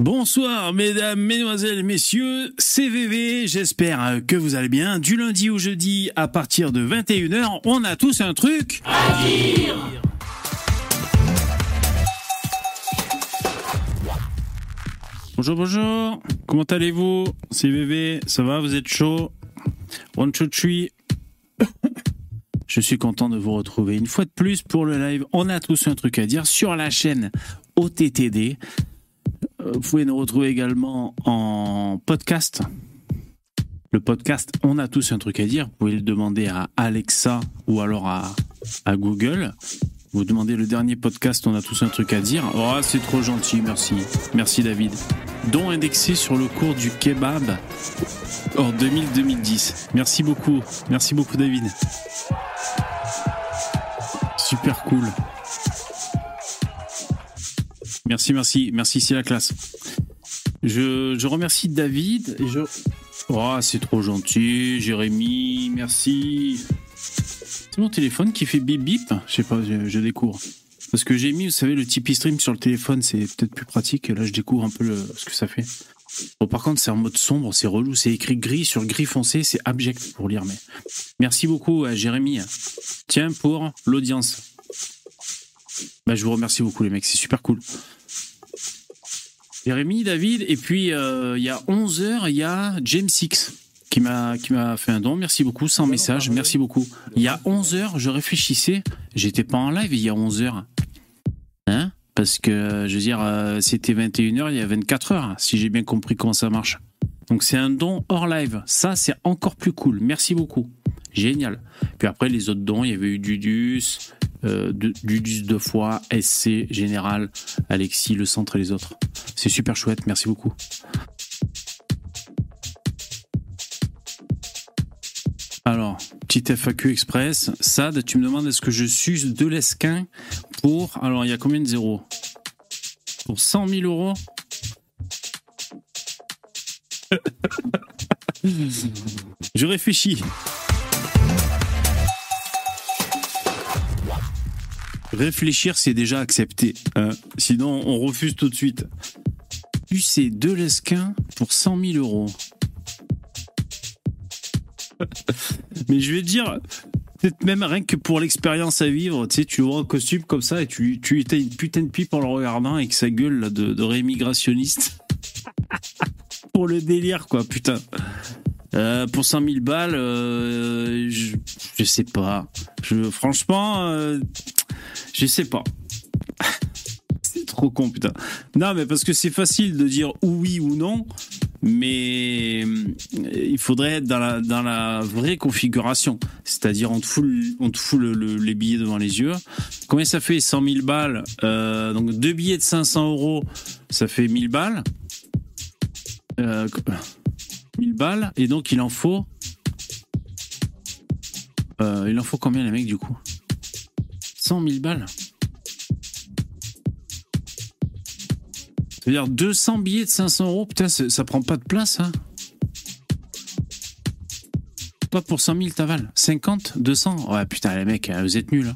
Bonsoir mesdames, mesdemoiselles, messieurs, CVV, j'espère que vous allez bien. Du lundi au jeudi à partir de 21h, on a tous un truc à dire. Bonjour, bonjour, comment allez-vous CVV, ça va, vous êtes chaud? One, two, three. Je suis content de vous retrouver une fois de plus pour le live. On a tous un truc à dire sur la chaîne OTTD. Vous pouvez nous retrouver également en podcast. Le podcast On a tous un truc à dire. Vous pouvez le demander à Alexa ou alors à, à Google. Vous demandez le dernier podcast On a tous un truc à dire. Oh, c'est trop gentil, merci. Merci David. Don indexé sur le cours du kebab en 2000-2010. Merci beaucoup. Merci beaucoup David. Super cool. Merci, merci, merci, c'est la classe. Je, remercie David. Oh, c'est trop gentil, Jérémy, merci. C'est mon téléphone qui fait bip bip. Je sais pas, je, découvre. Parce que j'ai mis, vous savez, le Tipeee Stream sur le téléphone, c'est peut-être plus pratique. Là, je découvre un peu ce que ça fait. Bon, par contre, c'est en mode sombre, c'est relou, c'est écrit gris sur gris foncé, c'est abject pour lire. Merci beaucoup Jérémy. Tiens, pour l'audience. Bah, je vous remercie beaucoup, les mecs, c'est super cool. Jérémy, David, et puis euh, il y a 11 heures, il y a James Six qui m'a qui m'a fait un don. Merci beaucoup, sans message, merci beaucoup. Il y a 11 heures, je réfléchissais, j'étais pas en live il y a 11 heures. Hein? Parce que je veux dire euh, c'était 21h, il y a 24 heures si j'ai bien compris comment ça marche. Donc c'est un don hors live. Ça c'est encore plus cool. Merci beaucoup. Génial. Puis après les autres dons, il y avait eu Dudus, euh, Dudus deux fois, SC, Général, Alexis, le centre et les autres. C'est super chouette, merci beaucoup. Alors, petit FAQ Express. Sad, tu me demandes est-ce que je suce de l'esquin pour. Alors, il y a combien de zéros? Pour 100 000 euros? Je réfléchis. Réfléchir, c'est déjà accepté. Hein. sinon, on refuse tout de suite. UC de l'esquin pour 100 000 euros. Mais je vais te dire, peut-être même rien que pour l'expérience à vivre, tu sais, tu vois un costume comme ça et tu, tu une putain de pipe en le regardant avec sa gueule de, de rémigrationniste. pour le délire, quoi, putain. Euh, pour 100 000 balles, euh, je, je, sais pas. Je, franchement, euh, je sais pas. c'est trop con, putain. Non, mais parce que c'est facile de dire oui ou non, mais il faudrait être dans la, dans la vraie configuration. C'est-à-dire, on te fout, on te fout le, le, les billets devant les yeux. Combien ça fait? 100 000 balles euh, Donc, deux billets de 500 euros, ça fait 1000 balles. Euh, 1000 balles. Et donc, il en faut. Euh, il en faut combien, les mecs, du coup? 100 000 balles. C'est-à-dire 200 billets de 500 euros, putain, ça prend pas de place, hein Pas pour 100 000, t'avales 50 200 Ouais, putain, les mecs, vous êtes nuls.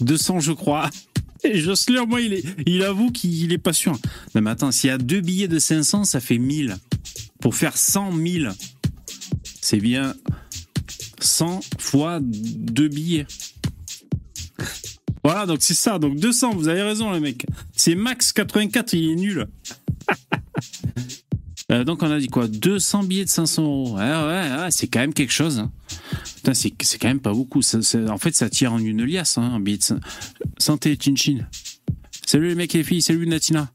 200, je crois. Et Jocelyn, moi, il, est, il avoue qu'il est pas sûr. Non, mais attends, s'il y a deux billets de 500, ça fait 1000. Pour faire 100 000, c'est bien 100 fois deux billets. Voilà, donc c'est ça. Donc 200, vous avez raison, les mecs. C'est max 84, il est nul. euh, donc on a dit quoi? 200 billets de 500 euros. Ouais, ouais, c'est quand même quelque chose. Hein. Putain, c'est, quand même pas beaucoup. En fait, ça tire en une liasse, hein, un billet de... Santé, Chinchin. Salut les mecs et les filles, salut Natina.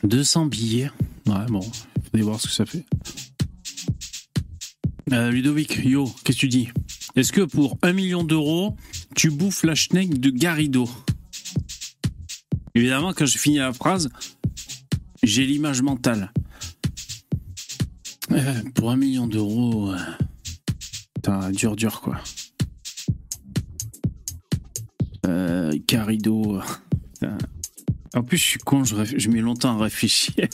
« 200 billets. Ouais, bon, faudrait voir ce que ça fait. Euh, Ludovic, yo, qu'est-ce que tu dis? Est-ce que pour un million d'euros, tu bouffes la schneck de Garrido? Évidemment, quand je finis la phrase, j'ai l'image mentale. Euh, pour un million d'euros, euh... putain, dur, dur, quoi. Euh, Garrido. En plus, je suis con, je mets longtemps à réfléchir.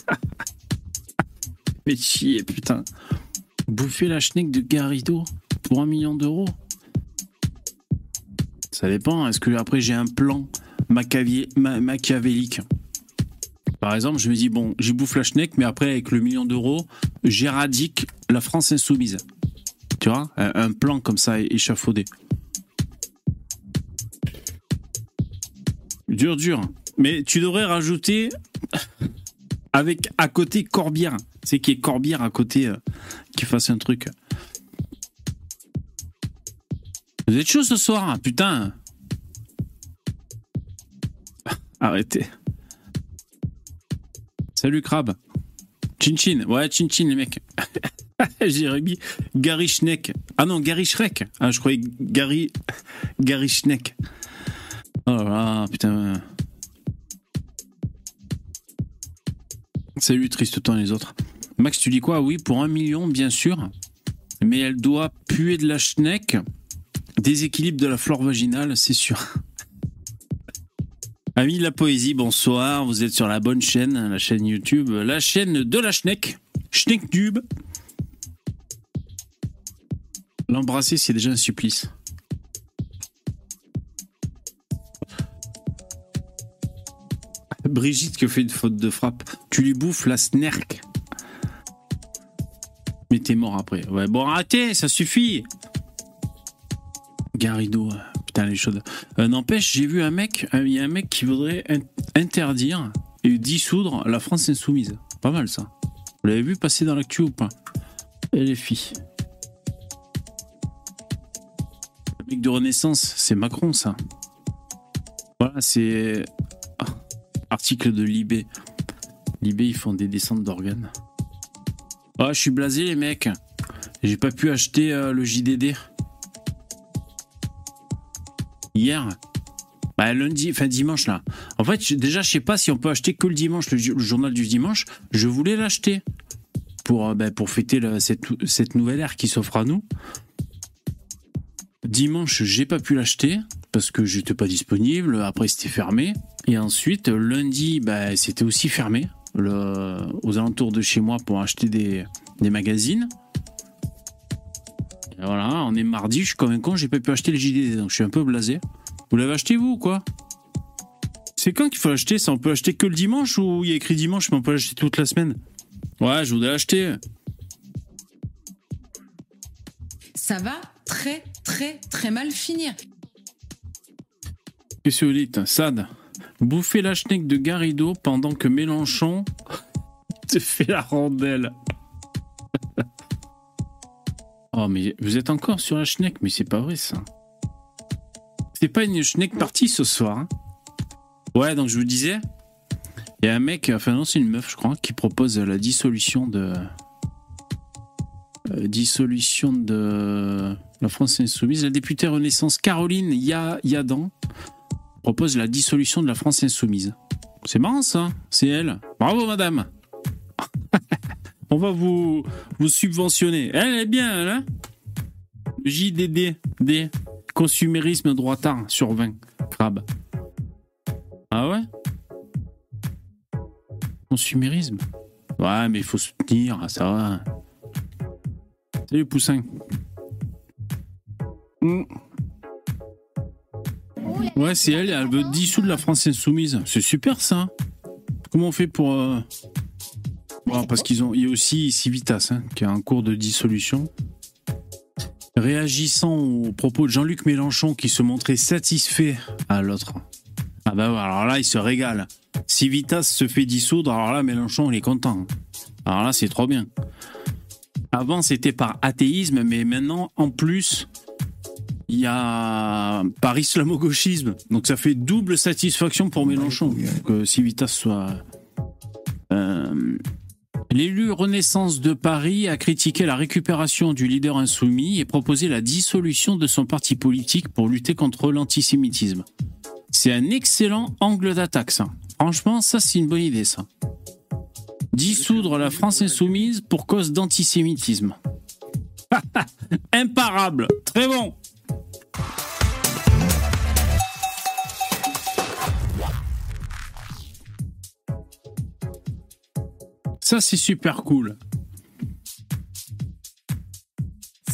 Mais chier, putain. Bouffer la schneck de Garrido pour un million d'euros Ça dépend. Est-ce que après j'ai un plan machiavélique Par exemple, je me dis, bon, j'ai bouffe la schneck, mais après, avec le million d'euros, j'éradique la France insoumise. Tu vois Un plan comme ça échafaudé. Dur, dur. Mais tu devrais rajouter avec à côté Corbière. C'est qui est Corbière à côté euh, qui fasse un truc. Vous êtes chaud ce soir, hein, putain. Arrêtez. Salut Crabe. Chin Chin. Ouais, Chin Chin les mecs. Jérémy. Gary Schneck. Ah non, Gary Shrek. Ah, je croyais Gary. Gary Schneck. Oh là là, putain. Salut, triste temps les autres. Max, tu dis quoi? Oui, pour un million, bien sûr. Mais elle doit puer de la schneck. Déséquilibre de la flore vaginale, c'est sûr. Amis de la poésie, bonsoir. Vous êtes sur la bonne chaîne, la chaîne YouTube, la chaîne de la schneck. Schneck-tube. L'embrasser, c'est déjà un supplice. Brigitte qui fait une faute de frappe. Tu lui bouffes la snerk. Mais t'es mort après. Ouais, bon, arrêtez, ça suffit. Garrido, euh, putain, les choses. Euh, n'empêche, j'ai vu un mec, il y a un mec qui voudrait interdire et dissoudre la France insoumise. Pas mal ça. Vous l'avez vu passer dans l'actu ou pas? Et les filles. Le mec de Renaissance, c'est Macron ça. Voilà, c'est Article de Libé. Libé, ils font des descentes d'organes. Oh, je suis blasé, les mecs. J'ai pas pu acheter euh, le JDD. Hier. Bah, lundi, enfin dimanche, là. En fait, déjà, je sais pas si on peut acheter que le dimanche, le, journal du dimanche. Je voulais l'acheter. Pour, euh, bah, fêter cette, cette nouvelle ère qui s'offre à nous. Dimanche, j'ai pas pu l'acheter parce que j'étais pas disponible. Après, c'était fermé. Et ensuite, lundi, bah, c'était aussi fermé aux alentours de chez moi pour acheter des, magazines. Et voilà, on est mardi, je suis comme un con, j'ai pas pu acheter le JDD, donc je suis un peu blasé. Vous l'avez acheté vous ou quoi? C'est quand qu'il faut l'acheter Ça, on peut acheter que le dimanche ou il y a écrit dimanche, mais on peut l'acheter toute la semaine? Ouais, je voudrais l'acheter. Ça va très, très, très mal finir. Qu'est-ce que vous dites Sad? Bouffer la schneck de Garrido pendant que Mélenchon te fait la rondelle. oh, mais vous êtes encore sur la schneck, mais c'est pas vrai ça. C'est pas une schneck partie ce soir. Hein. ouais, donc je vous disais, il y a un mec, enfin non, c'est une meuf, je crois, qui propose la dissolution de. Euh, dissolution de la France Insoumise. La députée Renaissance Caroline Yadan propose la dissolution de la France insoumise. C'est marrant ça, c'est elle. Bravo madame. On va vous, subventionner. Elle est bien, elle, hein JDD, D, consumérisme droitard sur 20. Crabe. Ah ouais? Consumérisme? Ouais, mais il faut soutenir, ça va. Salut Poussin. Mmh. Ouais, c'est elle, elle veut dissoudre la France insoumise. C'est super ça. Comment on fait pour. Euh, parce qu'ils ont. Il y a aussi Civitas hein, qui a un cours de dissolution. Réagissant aux propos de Jean-Luc Mélenchon qui se montrait satisfait à l'autre. Ah bah alors là, il se régale. Civitas se fait dissoudre, alors là, Mélenchon, il est content. Alors là, c'est trop bien. Avant, c'était par athéisme, mais maintenant, en plus, il y a par islamo-gauchisme. Donc ça fait double satisfaction pour Mélenchon que Civitas soit. Euh, l'élu Renaissance de Paris a critiqué la récupération du leader insoumis et proposé la dissolution de son parti politique pour lutter contre l'antisémitisme. C'est un excellent angle d'attaque, ça. Franchement, ça, c'est une bonne idée, ça. Dissoudre la France insoumise pour cause d'antisémitisme. Imparable. Très bon. Ça, c'est super cool.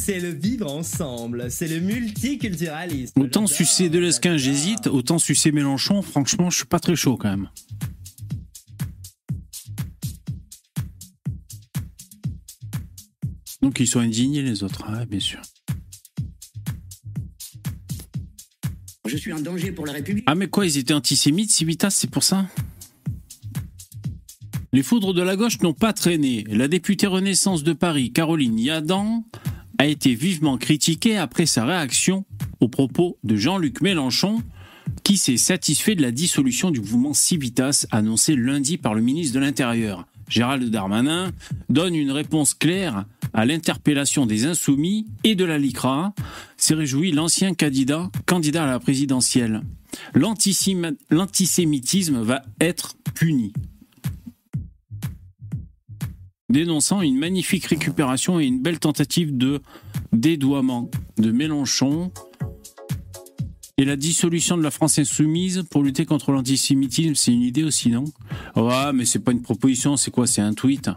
c'est le vivre ensemble, c'est le multiculturalisme. Autant sucer Delesquin, j'hésite. Autant sucer Mélenchon, franchement, je suis pas très chaud quand même. Donc ils sont indignés les autres, ouais, bien sûr. Je suis un danger pour la République. Ah mais quoi, ils étaient antisémites, Civitas, c'est pour ça Les foudres de la gauche n'ont pas traîné. La députée Renaissance de Paris, Caroline Yadan, a été vivement critiquée après sa réaction aux propos de Jean-Luc Mélenchon, qui s'est satisfait de la dissolution du mouvement Civitas annoncée lundi par le ministre de l'Intérieur. Gérald Darmanin donne une réponse claire à l'interpellation des Insoumis et de la LICRA, s'est réjoui l'ancien candidat, candidat à la présidentielle. L'antisémi- L'antisémitisme va être puni. Dénonçant une magnifique récupération et une belle tentative de dédoiement de Mélenchon et la dissolution de la France insoumise pour lutter contre l'antisémitisme, c'est une idée aussi, non? Ouais, mais c'est pas une proposition, c'est quoi? C'est un tweet?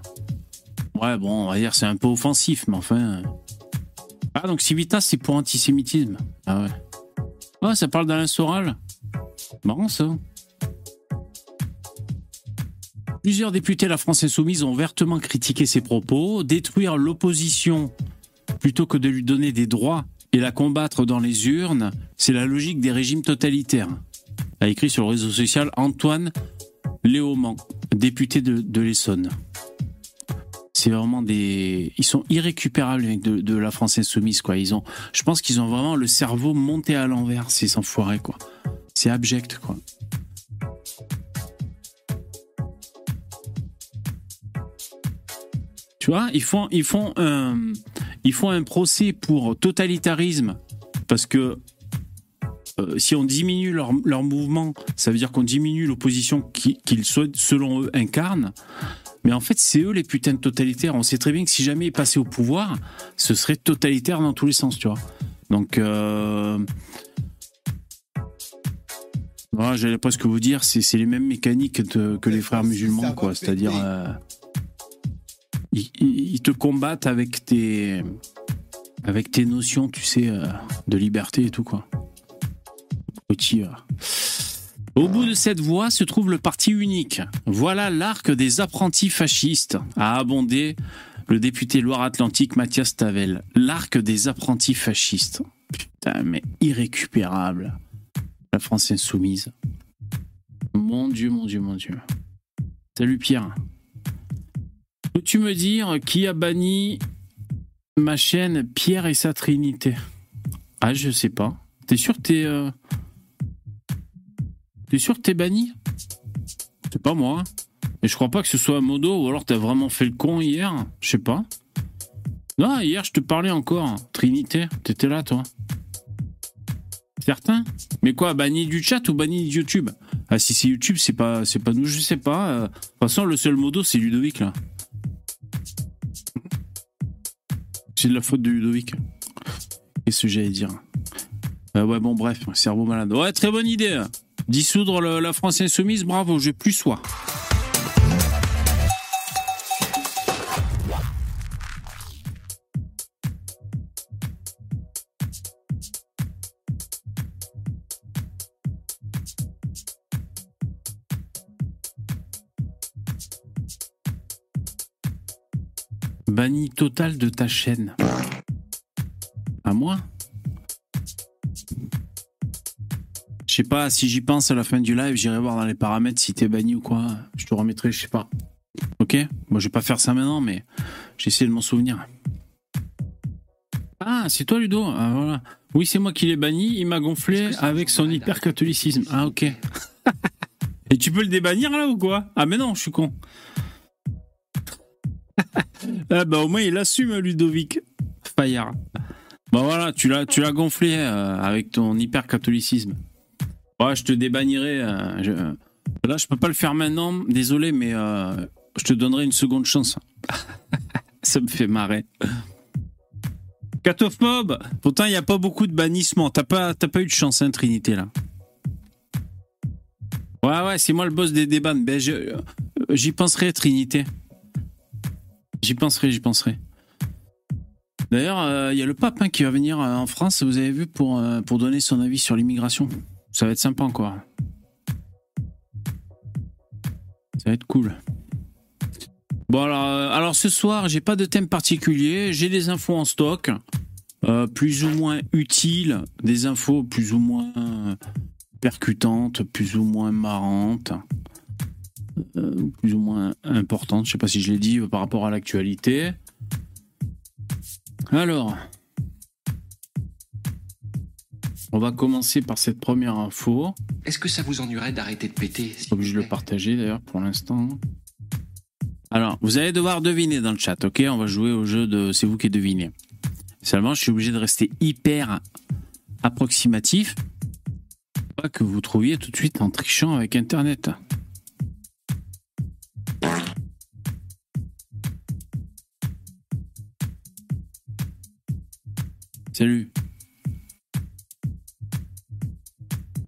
Ouais, bon, on va dire c'est un peu offensif, mais enfin. Ah, donc Civitas, c'est pour antisémitisme. Ah ouais. Ah, ça parle d'Alain Soral. Marrant ça. Plusieurs députés de la France Insoumise ont vertement critiqué ses propos. Détruire l'opposition plutôt que de lui donner des droits et la combattre dans les urnes, c'est la logique des régimes totalitaires. A écrit sur le réseau social Antoine Léaumont, député de l'Essonne. C'est vraiment des. Ils sont irrécupérables, les mecs de, la France Insoumise, quoi. Ils ont. Je pense qu'ils ont vraiment le cerveau monté à l'envers, ces enfoirés, quoi. C'est abject, quoi. Tu vois, ils font, ils font un, ils font un procès pour totalitarisme parce que euh, si on diminue leur, leur mouvement, ça veut dire qu'on diminue l'opposition qui- qu'ils, selon eux, incarnent. Mais en fait, c'est eux les putains de totalitaires. On sait très bien que si jamais ils passaient au pouvoir, ce serait totalitaire dans tous les sens, tu vois. Donc, euh... voilà, j'allais pas ce que vous dire, c'est, les mêmes mécaniques que les frères musulmans, quoi. C'est-à-dire, euh, ils te combattent avec tes, avec tes notions, tu sais, euh, de liberté et tout, quoi. Petit. euh. Au bout de cette voie se trouve le parti unique. Voilà l'arc des apprentis fascistes, a abondé le député Loire-Atlantique Mathias Tavel. L'arc des apprentis fascistes. Putain, mais irrécupérable. La France insoumise. Mon Dieu, mon Dieu, mon Dieu. Salut Pierre. Peux-tu me dire qui a banni ma chaîne Pierre et sa Trinité? Ah, je sais pas. T'es sûr que t'es. euh, T'es sûr que t'es banni? C'est pas moi. hein. Mais je crois pas que ce soit un modo ou alors t'as vraiment fait le con hier. Je sais pas. Non, hier je te parlais encore. Trinité, t'étais là toi. Certain? Mais quoi, banni du chat ou banni de YouTube? Ah si c'est YouTube, c'est pas c'est pas nous, je sais pas. Euh, De toute façon, le seul modo c'est Ludovic là. C'est de la faute de Ludovic. Qu'est-ce que j'allais dire? Euh, Ouais bon bref, cerveau malade. Ouais, très bonne idée. Dissoudre la France insoumise, bravo, j'ai plus soin. Banni total de ta chaîne. À moi? Je sais pas, si j'y pense à la fin du live, j'irai voir dans les paramètres si t'es banni ou quoi. Je te remettrai, je sais pas. Ok? Moi, je vais pas faire ça maintenant, mais j'essaie de m'en souvenir. Ah, c'est toi, Ludo Ah, voilà. Oui, c'est moi qui l'ai banni. Il m'a gonflé avec son hyper-catholicisme. Ah, ok. Et tu peux le débannir, là, ou quoi? Ah, mais non, je suis con. ah, bah, au moins, il assume, Ludovic. Fayard. Bah, voilà, tu l'as, tu l'as gonflé euh, avec ton hyper-catholicisme. Ouais, je te débannirai. euh, je- Là, je peux pas le faire maintenant, désolé, mais euh, je te donnerai une seconde chance. Ça me fait marrer. Catophobe Pourtant, il n'y a pas beaucoup de bannissement. T'as pas, pas eu de chance, hein, Trinité, là. Ouais, ouais, c'est moi le boss des débats. Ben, euh, j'y penserai, Trinité. J'y penserai, j'y penserai. D'ailleurs, euh, il y a le pape hein, qui va venir euh, en France, vous avez vu, euh, pour donner son avis sur l'immigration? Ça va être sympa encore. Ça va être cool. Bon, alors, euh, alors ce soir, j'ai pas de thème particulier. J'ai des infos en stock, euh, plus ou moins utiles, des infos plus ou moins euh, percutantes, plus ou moins marrantes, plus ou moins importantes. Je sais pas si je l'ai dit par rapport à l'actualité. Alors, on va commencer par cette première info. Est-ce que ça vous ennuierait d'arrêter de péter Pas obligé de le partager d'ailleurs pour l'instant. Alors, vous allez devoir deviner dans le chat, ok? On va jouer au jeu de c'est vous qui devinez. Seulement, je suis obligé de rester hyper approximatif. Pas que vous trouviez tout de suite en trichant avec Internet. Salut.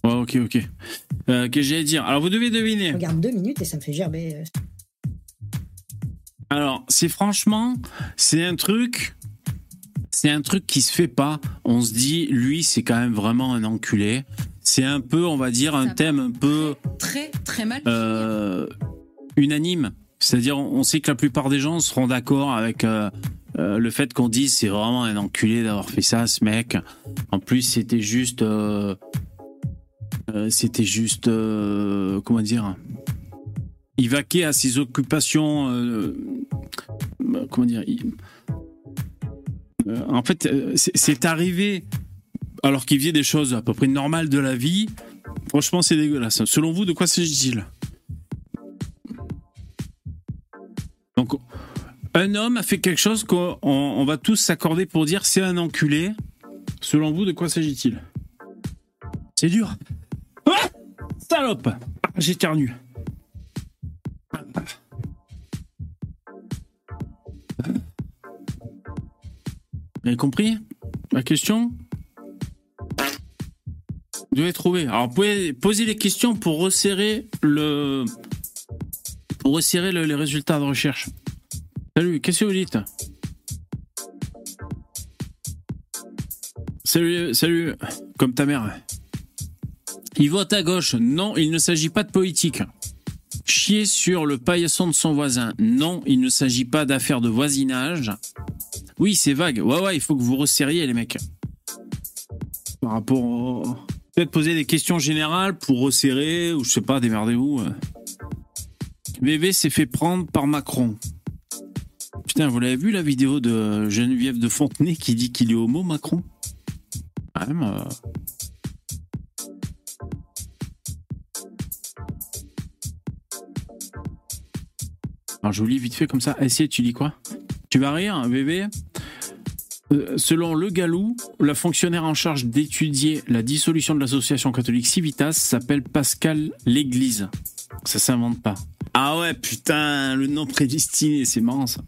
Ouais, ok, ok. Euh, Qu'est-ce que j'allais dire? Alors, vous devez deviner. Je regarde deux minutes et ça me fait gerber. euh, Alors, c'est franchement, c'est un truc, c'est un truc qui se fait pas. On se dit, lui, c'est quand même vraiment un enculé. C'est un peu, on va dire, un Ça thème un peu Très, très mal. euh, unanime. C'est-à-dire, on on sait que la plupart des gens seront d'accord avec euh, euh, le fait qu'on dise c'est vraiment un enculé d'avoir fait ça, ce mec. En plus, c'était juste, euh, euh, c'était juste, euh, comment dire, il vaquait à ses occupations. euh, euh, comment dire euh, En fait, euh, c'est arrivé alors qu'il faisait des choses à peu près normales de la vie. Franchement, c'est dégueulasse. Selon vous, de quoi s'agit-il? Donc, un homme a fait quelque chose qu'on on va tous s'accorder pour dire c'est un enculé. Selon vous, de quoi s'agit-il? C'est dur. Salope J'éternue. Vous avez compris la question? Vous devez trouver. Alors, vous pouvez poser les questions pour resserrer le pour resserrer le- les résultats de recherche. Salut, qu'est-ce que vous dites? Salut, salut, comme ta mère. Il vote à gauche. Non, il ne s'agit pas de politique. Chier sur le paillasson de son voisin. Non, il ne s'agit pas d'affaires de voisinage. Oui, c'est vague. Ouais, ouais, il faut que vous resserriez, les mecs. Par rapport au... Peut-être poser des questions générales pour resserrer, ou je sais pas, démerdez-vous. euh. VV s'est fait prendre par Macron. Putain, vous l'avez vu la vidéo de Geneviève de Fontenay qui dit qu'il est homo, Macron? Quand même. euh, Alors je vous lis vite fait comme ça. Essayez, tu lis quoi? Tu vas rire, VV Euh, Selon Le Gallou, la fonctionnaire en charge d'étudier la dissolution de l'association catholique Civitas s'appelle Pascal L'Église. Ça s'invente pas. Ah ouais, putain, le nom prédestiné, c'est marrant ça.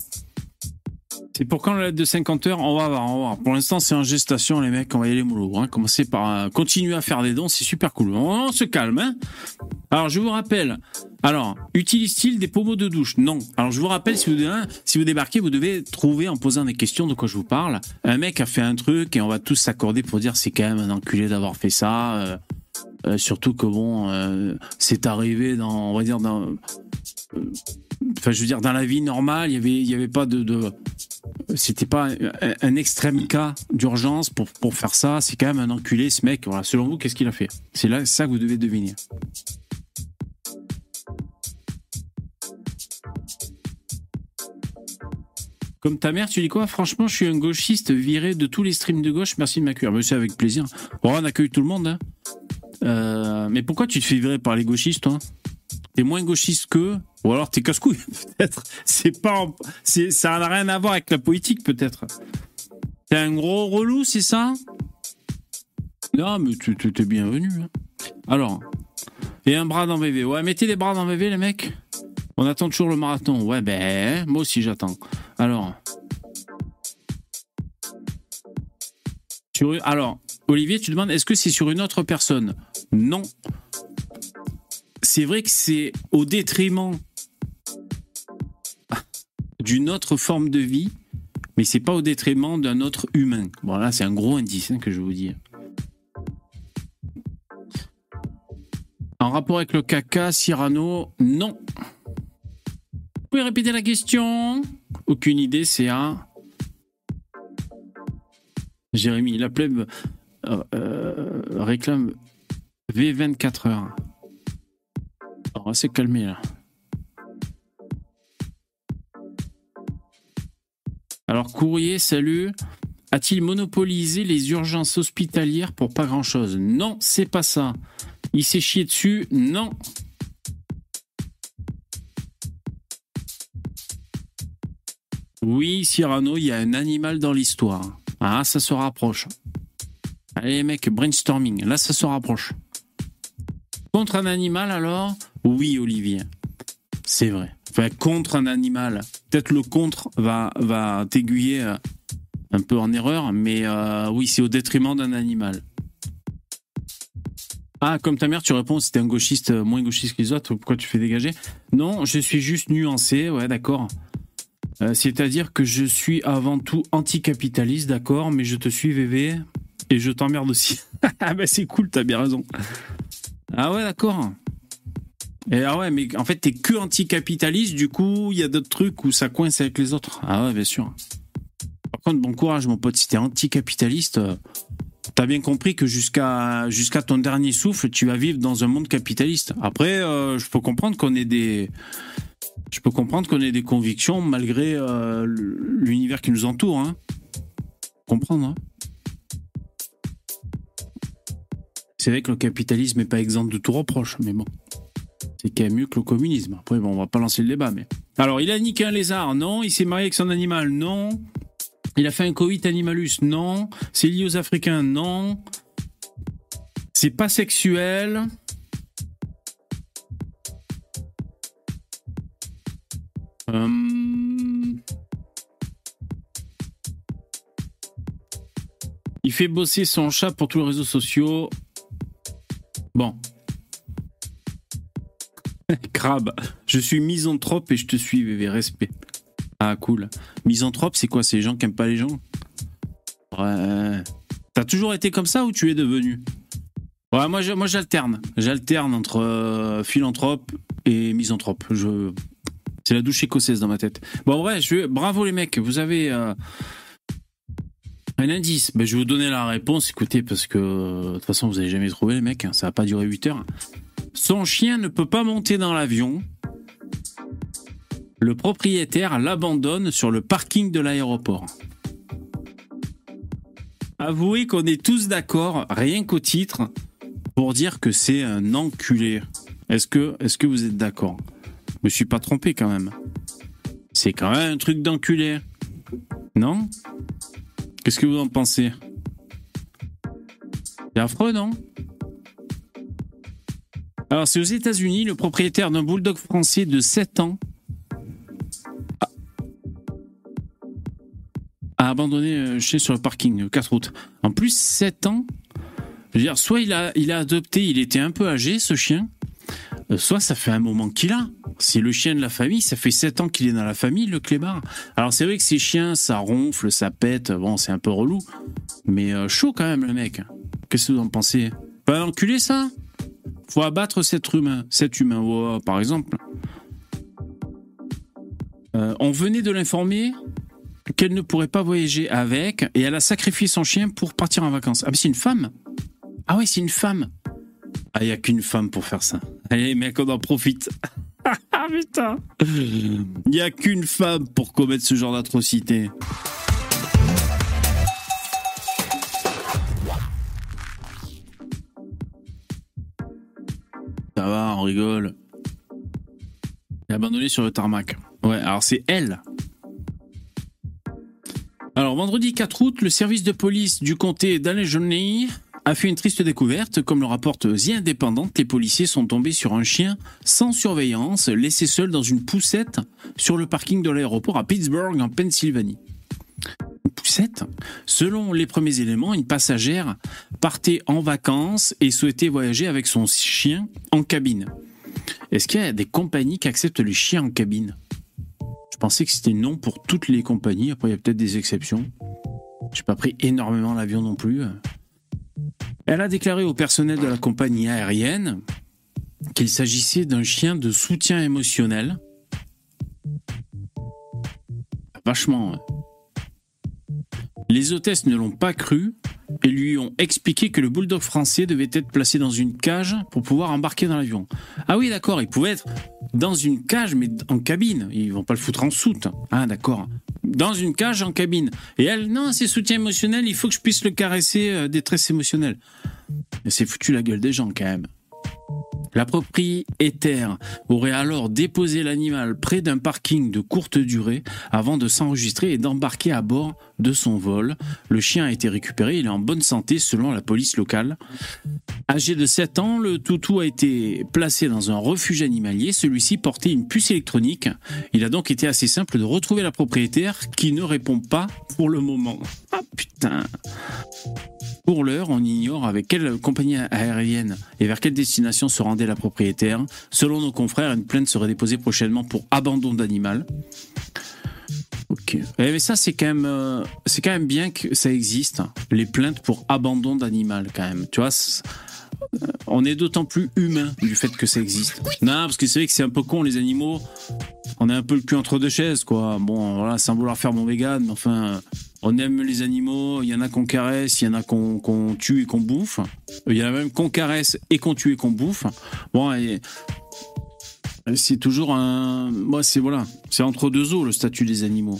C'est pour quand la lettre de 50 heures On va voir, on va voir. Pour l'instant, c'est en gestation, les mecs, on va y aller mollo. Hein. Commencez par euh, continuer à faire des dons, c'est super cool. On, se calme, hein. Alors, je vous rappelle. Alors, utilise-t-il des pommeaux de douche? Non. Alors, je vous rappelle, si vous, hein, si vous débarquez, vous devez trouver en posant des questions de quoi je vous parle. Un mec a fait un truc et on va tous s'accorder pour dire c'est quand même un enculé d'avoir fait ça. euh, euh, surtout que bon, euh, c'est arrivé dans, on va dire dans, euh, enfin, je veux dire dans la vie normale, il y avait, il y avait pas de, c'était pas un, extrême cas d'urgence pour, pour faire ça. C'est quand même un enculé, ce mec. Voilà. Selon vous, qu'est-ce qu'il a fait? C'est là, ça que vous devez deviner. Comme ta mère, tu dis quoi? Franchement, je suis un gauchiste viré de tous les streams de gauche. Merci de m'accueillir. Mais c'est avec plaisir. Bon, on accueille tout le monde. hein. Euh, mais pourquoi tu te fais virer par les gauchistes, toi? T'es moins gauchiste qu'eux Ou alors t'es casse-couille, peut-être. C'est pas, ça n'a rien à voir avec la politique, peut-être. T'es un gros relou, c'est ça? Non, mais tu- t'es bienvenu. hein. Alors, et un bras dans VV. Ouais, mettez les bras dans VV, les mecs. On attend toujours le marathon. Ouais, ben, moi aussi j'attends. Alors. Alors, Olivier, tu demandes est-ce que c'est sur une autre personne? Non. C'est vrai que c'est au détriment d'une autre forme de vie, mais c'est pas au détriment d'un autre humain. Bon, là, c'est un gros indice hein, que je vous dis. En rapport avec le caca, Cyrano, non. Vous pouvez répéter la question? Aucune idée, c'est à. Jérémy, la plèbe euh, euh, réclame V24 heures. Alors, on va là. Alors, courrier, salut. A-t-il monopolisé les urgences hospitalières pour pas grand-chose? Non, c'est pas ça. Il s'est chié dessus? Non. Oui, Cyrano, il y a un animal dans l'histoire. Ah, ça se rapproche. Allez, mec, brainstorming. Là, ça se rapproche. Contre un animal, alors? Oui, Olivier. C'est vrai. Enfin, contre un animal. Peut-être le contre va, va t'aiguiller euh, un peu en erreur, mais euh, oui, c'est au détriment d'un animal. Ah, comme ta mère, tu réponds si t'es un gauchiste, euh, moins gauchiste que les autres, pourquoi tu fais dégager? Non, je suis juste nuancé, ouais, d'accord. Euh, C'est-à-dire que je suis avant tout anticapitaliste, d'accord, mais je te suis VV et je t'emmerde aussi. ah bah c'est cool, t'as bien raison. Ah ouais, d'accord. Et ah ouais, mais en fait, t'es que anticapitaliste, du coup, il y a d'autres trucs où ça coince avec les autres. Ah ouais, bien sûr. Par contre, bon courage, mon pote, si t'es anticapitaliste, euh, t'as bien compris que jusqu'à ton dernier souffle, tu vas vivre dans un monde capitaliste. Après, euh, je peux comprendre qu'on ait des je peux comprendre qu'on ait des convictions malgré euh, l'univers qui nous entoure. Hein. Comprendre. Hein. C'est vrai que le capitalisme n'est pas exempt de tout reproche, mais bon. C'est quand même mieux que le communisme. Après, bon, on va pas lancer le débat, mais. Alors, il a niqué un lézard Non. Il s'est marié avec son animal Non. Il a fait un coït animalus Non. C'est lié aux Africains Non. C'est pas sexuel. Euh, Il fait bosser son chat pour tous les réseaux sociaux. Bon. Crabe, je suis misanthrope et je te suis, VV, respect. Ah, cool. Misanthrope, c'est quoi C'est les gens qui aiment pas les gens? Ouais. T'as toujours été comme ça ou tu es devenu? Ouais, moi, moi j'alterne. J'alterne entre euh, philanthrope et misanthrope. Je... C'est la douche écossaise dans ma tête. Bon, ouais, je... bravo les mecs. Vous avez euh, un indice. Ben, je vais vous donner la réponse. Écoutez, parce que de toute façon, vous n'allez jamais trouvé les mecs. Ça va pas durer 8 heures. Son chien ne peut pas monter dans l'avion. Le propriétaire l'abandonne sur le parking de l'aéroport. Avouez qu'on est tous d'accord, rien qu'au titre, pour dire que c'est un enculé. Est-ce que, est-ce que vous êtes d'accord? Je me suis pas trompé quand même. C'est quand même un truc d'enculé. Non? Qu'est-ce que vous en pensez? C'est affreux, non? Alors, c'est aux États-Unis, le propriétaire d'un bulldog français de 7 ans a abandonné euh, chien sur le parking, euh, 4 routes. En plus, 7 ans, je veux dire, soit il a, il a adopté, il était un peu âgé, ce chien, euh, soit ça fait un moment qu'il a. C'est le chien de la famille, ça fait 7 ans qu'il est dans la famille, le clébard. Alors c'est vrai que ces chiens, ça ronfle, ça pète, bon, c'est un peu relou. Mais euh, chaud quand même, le mec. Qu'est-ce que vous en pensez? Pas un enculé, ça? Faut abattre cet humain, cet humain, ouais, par exemple. Euh, on venait de l'informer qu'elle ne pourrait pas voyager avec et elle a sacrifié son chien pour partir en vacances. Ah, mais c'est une femme Ah oui, c'est une femme Ah, il n'y a qu'une femme pour faire ça. Allez, mec, on en profite. Ah putain Il n'y a qu'une femme pour commettre ce genre d'atrocité. Ça va, on rigole. Elle est abandonnée sur le tarmac. Ouais, alors c'est elle. Alors, vendredi 4 août, le service de police du comté d'Allegheny a fait une triste découverte. Comme le rapporte The Independent, les policiers sont tombés sur un chien sans surveillance, laissé seul dans une poussette sur le parking de l'aéroport à Pittsburgh, en Pennsylvanie. Une poussette? Selon les premiers éléments, une passagère partait en vacances et souhaitait voyager avec son chien en cabine. Est-ce qu'il y a des compagnies qui acceptent les chiens en cabine? Pensais que c'était non pour toutes les compagnies. Après, il y a peut-être des exceptions. J'ai pas pris énormément l'avion non plus. Elle a déclaré au personnel de la compagnie aérienne qu'il s'agissait d'un chien de soutien émotionnel. Vachement. hein. Les hôtesses ne l'ont pas cru et lui ont expliqué que le bulldog français devait être placé dans une cage pour pouvoir embarquer dans l'avion. Ah oui, d'accord, il pouvait être dans une cage, mais en cabine. Ils vont pas le foutre en soute. Ah, d'accord. Dans une cage en cabine. Et elle, non, c'est soutien émotionnel, il faut que je puisse le caresser, euh, détresse émotionnelle. Mais c'est foutu la gueule des gens quand même. La propriétaire aurait alors déposé l'animal près d'un parking de courte durée avant de s'enregistrer et d'embarquer à bord de son vol. Le chien a été récupéré, il est en bonne santé selon la police locale. Âgé de 7 ans, le toutou a été placé dans un refuge animalier. Celui-ci portait une puce électronique. Il a donc été assez simple de retrouver la propriétaire qui ne répond pas pour le moment. Ah putain pour l'heure, on ignore avec quelle compagnie aérienne et vers quelle destination se rendait la propriétaire. Selon nos confrères, une plainte serait déposée prochainement pour abandon d'animal. Ok. Eh, mais ça, c'est quand même, euh, c'est quand même bien que ça existe. hein. Les plaintes pour abandon d'animal, quand même. Tu vois, euh, on est d'autant plus humain du fait que ça existe. Non, parce que c'est vrai que c'est un peu con, les animaux. On est un peu le cul entre deux chaises, quoi. Bon, voilà, sans vouloir faire mon vegan, mais enfin, on aime les animaux. Il y en a qu'on caresse, il y en a qu'on qu'on tue et qu'on bouffe. Il y en a même qu'on caresse et qu'on tue et qu'on bouffe. Bon, et c'est toujours un. Moi, c'est voilà, c'est entre deux eaux le statut des animaux.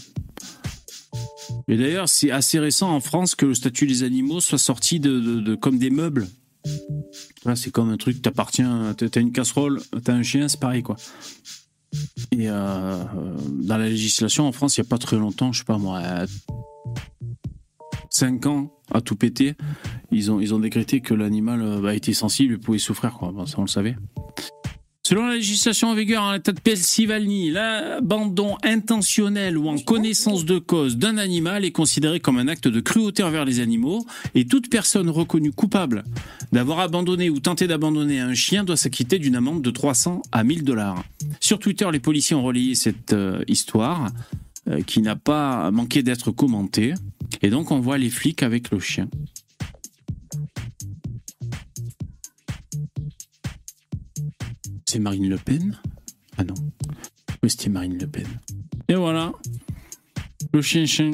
Et d'ailleurs, c'est assez récent en France que le statut des animaux soit sorti de, comme des meubles. C'est comme un truc qui t'appartient. T'as une casserole, t'as un chien, c'est pareil, quoi. Et euh, euh, dans la législation en France, il n'y a pas très longtemps, je sais pas moi, 5 ans à tout péter, ils ont, décrété que l'animal euh, bah, était sensible et pouvait souffrir, quoi. On le savait. Selon la législation en vigueur en l'état de Pennsylvanie, l'abandon intentionnel ou en connaissance de cause d'un animal est considéré comme un acte de cruauté envers les animaux et toute personne reconnue coupable d'avoir abandonné ou tenté d'abandonner un chien doit s'acquitter d'une amende de 300 à 1000 dollars. Sur Twitter, les policiers ont relayé cette euh, histoire euh, qui n'a pas manqué d'être commentée et donc on voit les flics avec le chien. C'est Marine Le Pen Ah non. Oui, c'était Marine Le Pen. Et voilà. Le chien-chien.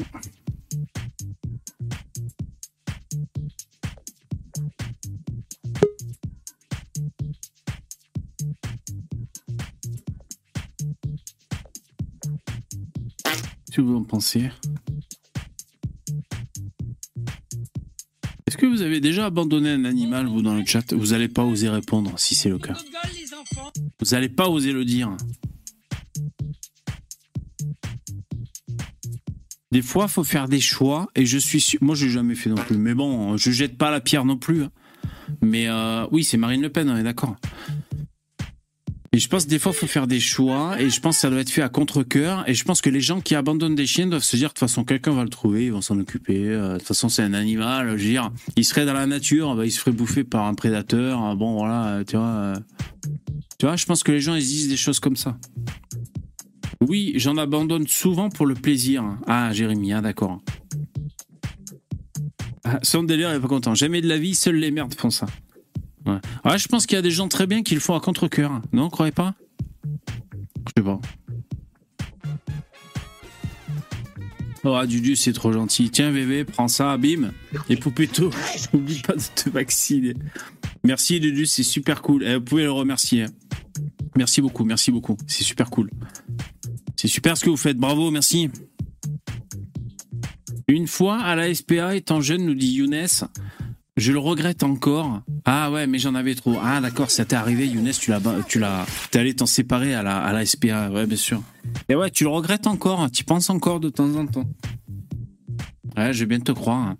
Que vous en pensez? Est-ce que vous avez déjà abandonné un animal, vous, dans le chat? Vous n'allez pas oser répondre, si c'est le cas. Vous n'allez pas oser le dire. Des fois, faut faire des choix, et je suis sûr... Moi, je n'ai jamais fait non plus. Mais bon, je jette pas la pierre non plus. hein. Mais euh, oui, c'est Marine Le Pen, on est d'accord. Et je pense que des fois, il faut faire des choix, et je pense que ça doit être fait à contre-coeur. Et je pense que les gens qui abandonnent des chiens doivent se dire, de toute façon, quelqu'un va le trouver, ils vont s'en occuper. Euh, De toute façon, c'est un animal. Je veux dire, il serait dans la nature, bah, il se ferait bouffer par un prédateur. Ah, Bon, voilà, euh, tu vois. euh, Tu vois, je pense que les gens, ils se disent des choses comme ça. Oui, j'en abandonne souvent pour le plaisir. Ah, Jérémy, ah, d'accord. Son délire, il est pas content. Jamais de la vie, seules les merdes font ça. Ouais. Ouais, je pense qu'il y a des gens très bien qui le font à contre-coeur. Non, croyez pas? Je sais pas. Oh, Dudu, c'est trop gentil. Tiens, bébé, prends ça, bim. Et Poupetto, n'oublie pas de te vacciner. Merci, Dudu, c'est super cool. Eh, vous pouvez le remercier. Merci beaucoup, merci beaucoup. C'est super cool. C'est super ce que vous faites. Bravo, merci. Une fois à la SPA, étant jeune, nous dit Younes, je le regrette encore. Ah ouais, mais j'en avais trop. Ah d'accord, ça t'est arrivé, Younes, tu l'as, tu l'as, t'es allé t'en séparer à la, à SPA. Ouais, bien sûr. Et ouais, tu le regrettes encore. Tu penses encore de temps en temps. Ouais, je vais bien te croire.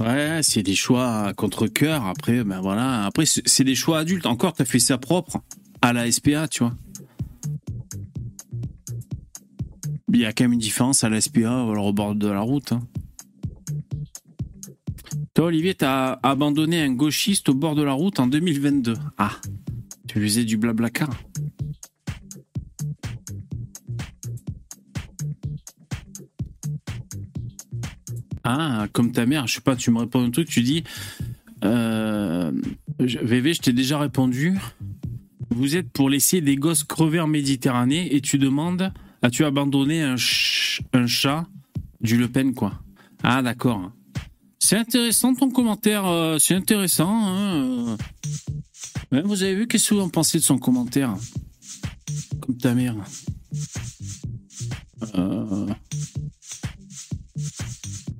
Ouais, c'est des choix à contre-cœur. Après, ben voilà. Après, c'est des choix adultes. Encore, t'as fait ça propre à la SPA, tu vois. Il y a quand même une différence à la SPA alors au bord de la route. hein. Toi, Olivier, t'as abandonné un gauchiste au bord de la route en 2022. Ah, tu lui faisais du blablacar. Ah, comme ta mère, je sais pas, tu me réponds un truc, tu dis euh, VV, je t'ai déjà répondu. Vous êtes pour laisser des gosses crever en Méditerranée et tu demandes as-tu abandonné un, un chat du Le Pen, quoi? Ah, d'accord. C'est intéressant ton commentaire, euh, c'est intéressant. hein, euh. Vous avez vu qu'est-ce que vous en pensez de son commentaire Comme ta mère? Euh...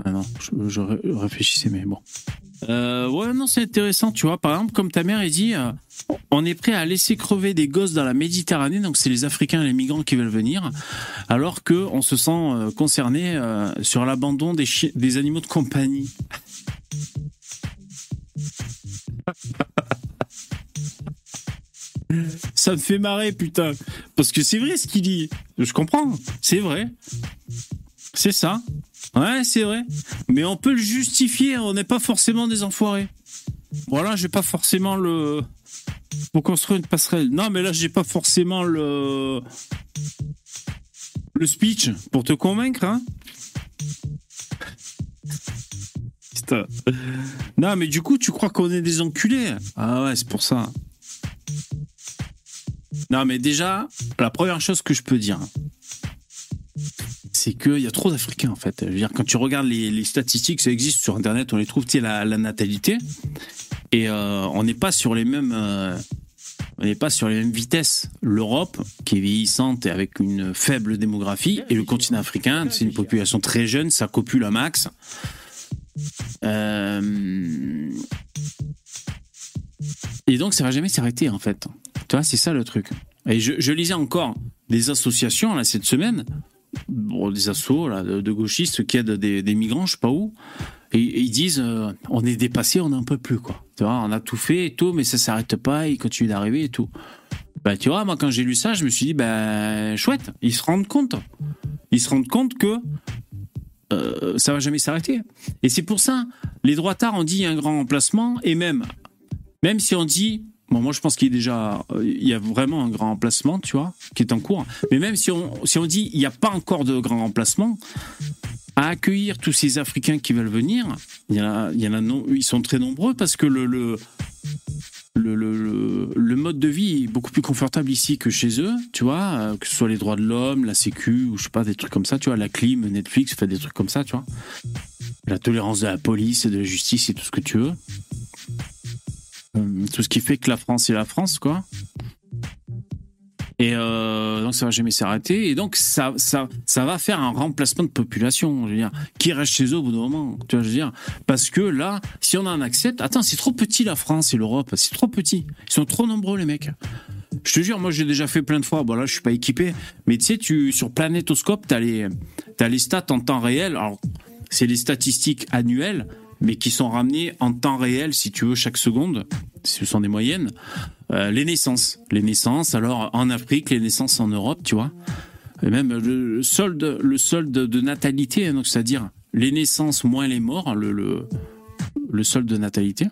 Ah non, je, je ré- réfléchissais, mais bon. Euh, ouais, non, c'est intéressant, tu vois. Par exemple, comme ta mère, elle dit, euh, on est prêt à laisser crever des gosses dans la Méditerranée, donc c'est les Africains et les migrants qui veulent venir, alors que on se sent euh, concerné euh, sur l'abandon des, des animaux de compagnie. Ça me fait marrer, putain. Parce que c'est vrai ce qu'il dit. Je comprends. C'est vrai. C'est ça. Ouais, c'est vrai. Mais on peut le justifier. On n'est pas forcément des enfoirés. Voilà, j'ai pas forcément le. Pour construire une passerelle. Non, mais là, j'ai pas forcément le. Le speech pour te convaincre, hein. Putain. Non, mais du coup, tu crois qu'on est des enculés? Ah ouais, c'est pour ça. Non, mais déjà, la première chose que je peux dire, c'est qu'il y a trop d'Africains, en fait. Je veux dire, quand tu regardes les, statistiques, ça existe sur Internet, on les trouve, tu sais, la, natalité. Et euh, on n'est pas sur les mêmes... euh, on n'est pas sur les mêmes vitesses. L'Europe, qui est vieillissante et avec une faible démographie, et le continent africain, c'est une population très jeune, ça copule à max. Euh, Et donc, ça va jamais s'arrêter, en fait. Tu vois, c'est ça le truc. Et je, je lisais encore des associations, là, cette semaine, des assos, là, de, gauchistes qui aident des, migrants, je sais pas où, et, ils disent, euh, on est dépassé, on n'en peut plus, quoi. Tu vois, on a tout fait et tout, mais ça s'arrête pas, il continue d'arriver et tout. Bah, tu vois, moi, quand j'ai lu ça, je me suis dit, ben, chouette, ils se rendent compte. Ils se rendent compte que euh, ça va jamais s'arrêter. Et c'est pour ça, les droitards ont dit il y a un grand remplacement, et même, même si on dit, bon, moi je pense qu'il y a déjà, euh, y a vraiment un grand remplacement, tu vois, qui est en cours. Mais même si on, si on dit il n'y a pas encore de grand remplacement, à accueillir tous ces Africains qui veulent venir, y en a, ils sont très nombreux parce que le, le- le mode de vie est beaucoup plus confortable ici que chez eux, tu vois, euh, que ce soit les droits de l'homme, la sécu, ou je sais pas, des trucs comme ça, tu vois, la clim, Netflix, fait des trucs comme ça, tu vois. La tolérance de la police et de la justice et tout ce que tu veux. Euh, tout ce qui fait que la France est la France, quoi. Et euh, donc ça va jamais s'arrêter. Et donc ça, ça, ça va faire un remplacement de population, je veux dire, qui reste chez eux au bout d'un moment. Tu vois, je veux dire, parce que là, si on en accepte, attends, c'est trop petit la France et l'Europe, c'est trop petit. Ils sont trop nombreux les mecs. Je te jure, moi j'ai déjà fait plein de fois. Bon là, je suis pas équipé, mais tu sais, tu sur Planétoscope, t'as les, t'as les stats en temps réel. Alors c'est les statistiques annuelles, mais qui sont ramenées en temps réel, si tu veux, chaque seconde. Ce sont des moyennes. Euh, les naissances, les naissances. Alors en Afrique, les naissances en Europe, tu vois. Et même le solde, le solde de natalité, hein, c'est-à-dire les naissances moins les morts, le, le, le solde de natalité.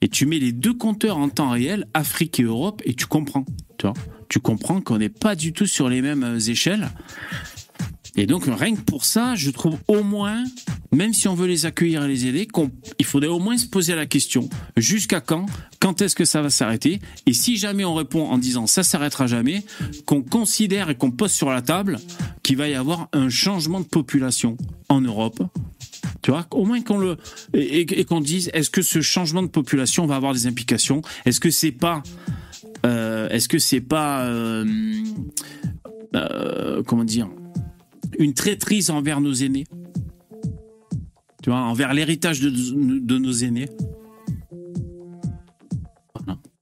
Et tu mets les deux compteurs en temps réel, Afrique et Europe, et tu comprends. Tu vois, tu comprends qu'on n'est pas du tout sur les mêmes euh, échelles. Et donc rien que pour ça, je trouve au moins, même si on veut les accueillir et les aider, il faudrait au moins se poser la question jusqu'à quand, quand est-ce que ça va s'arrêter? Et si jamais on répond en disant ça s'arrêtera jamais, qu'on considère et qu'on pose sur la table qu'il va y avoir un changement de population en Europe. Tu vois, au moins qu'on le et qu'on dise est-ce que ce changement de population va avoir des implications? Est-ce que c'est pas euh, est-ce que c'est pas euh, euh, comment dire une traîtrise envers nos aînés. Tu vois envers l'héritage de, nos aînés.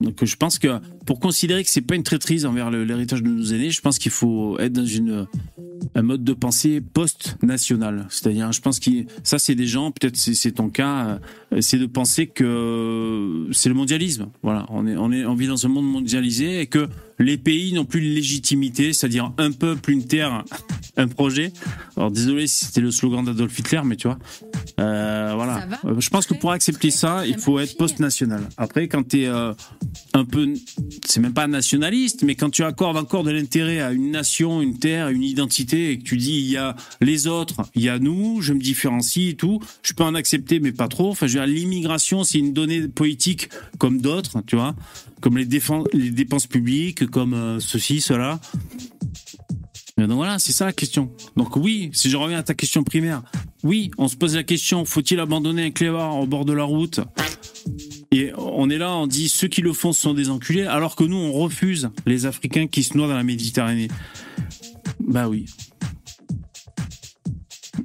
Donc je pense que pour considérer que c'est pas une traîtrise envers l'héritage de nos aînés je pense qu'il faut être dans une un mode de pensée post-national. C'est-à-dire, je pense que ça, c'est des gens, peut-être c'est ton cas, euh, c'est de penser que c'est le mondialisme. Voilà, on est, on est, on vit dans un monde mondialisé et que les pays n'ont plus de légitimité, c'est-à-dire un peuple, une terre, un projet. Alors désolé si c'était le slogan d'Adolf Hitler, mais tu vois. Euh, voilà. Va Euh, Je pense que pour accepter ça, il faut être post-national. Après, quand tu es un peu, c'est même pas nationaliste, mais quand tu accordes encore de l'intérêt à une nation, une terre, une identité, et que tu dis il y a les autres, il y a nous, je me différencie et tout, je peux en accepter, mais pas trop. Enfin, l'immigration, c'est une donnée politique comme d'autres, tu vois, comme les dépenses publiques, comme euh, ceci, cela. Donc voilà, c'est ça la question. Donc oui, si je reviens à ta question primaire, oui, on se pose la question, faut-il abandonner un clébard au bord de la route? Et on est là, on dit ceux qui le font sont des enculés, alors que nous, on refuse les Africains qui se noient dans la Méditerranée. Bah oui.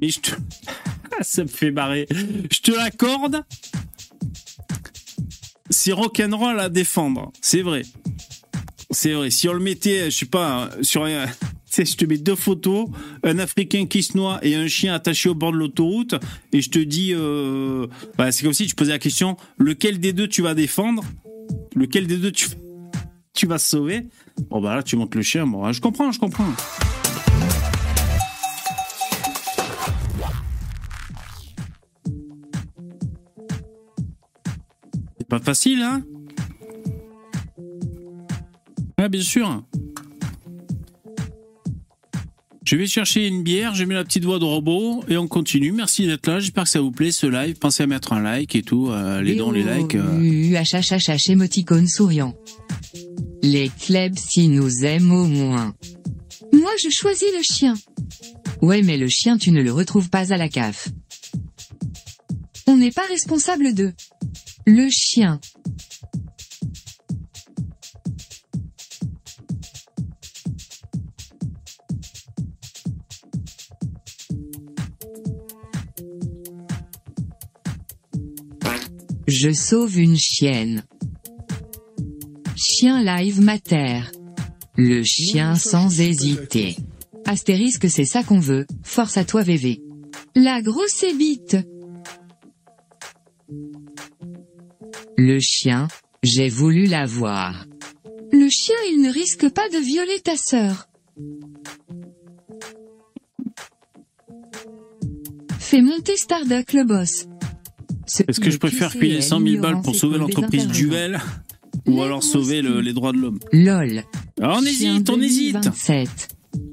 Et je te... ça me fait marrer. Je te l'accorde. C'est rock'n'roll à défendre, c'est vrai. C'est vrai. Si on le mettait, je sais pas, sur un, sais, je te mets deux photos, un Africain qui se noie et un chien attaché au bord de l'autoroute, et je te dis, euh, bah, c'est comme si tu posais la question, lequel des deux tu vas défendre, lequel des deux tu, vas sauver? Bon bah là, tu montes le chien. Bon, je comprends, je comprends. C'est pas facile, hein? Ah, bien sûr. Je vais chercher une bière, j'ai mis la petite voix de robot et on continue. Merci d'être là, j'espère que ça vous plaît ce live. Pensez à mettre un like et tout, euh, les dons, les likes. euh. UHHH émoticône souriant. Les clubs si nous aiment au moins. Moi je choisis le chien. Ouais mais le chien tu ne le retrouves pas à la CAF. On n'est pas responsable de. Le chien. Je sauve une chienne. Chien live mater. Le chien sans hésiter. Astérisque c'est ça qu'on veut, force à toi VV. La grosse ébite. Le chien, j'ai voulu l'avoir. Le chien il ne risque pas de violer ta sœur. Fais monter Starduck le boss. Ce Est-ce que je préfère filer 100 000 balles pour sauver l'entreprise. Duel ou alors sauver le- les droits de l'homme LOL. On hésite, on hésite 2027.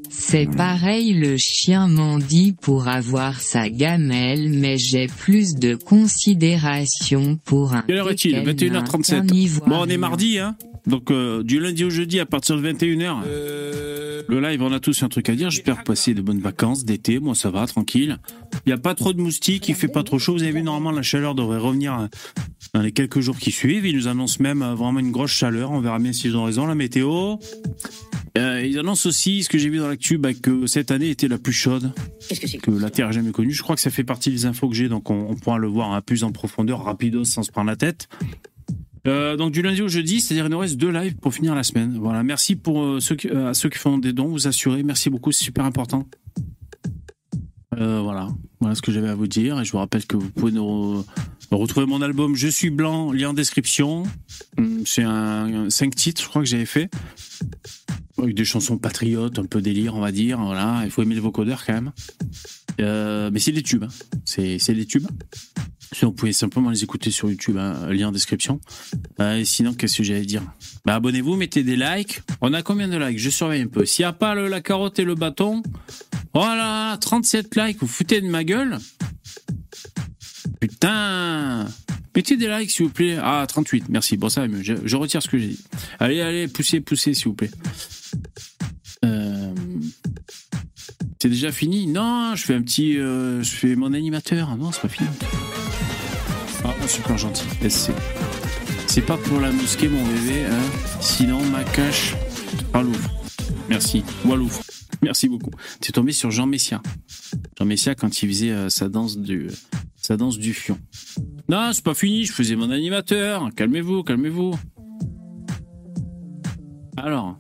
C'est pareil le chien mendie pour avoir sa gamelle mais j'ai plus de considération pour un Quelle heure est-il? teckel 21h37. qu'un ivoirien. Bon, on est mardi, hein Donc, euh, du lundi au jeudi à partir de 21h. Le live, on a tous un truc à dire. J'espère passer de bonnes vacances d'été. Moi, ça va, tranquille. Il n'y a pas trop de moustiques, il fait pas trop chaud. Vous avez vu, normalement, la chaleur devrait revenir euh, dans les quelques jours qui suivent. Ils nous annoncent même euh, vraiment une grosse chaleur. On verra bien s'ils ont raison. La météo. Euh, ils annoncent aussi, ce que j'ai vu dans bah, que cette année était la plus chaude Qu'est-ce que la Terre a jamais connue. Je crois que ça fait partie des infos que j'ai, donc on, on pourra le voir un plus en profondeur, rapido, sans se prendre la tête. Euh, donc du lundi au jeudi, c'est-à-dire il nous reste deux lives pour finir la semaine. Voilà, merci pour euh, ceux qui, euh, à ceux qui font des dons, vous assurez, merci beaucoup, c'est super important. Euh, voilà, voilà ce que j'avais à vous dire. Et je vous rappelle que vous pouvez retrouver mon album Je suis blanc, lien en description. Hum, C'est un, un cinq titres, je crois que j'avais fait. Avec des chansons patriotes, un peu délire, on va dire. Voilà, il faut aimer les vocodeurs quand même. Euh, mais c'est des tubes, hein. c'est des tubes. Sinon, vous pouvez simplement les écouter sur YouTube, hein, lien en description. Euh, et sinon, qu'est-ce que j'allais dire? Bah, Abonnez-vous, mettez des likes. On a combien de likes? Je surveille un peu. S'il n'y a pas le- la carotte et le bâton, voilà, 37 likes, vous foutez de ma gueule Putain Mettez des likes, s'il vous plaît. Ah, 38, merci. Bon, ça va mieux. Je, retire ce que j'ai dit. Allez, allez, poussez, poussez, s'il vous plaît. Euh, C'est déjà fini? Non, je fais un petit... euh, je fais mon animateur. Non, c'est pas fini. Super gentil. C'est pas pour la mosquée, mon bébé. Hein. Sinon, ma cache Walouf. Merci. Walouf. Merci beaucoup. T'es tombé sur Jean Messia. Jean Messia quand il faisait euh, sa danse du sa danse du fion. Non, c'est pas fini. Je faisais mon animateur. Calmez-vous, calmez-vous. Alors,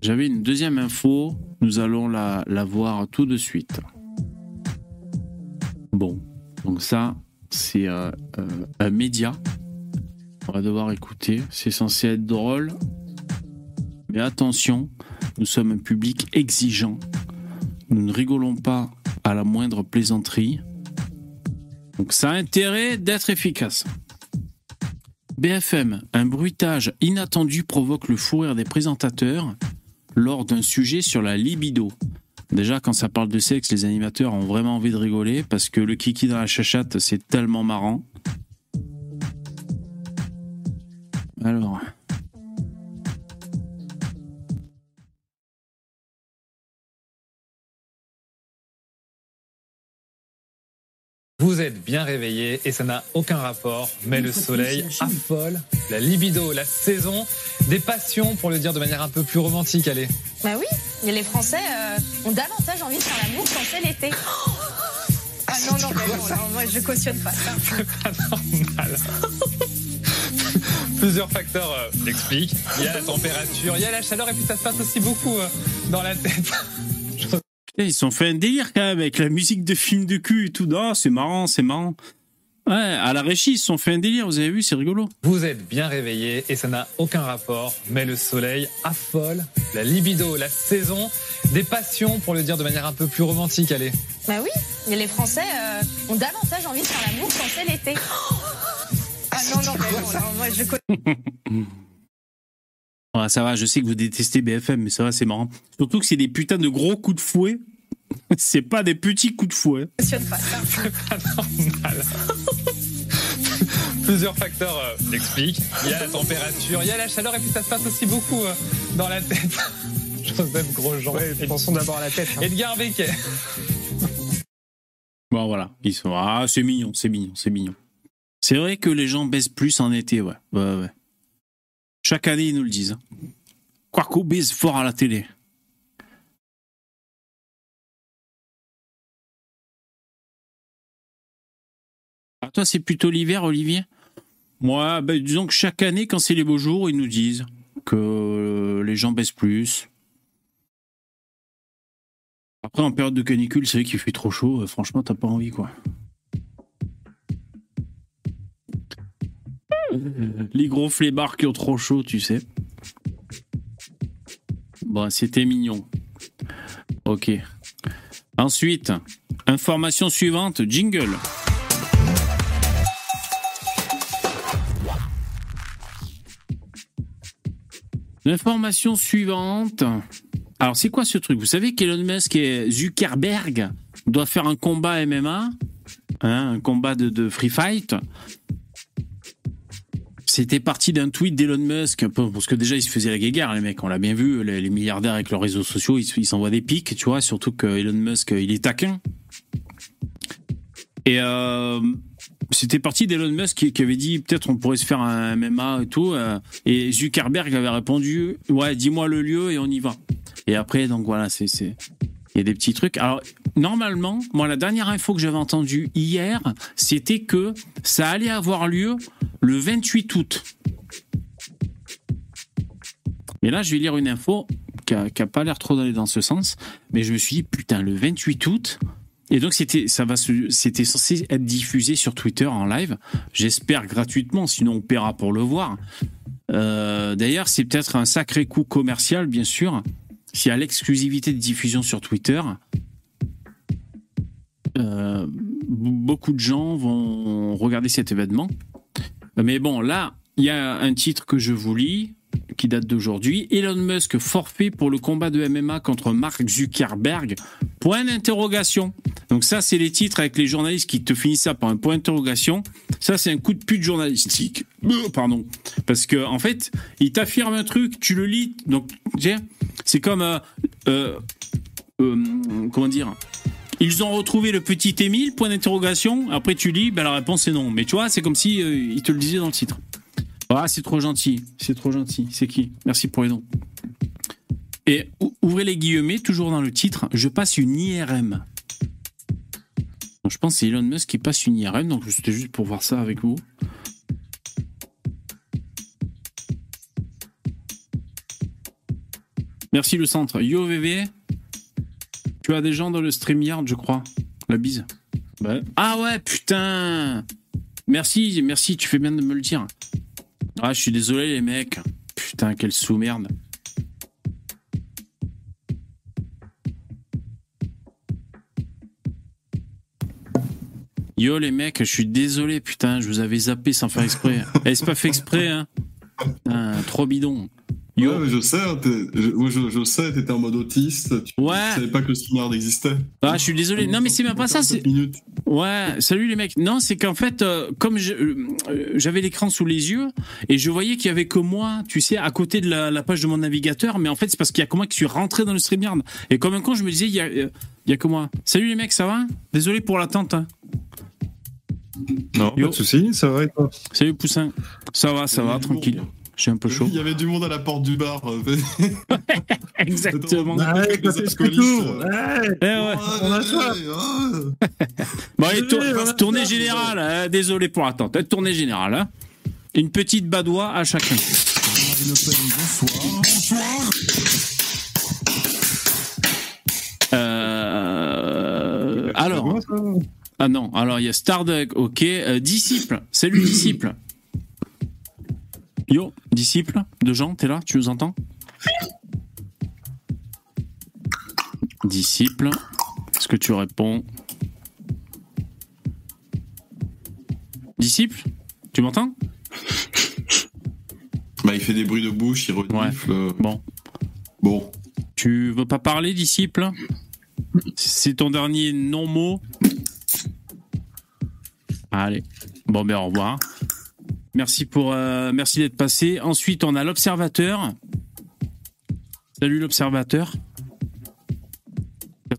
j'avais une deuxième info. Nous allons la voir tout de suite. Bon, donc ça, c'est euh, un média. On va devoir écouter. C'est censé être drôle. Mais attention, nous sommes un public exigeant. Nous ne rigolons pas à la moindre plaisanterie. Donc ça a intérêt d'être efficace. BFM, un bruitage inattendu provoque le fou des présentateurs lors d'un sujet sur la libido. Déjà, quand ça parle de sexe, les animateurs ont vraiment envie de rigoler parce que le kiki dans la chachate, c'est tellement marrant. Alors. Vous êtes bien réveillé et ça n'a aucun rapport, mais le soleil affole, la libido, la saison, des passions pour le dire de manière un peu plus romantique, allez. Bah oui, et les Français euh, ont davantage envie de faire l'amour quand c'est l'été. Ah non, non, mais non, non, moi je cautionne pas ça. C'est pas normal. Plusieurs facteurs euh, l'expliquent. Il y a la température, il y a la chaleur et puis ça se passe aussi beaucoup euh, dans la tête. Ils se sont fait un délire quand même avec la musique de film de cul et tout. Non, c'est marrant, c'est marrant. Ouais, à la régie, ils se sont fait un délire, vous avez vu, c'est rigolo. Vous êtes bien réveillé et ça n'a aucun rapport, mais le soleil affole, la libido, la saison, des passions pour le dire de manière un peu plus romantique, allez. Bah oui, et les Français euh, ont davantage envie de faire l'amour quand c'est l'été. Ah non, non, mais non, non, moi je cautionne Ouais, ça va, je sais que vous détestez BFM, mais ça va, c'est marrant. Surtout que c'est des putains de gros coups de fouet. c'est pas des petits coups de fouet. C'est pas normal. Plusieurs facteurs euh, l'expliquent. Il y a la température, il y a la chaleur et puis ça se passe aussi beaucoup euh, dans la tête. Joseph Grosjean. Pensons d'abord à la tête. hein. Edgar Becquet. Bon, voilà. Ils sont... Ah, c'est mignon, c'est mignon, c'est mignon. C'est vrai que les gens baissent plus en été, ouais. Ouais, ouais. Chaque année, ils nous le disent. hein. Quarko baise fort à la télé. Ah, toi, c'est plutôt l'hiver, Olivier? Moi, ben, disons que chaque année, quand c'est les beaux jours, ils nous disent que euh, les gens baissent plus. Après, en période de canicule, c'est vrai qu'il fait trop chaud. euh, franchement, t'as pas envie, quoi. Les gros flemmards qui ont trop chaud, tu sais. Bon, c'était mignon. Ok. Ensuite, information suivante, jingle. L'information suivante. Alors, c'est quoi ce truc? Vous savez qu'Elon Musk et Zuckerberg doivent faire un combat MMA, hein, un combat de free fight? C'était parti d'un tweet d'Elon Musk, parce que déjà, ils se faisaient la guéguerre, les mecs. On l'a bien vu, les, milliardaires avec leurs réseaux sociaux, ils s'envoient des pics, tu vois, surtout que Elon Musk, il est taquin. Et euh, c'était parti d'Elon Musk qui, avait dit peut-être on pourrait se faire un MMA et tout. euh, et Zuckerberg avait répondu ouais, dis-moi le lieu et on y va. Et après, donc voilà, c'est des petits trucs. Alors normalement, moi la dernière info que j'avais entendue hier, c'était que ça allait avoir lieu le 28 août. Mais là, je vais lire une info qui a, qui a pas l'air trop d'aller dans ce sens, mais je me suis dit putain le 28 août. Et donc c'était ça c'était censé être diffusé sur Twitter en live. J'espère gratuitement, sinon on paiera pour le voir. Euh, D'ailleurs, c'est peut-être un sacré coup commercial, bien sûr. S'il y a l'exclusivité de diffusion sur Twitter, euh, beaucoup de gens vont regarder cet événement. Mais bon, là, il y a un titre que je vous lis qui date d'aujourd'hui. Elon Musk forfait pour le combat de MMA contre Mark Zuckerberg. Point d'interrogation. Donc ça, c'est les titres avec les journalistes qui te finissent ça par un point d'interrogation. Ça, c'est un coup de pute journalistique. Pardon. Parce que en fait, il t'affirme un truc, tu le lis. Donc, c'est comme... euh, euh, euh, comment dire ils ont retrouvé le petit Émile, point d'interrogation. Après, tu lis, ben, la réponse est non. Mais tu vois, c'est comme si euh, il te le disait dans le titre. Ah, c'est trop gentil. C'est trop gentil. C'est qui? Merci pour les dons. Et ou- ouvrez les guillemets, toujours dans le titre, je passe une IRM. Donc, je pense que c'est Elon Musk qui passe une IRM, donc c'était juste pour voir ça avec vous. Merci le centre. Yo VV, tu as des gens dans le StreamYard, je crois. La bise. Ouais. Ah ouais, putain Merci, merci, tu fais bien de me le dire. Ah, je suis désolé, les mecs. Putain, quelle sous-merde. Yo les mecs, je suis désolé, putain, je vous avais zappé sans faire exprès. Eh, c'est pas fait exprès, hein. Putain, trop bidon. Yo. Ouais, mais je sais, je, moi, je, je sais, t'étais en mode autiste. Tu Ouais. savais pas que le streamer existait. Ah, je suis désolé. Non, mais c'est même pas ça. Ouais. Salut les mecs. Non, c'est qu'en fait, euh, comme euh, j'avais l'écran sous les yeux et je voyais qu'il y avait que moi, tu sais, à côté de la, la page de mon navigateur. Mais en fait, c'est parce qu'il y a que moi qui suis rentré dans le StreamYard. Et comme un con, je me disais, il y a, euh, il y a que moi. Salut les mecs, ça va? Désolé pour l'attente. hein. Non, Yo. pas de soucis, ça va et toi? Salut Poussin. Ça va, ça va, tranquille. J'ai un peu chaud. Il y avait du monde à la porte du bar. Exactement. Ouais, c'est. Bon, allez, tour- tournée générale. hein, désolé pour l'attente. hein, Tournée générale. hein. Une petite badoie à chacun. Euh, alors, ah non, alors il y a Starduck, ok. Euh, disciple, salut disciple. Yo, disciple de Jean, t'es là, tu nous entends Disciple, est-ce que tu réponds Disciple, tu m'entends Bah, il fait des bruits de bouche, il renifle. euh, Bon. Bon. Tu veux pas parler, disciple C'est ton dernier non-mot Allez. Bon, ben au revoir. Euh, merci d'être passé. Ensuite, on a l'observateur. Salut l'observateur.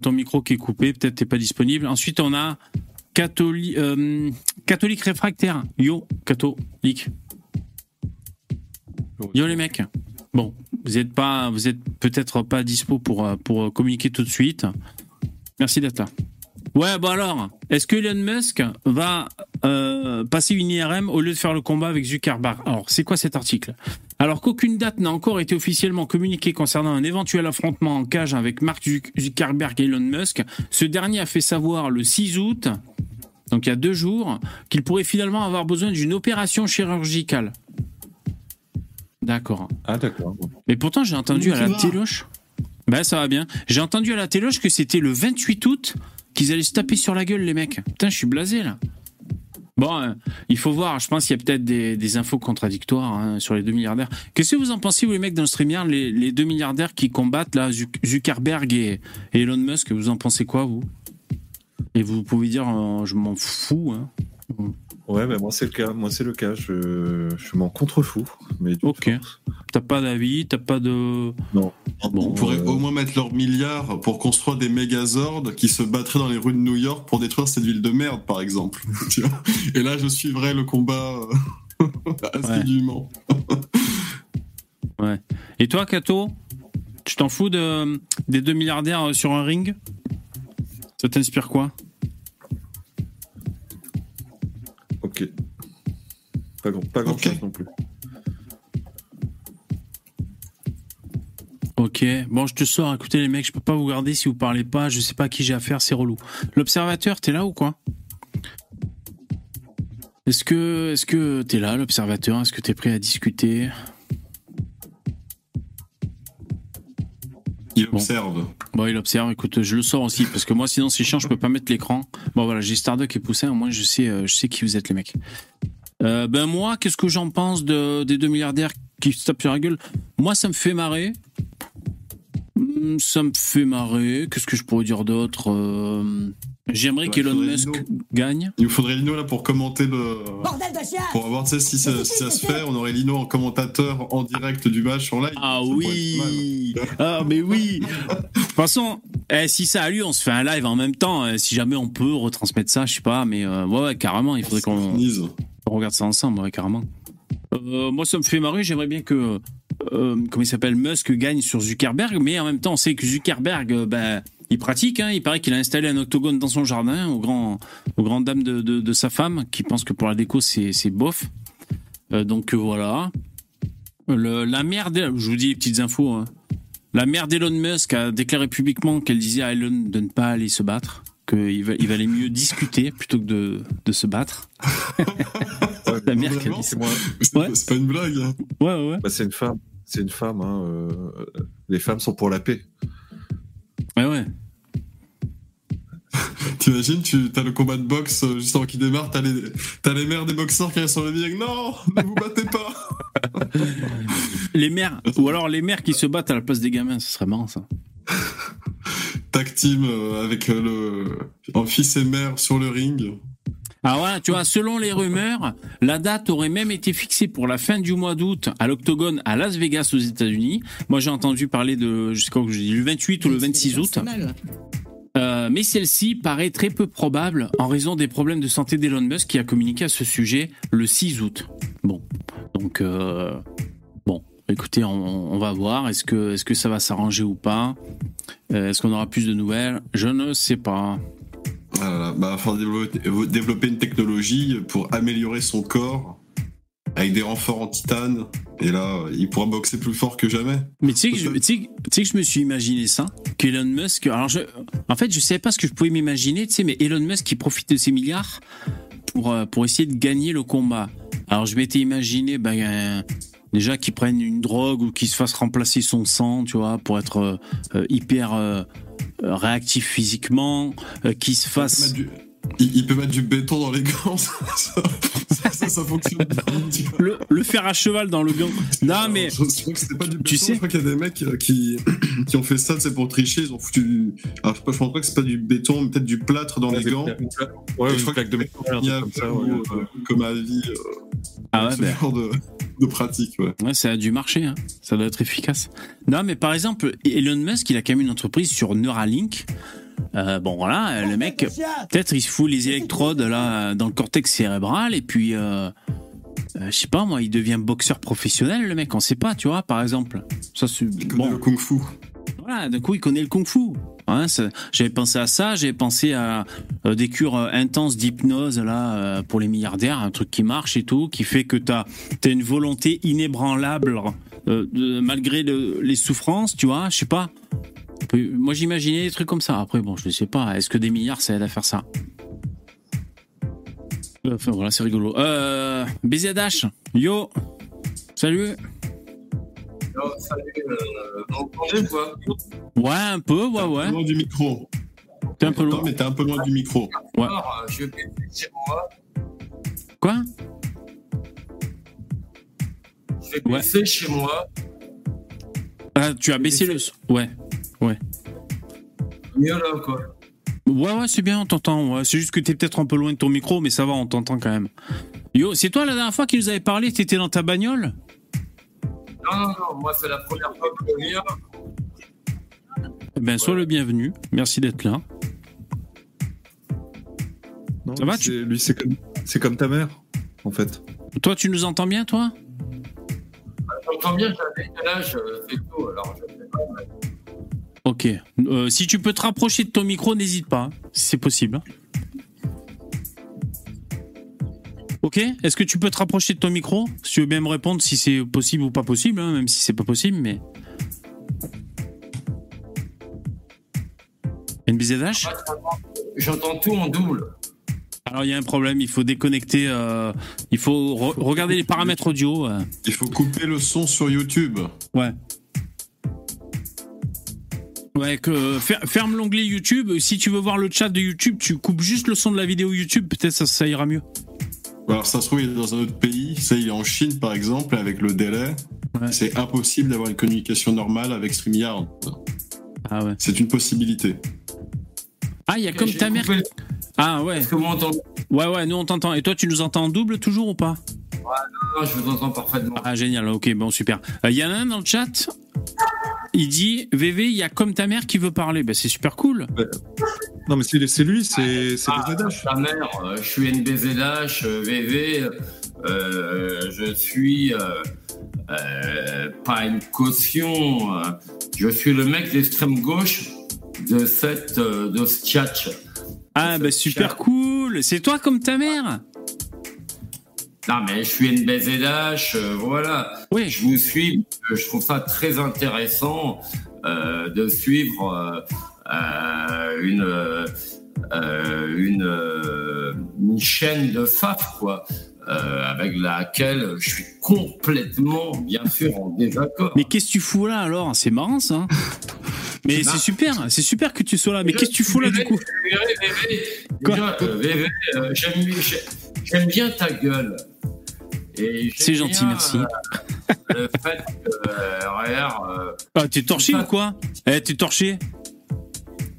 Ton micro qui est coupé, peut-être t'es pas disponible. Ensuite, on a catholique, catholique réfractaire. Yo, catholique. Yo les mecs. Bon, vous êtes pas, vous êtes peut-être pas dispo pour euh, pour euh, communiquer tout de suite. Merci d'être là. Ouais, bon alors, est-ce que Elon Musk va euh, passer une IRM au lieu de faire le combat avec Zuckerberg Alors, c'est quoi cet article Alors qu'aucune date n'a encore été officiellement communiquée concernant un éventuel affrontement en cage avec Mark Zuc- Zuckerberg et Elon Musk, ce dernier a fait savoir le 6 août, donc il y a deux jours, qu'il pourrait finalement avoir besoin d'une opération chirurgicale. D'accord. Ah, d'accord. Mais pourtant, j'ai entendu à la téloche. Ben, ça va bien. J'ai entendu à la téloche que c'était le 28 août qu'ils allaient se taper sur la gueule, les mecs. Putain, je suis blasé, là. Bon, euh, il faut voir. Je pense qu'il y a peut-être des, infos contradictoires hein, sur les deux milliardaires. Qu'est-ce que vous en pensez, vous, les mecs, dans le StreamYard, les, deux milliardaires qui combattent, là, Zuc- Zuckerberg et, et Elon Musk? Vous en pensez quoi, vous? Et vous pouvez dire, euh, je m'en fous. Hein. Ouais, mais moi c'est le cas. Moi c'est le cas. Je, je m'en contrefous. Mais du Ok. T'as pas d'avis T'as pas de. Non. Ils pourraient au moins mettre leurs milliards pour construire des mégazords qui se battraient dans les rues de New York pour détruire cette ville de merde, par exemple. Tu vois Et là, je suivrais le combat euh, assidûment. Ouais. Et toi, Kato Tu t'en fous de, des deux milliardaires euh, sur un ring? Ça t'inspire quoi? Ok. Pas grand, pas grand chose non plus. Ok, bon, je te sors. Écoutez, les mecs, je peux pas vous garder si vous parlez pas. Je sais pas à qui j'ai affaire, c'est relou. L'observateur, t'es là ou quoi? Est-ce que, est-ce que t'es là, l'observateur? Est-ce que t'es prêt à discuter? Il observe. Bon, il observe. Écoute, je le sors aussi parce que moi, sinon, c'est chiant. Je peux pas mettre l'écran. Bon, voilà, j'ai Starduck et Poussin. Au moins, je sais, euh, je sais qui vous êtes, les mecs. Euh, ben moi, qu'est-ce que j'en pense de, des deux milliardaires qui se tapent sur la gueule? Moi, ça me fait marrer. Hmm, Ça me fait marrer. Qu'est-ce que je pourrais dire d'autre Euh, J'aimerais Ouais, qu'Elon Musk Lino. gagne. Il nous faudrait Lino là pour commenter le. Bordel de chien Pour avoir, tu sais, si ça, si ça se fait, on aurait Lino en commentateur en direct du match en live. Ah Ça oui. Ah mais oui De toute façon, eh, si ça a lieu, on se fait un live en même temps. Eh, si jamais on peut retransmettre ça, je sais pas, mais euh, ouais, ouais, carrément, il faudrait qu'on regarde ça ensemble, ouais, carrément. Euh, moi, ça me fait marrer. J'aimerais bien que, euh, comment il s'appelle, Musk gagne sur Zuckerberg, mais en même temps, on sait que Zuckerberg, euh, ben, il pratique. Hein, il paraît qu'il a installé un octogone dans son jardin, au grand, aux grandes dames de, de, de sa femme, qui pense que pour la déco, c'est bof. Euh, donc euh, voilà. Le- la mère, d'E- je vous dis les petites infos. hein. La mère d'Elon Musk a déclaré publiquement qu'elle disait à Elon de ne pas aller se battre, qu'il va- il valait mieux discuter plutôt que de, de se battre. La mère qui a dit ça. C'est moi. C'est Ouais. c'est pas une blague. hein. Ouais, ouais. Bah, c'est une femme. C'est une femme. Hein, euh, Les femmes sont pour la paix. Ouais, ouais. T'imagines, tu as le combat de boxe euh, juste avant qu'il démarre, t'as les, t'as les mères des boxeurs qui restent sur le ring. Non, ne vous battez pas. les mères, ou alors les mères qui se battent à la place des gamins, ce serait marrant ça. Tag team euh, avec euh, le en fils et mère sur le ring. Ah voilà, tu vois, selon les rumeurs, la date aurait même été fixée pour la fin du mois d'août à l'Octogone à Las Vegas aux États-Unis. Moi, j'ai entendu parler de, je sais dis, le 28 ou le 26 août. Euh, mais celle-ci paraît très peu probable en raison des problèmes de santé d'Elon Musk qui a communiqué à ce sujet le 6 août. Bon, donc euh, bon, écoutez, on, va voir. Est-ce que est-ce que ça va s'arranger ou pas? Euh, Est-ce qu'on aura plus de nouvelles? Je ne sais pas. Voilà, bah, faut développer, développer une technologie pour améliorer son corps avec des renforts en titane. Et là, il pourra boxer plus fort que jamais. Mais tu sais que, je- tu sais que- tu sais que je me suis imaginé ça, qu'Elon Musk. Alors, je, en fait, je savais pas ce que je pouvais m'imaginer, tu sais, mais Elon Musk qui profite de ses milliards pour euh, pour essayer de gagner le combat. Alors, je m'étais imaginé, ben, euh, déjà qu'il prenne une drogue ou qu'il se fasse remplacer son sang, tu vois, pour être euh, hyper euh, réactif physiquement, qu'il se fasse. Il, il peut mettre du béton dans les gants. ça, ça, ça, ça fonctionne. Le, le fer à cheval dans le gant. Non, mais. Je, je crois que c'était pas du béton. Tu sais- Je crois qu'il y a des mecs euh, qui, qui ont fait ça, c'est pour tricher. Ils ont foutu du. Alors, je, pense pas que c'est pas du béton, mais peut-être du plâtre dans Ouais, les gants. ouais, je crois plaque de que métal, un il y a truc comme ça, ou, ouais. euh, comme avis. euh, Ah ouais, ce ben. genre de, de pratique, ouais. Ouais, ça a dû marcher, hein. ça doit être efficace. Non, mais par exemple, Elon Musk, il a quand même une entreprise sur Neuralink. Euh, bon, voilà, le mec, peut-être il se fout les électrodes là dans le cortex cérébral et puis, euh, euh, je sais pas moi, il devient boxeur professionnel, le mec, on sait pas, tu vois, par exemple. Ça, c'est bon. Le kung-fu. Voilà, d'un coup, il connaît le kung-fu. Hein, ça- j'avais pensé à ça, j'avais pensé à euh, des cures euh, intenses d'hypnose là euh, pour les milliardaires, un truc qui marche et tout, qui fait que tu as, une volonté inébranlable euh, de- malgré le- les souffrances, tu vois, je sais pas. Peu- Moi j'imaginais des trucs comme ça. Après bon, je ne sais pas, est-ce que des milliards ça aide à faire ça? Enfin voilà, c'est rigolo. Euh, BZH, yo, salut. Ouais, un peu, ouais, ouais. Loin du micro. T'es un peu loin. Non, mais t'es un peu loin du micro. Ouais. je vais chez moi. Quoi? Je vais baisser chez moi. Ah, tu as baissé le. Ouais, ouais. Mieux là, quoi. Ouais, ouais, c'est bien, on t'entend. Ouais. C'est juste que t'es peut-être un peu loin de ton micro, mais ça va, on t'entend quand même. Yo, c'est toi la dernière fois qui nous avait parlé, t'étais dans ta bagnole? Non, non, non, moi, c'est la première fois que je viens. Eh Ben, sois le bienvenu. Merci d'être là. Non, Ça va, lui, c'est- Lui, c'est comme, c'est comme ta mère, en fait. Toi, tu nous entends bien, toi? J'entends bien, j'ai un décalage, euh, c'est tout, alors je sais pas. mais- Ok. Euh, si tu peux te rapprocher de ton micro, n'hésite pas, hein, si c'est possible. Ok Est-ce que tu peux te rapprocher de ton micro? Si tu veux bien me répondre si c'est possible ou pas possible, hein, même si c'est pas possible, mais. NBZH J'entends tout en double. Alors il y a un problème, il faut déconnecter, euh, il faut re- regarder les paramètres audio. euh. Il faut couper le son sur YouTube. Ouais. Ouais, que fer- ferme l'onglet YouTube. Si tu veux voir le chat de YouTube, tu coupes juste le son de la vidéo YouTube. Peut-être ça, ça ira mieux. Alors ça se trouve, il est dans un autre pays. Ça, il est en Chine, par exemple, avec le délai. C'est impossible d'avoir une communication normale avec StreamYard. Ah ouais. C'est une possibilité. Ah, il y a comme ta mère. Ah ouais. Est-ce que vous m'entendez Ouais, ouais, nous on t'entend. Et toi, tu nous entends en double toujours ou pas? Non, je vous entends parfaitement. Ah, génial. Ok, bon, super. Euh, Il y en a un dans le chat. Il dit VV, il y a comme ta mère qui veut parler. Ben, c'est super cool. Non, mais c'est c'est lui, c'est c'est Ah, ZH. Ta mère, euh, je suis NBZH, euh, VV, euh, je suis euh, euh, pas une caution, euh, je suis le mec d'extrême gauche de cette euh, de ce tchatch. Ah, ben super cool. C'est toi comme ta mère? Non mais je suis NBZH, euh, voilà. Oui. Je vous suis, euh, je trouve ça très intéressant euh, de suivre euh, une une, une chaîne de FAF quoi. avec laquelle je suis complètement, bien sûr, en désaccord. Mais qu'est-ce que tu fous là alors? C'est marrant ça. Mais c'est super, c'est super que tu sois là. Mais qu'est-ce que tu fous là du coup? j'aime bien ta gueule. C'est gentil, merci. euh, le fait que, euh, euh, Ah, t'es torché ou quoi Eh, t'es torché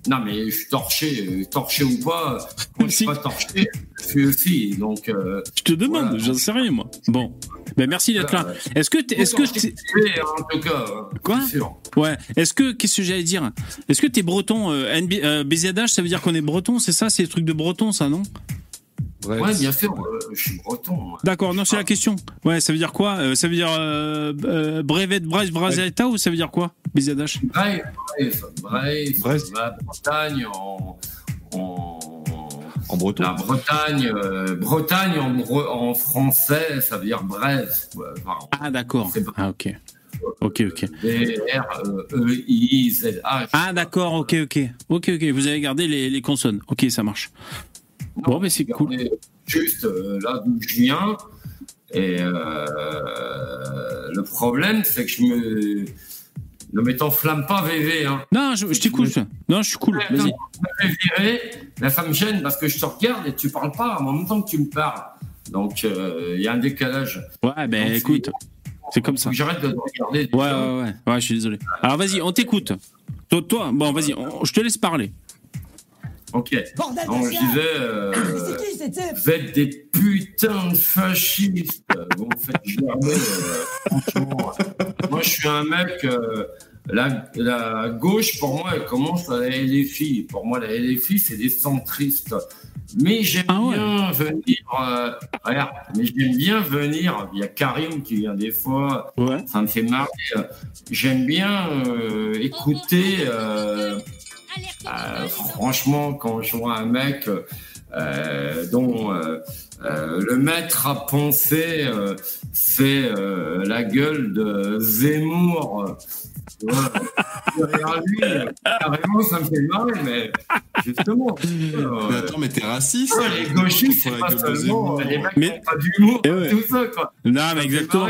non mais je suis torché, torché ou pas, moi je suis pas torché, je suis aussi, donc... euh, Je te demande, j'en sais rien moi. Bon, ben merci d'être là. Est-ce que, est-ce que, t'es- en tout cas, hein, quoi sûr. Ouais. Est-ce que, qu'est-ce que j'allais dire Est-ce que t'es breton euh, NB, euh, BZH, ça veut dire qu'on est breton, c'est ça C'est des trucs de breton, ça, non Ouais, bien sûr, euh, je suis breton. D'accord, non, c'est la question. Ouais, ça veut dire quoi Euh, Ça veut dire euh, euh, brevet de Brest, Brazeta ou ça veut dire quoi BZH Bref, bref, bref, la Bretagne en... en En breton. La Bretagne, euh, Bretagne en, bre- en français, ça veut dire Brest. Enfin, Ah, d'accord. Ah, ok. Ok, ok. B-R-E-I-Z-H. Ah, d'accord, ok, ok. Ok, ok. Vous avez gardé les, les consonnes. Ok, ça marche. Bon, mais c'est cool. Juste euh, là d'où je viens. Et euh, le problème, c'est que je me. Ne m'enflamme pas, VV. Hein. Non, je, je t'écoute. Non, je suis cool. Vas-y. je virer, mais ça me gêne parce que je te regarde et tu parles pas en même temps que tu me parles. Donc euh, il y a un décalage. Ouais, ben écoute, c'est comme ça. J'arrête de te regarder. Ouais, ouais, ouais. Ouais, je suis désolé. Alors, vas-y, on t'écoute. Toi, toi, bon, vas-y, on- je te laisse parler. Ok. Bordel de Donc, je disais, euh, vous êtes des putains de fascistes. Vous me faites gerber, euh, franchement. Moi, je suis un mec. euh, la, la gauche, pour moi, elle commence à la LFI. Pour moi, la LFI, c'est des centristes. Mais j'aime bien venir. euh, regarde, mais j'aime bien venir. Il y a Karim qui vient des fois. Ça me fait marrer. J'aime bien euh, écouter. euh, euh, franchement, quand je vois un mec euh, dont euh, euh, le maître à penser, euh, c'est euh, la gueule de Zemmour. tu vois, derrière lui, carrément, ça me fait marrer, mais justement. euh, Mais attends, mais t'es raciste ouais, les gauchistes, c'est pas gueule de seulement Zemmour. euh, les mecs Mais- qui n'ont pas d'humour, Eh ouais. tout ça, quoi. Non, mais exactement.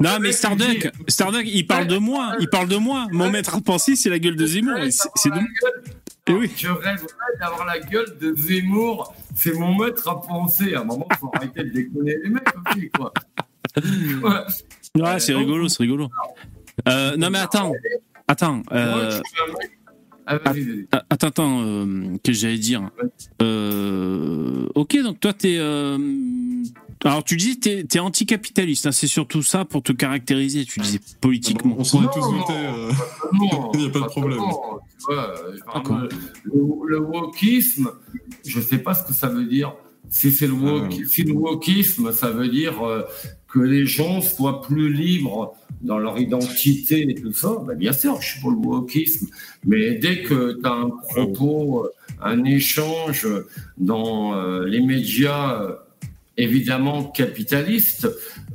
Non, mais Starduck, Starduck, il parle de moi. Il parle de moi. Mon maître à penser, c'est la gueule de Zemmour. et C'est c'est donc. Eh oui. Je rêverais d'avoir la gueule de Zemmour. C'est mon maître à penser. À un moment, faut arrêter de déconner les mecs aussi, quoi. Ouais. Ouais, c'est rigolo, c'est rigolo. Euh, non, mais attends. Attends. Euh, Ah, vas-y, vas-y. Ah, Attends, attends, euh, que j'allais dire. Euh, ok, donc toi, t'es. euh, alors, tu dis, t'es es anticapitaliste. hein, c'est surtout ça pour te caractériser. Tu disais politiquement. On s'en est tous doutés. euh, Il n'y a pas de problème. non, tu vois, euh, le, le wokisme, je sais pas ce que ça veut dire. Si c'est le, wok, si le wokisme, ça veut dire euh, que les gens soient plus libres dans leur identité et tout ça, ben bien sûr, je suis pour le wokisme. Mais dès que tu as un propos, euh, un échange dans euh, les médias, évidemment capitalistes,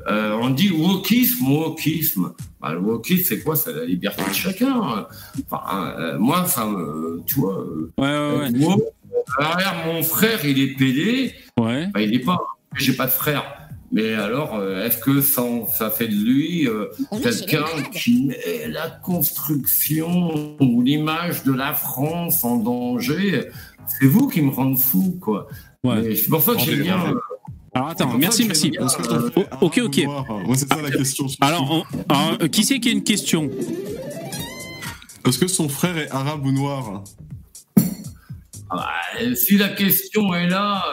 euh, on dit wokisme, wokisme. Bah, le wokisme, c'est quoi? C'est la liberté de chacun. Enfin, euh, moi, ça me. Tu vois. Ouais, ouais, woke, regarde, mon frère, il est PD. Ouais. Bah, il est pas. J'ai pas de frère. Mais alors, euh, est-ce que ça, ça fait de lui euh, quelqu'un qui met la construction ou l'image de la France en danger? C'est vous qui me rendez fou, quoi. Mais C'est pour ça que j'aime bien. euh, Alors, attends, c'est pour merci, merci. bien, euh, ok, ok. c'est ça la question. Alors, on- alors, qui c'est qui a une question? Est-ce que son frère est arabe ou noir? Ah bah, si la question est là,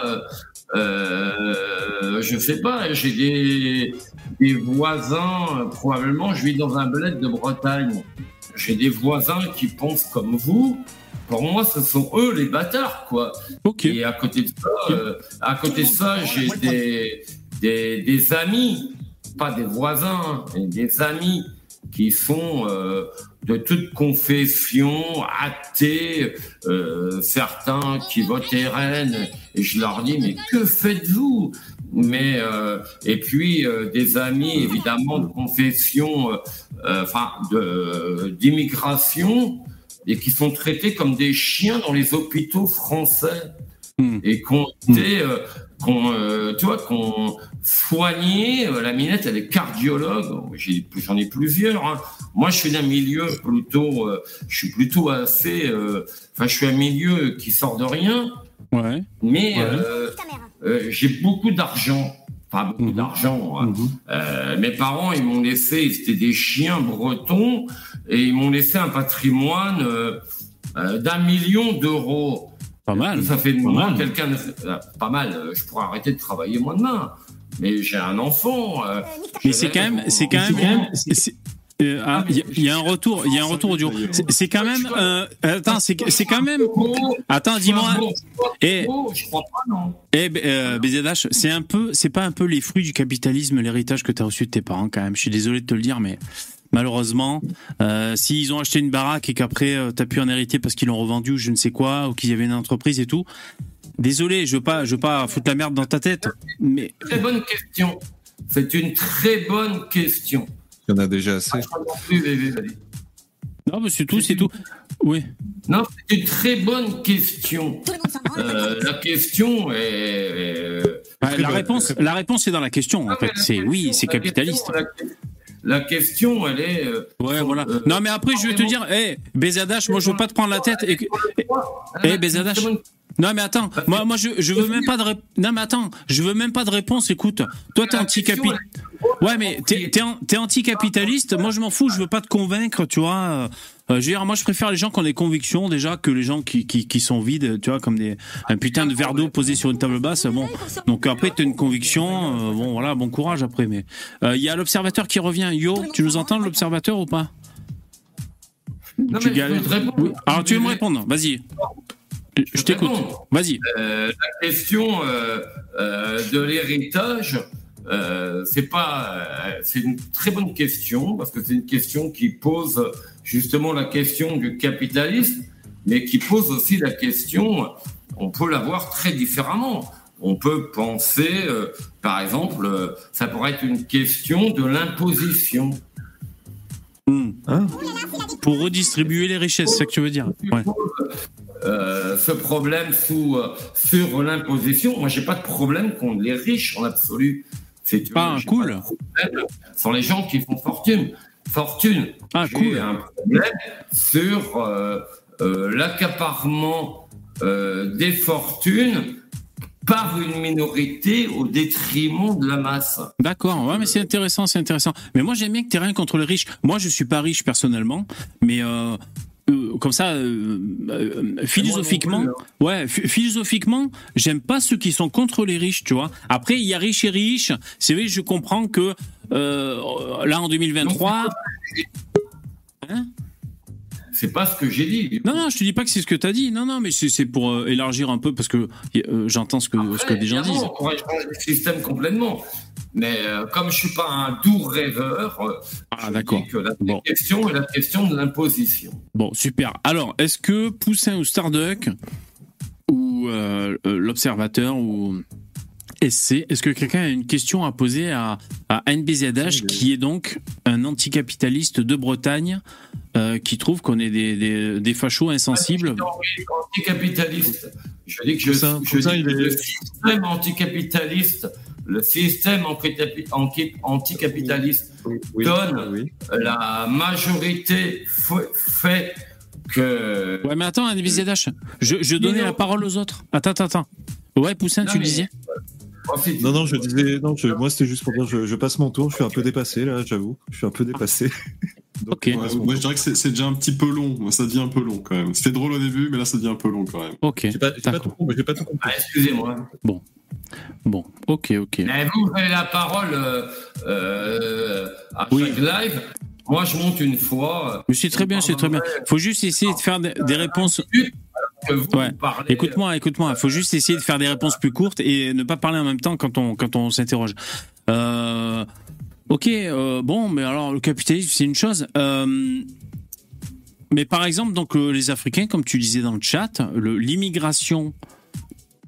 euh, je sais pas, j'ai des, des voisins, probablement, je vis dans un bled de Bretagne. J'ai des voisins qui pensent comme vous. Pour moi, ce sont eux les bâtards, quoi. Et à côté de ça, euh, à côté de ça, j'ai des, des, des amis, pas des voisins, mais des amis qui sont euh, de toute confession, athées, euh, certains qui votent RN, et je leur dis mais que faites-vous? Mais euh, et puis euh, des amis évidemment de confession, euh, euh, enfin de d'immigration, et qui sont traités comme des chiens dans les hôpitaux français. Et qu'on été, euh, qu'on, euh, tu vois, qu'on soigné. euh, la minette, elle est cardiologue. J'ai- J'en ai plusieurs. hein. Moi, je suis d'un milieu plutôt, euh, je suis plutôt assez, euh, enfin, je suis un milieu qui sort de rien. Ouais. Mais Ouais. euh, euh, j'ai beaucoup d'argent. Enfin, beaucoup Mhm. d'argent. hein. Euh, mes parents, ils m'ont laissé, c'était des chiens bretons, et ils m'ont laissé un patrimoine euh, d'un million d'euros. Pas mal. Ça fait de moi quelqu'un de... euh, Pas mal. euh, Je pourrais arrêter de travailler moi demain. Mais j'ai un enfant. euh, Mais c'est quand même, c'est quand même, enfant. c'est- c'est- euh, ah, il y, a- il y a un retour, il y a un retour audio. C'est- C'est quand même, euh, attends, c'est c'est quand même, attends, dis-moi, eh, Je crois pas, non. eh, euh, BZH, c'est un peu, c'est pas un peu les fruits du capitalisme, l'héritage que tu as reçu de tes parents quand même. Je suis désolé de te le dire, mais malheureusement, euh, s'ils ont acheté une baraque et qu'après euh, t'as pu en hériter parce qu'ils l'ont revendu ou je ne sais quoi, ou qu'il y avait une entreprise et tout. Désolé, je veux pas, je veux pas foutre la merde dans ta tête, mais Très bonne question. C'est une très bonne question. Il y en a déjà assez. non, mais c'est tout, c'est tout. Oui. Non, c'est une très bonne question. Euh, la question est. est- Bah, la réponse, la réponse est dans la question en fait. C'est oui, c'est capitaliste. question, La, question, elle est. euh, Ouais, voilà. Non, mais après, je vais te dire, hé, BZH, moi, je veux pas te prendre la tête. Et... BZH. Non, mais attends, moi, moi, je, je veux même pas de Non, mais attends, je veux même pas de réponse. Écoute, toi, t'es anticapitaliste. Ouais, mais t'es, t'es, an- t'es anticapitaliste. Moi, je m'en fous. Je veux pas te convaincre, tu vois. Euh, je veux dire, moi, je préfère les gens qui ont des convictions déjà que les gens qui, qui, qui sont vides, tu vois, comme des un putain de verre d'eau posé sur une table basse. Bon, donc après, t'as une conviction. euh, bon, voilà, bon courage après. Mais euh, il y a l'observateur qui revient. Yo, tu nous entends l'observateur ou pas? Non, Tu mais je galères. peux te répondre. Oui. Alors, tu veux me répondre? Vas-y. Je t'écoute. Vas-y. Euh, la question euh, euh, de l'héritage, c'est pas, c'est une très bonne question parce que c'est une question qui pose justement la question du capitalisme, mais qui pose aussi la question. On peut la voir très différemment. On peut penser, par exemple, ça pourrait être une question de l'imposition. Pour redistribuer les richesses, c'est ça que tu veux dire? Ouais. Euh, ce problème sous, euh, sur l'imposition. Moi, j'ai pas de problème contre les riches en absolu. C'est Ah, cool. Sur les gens qui font fortune. Fortune. Ah, J'ai cool. un problème sur euh, l'accaparement des fortunes par une minorité au détriment de la masse. D'accord, ouais, mais c'est intéressant, c'est intéressant. Mais moi, j'aime bien que tu rien contre les riches. Moi, je suis pas riche personnellement, mais euh, comme ça, euh, euh, philosophiquement, ouais, ph- philosophiquement, j'aime pas ceux qui sont contre les riches, tu vois. Après, il y a riches et riches. C'est vrai, je comprends que là, en 2023. Hein C'est pas ce que j'ai dit. Non, non, je te dis pas que c'est ce que tu as dit. Non, non, mais c'est pour euh, élargir un peu parce que euh, j'entends ce que, ce que des gens disent. On pourrait changer le système complètement. Mais euh, comme je suis pas un doux rêveur, Ah, je d'accord. dis que la question est la question de l'imposition. Bon, super. Alors, est-ce que Poussin ou Starduck ou l'Observateur ou SC, est-ce que quelqu'un a une question à poser à, à NBZH, qui est donc un anticapitaliste de Bretagne, euh, qui trouve qu'on est des, des, des fachos insensibles Anticapitaliste. Je dis que je, Poussin, je Poussin, dis que est- le système anticapitaliste, le système anticapi- anti- anticapitaliste donne la majorité fait que. Ouais, mais attends, NBZH, je, je donnais non. la parole aux autres. Attends, attends, attends. Ouais, Poussin, Non, tu mais- disais Non, non, je disais, non, je- moi c'était juste pour dire, je, je passe mon tour, je suis un peu dépassé là, j'avoue, je suis un peu dépassé. Donc, Moi, tour. je dirais que c'est déjà un petit peu long. Moi, Ça devient un peu long quand même. C'était drôle au début, mais là, ça devient un peu long quand même. Ok. J'ai pas, pas tout compris, j'ai pas tout compris. Ah, excusez-moi. Bon. Bon, ok, ok. Mais vous, vous avez la parole euh, euh, à Oui. chaque live. Moi, je monte une fois. Mais c'est très bien, c'est très bien. Faut juste essayer de faire des, des réponses. Que vous Ouais. parlez. Écoute-moi, écoute-moi. Faut juste essayer de faire des réponses plus courtes et ne pas parler en même temps quand on quand on s'interroge. Euh, ok, euh, bon, mais alors le capitalisme c'est une chose. Euh, mais par exemple, donc euh, les Africains, comme tu disais dans le chat, l'immigration.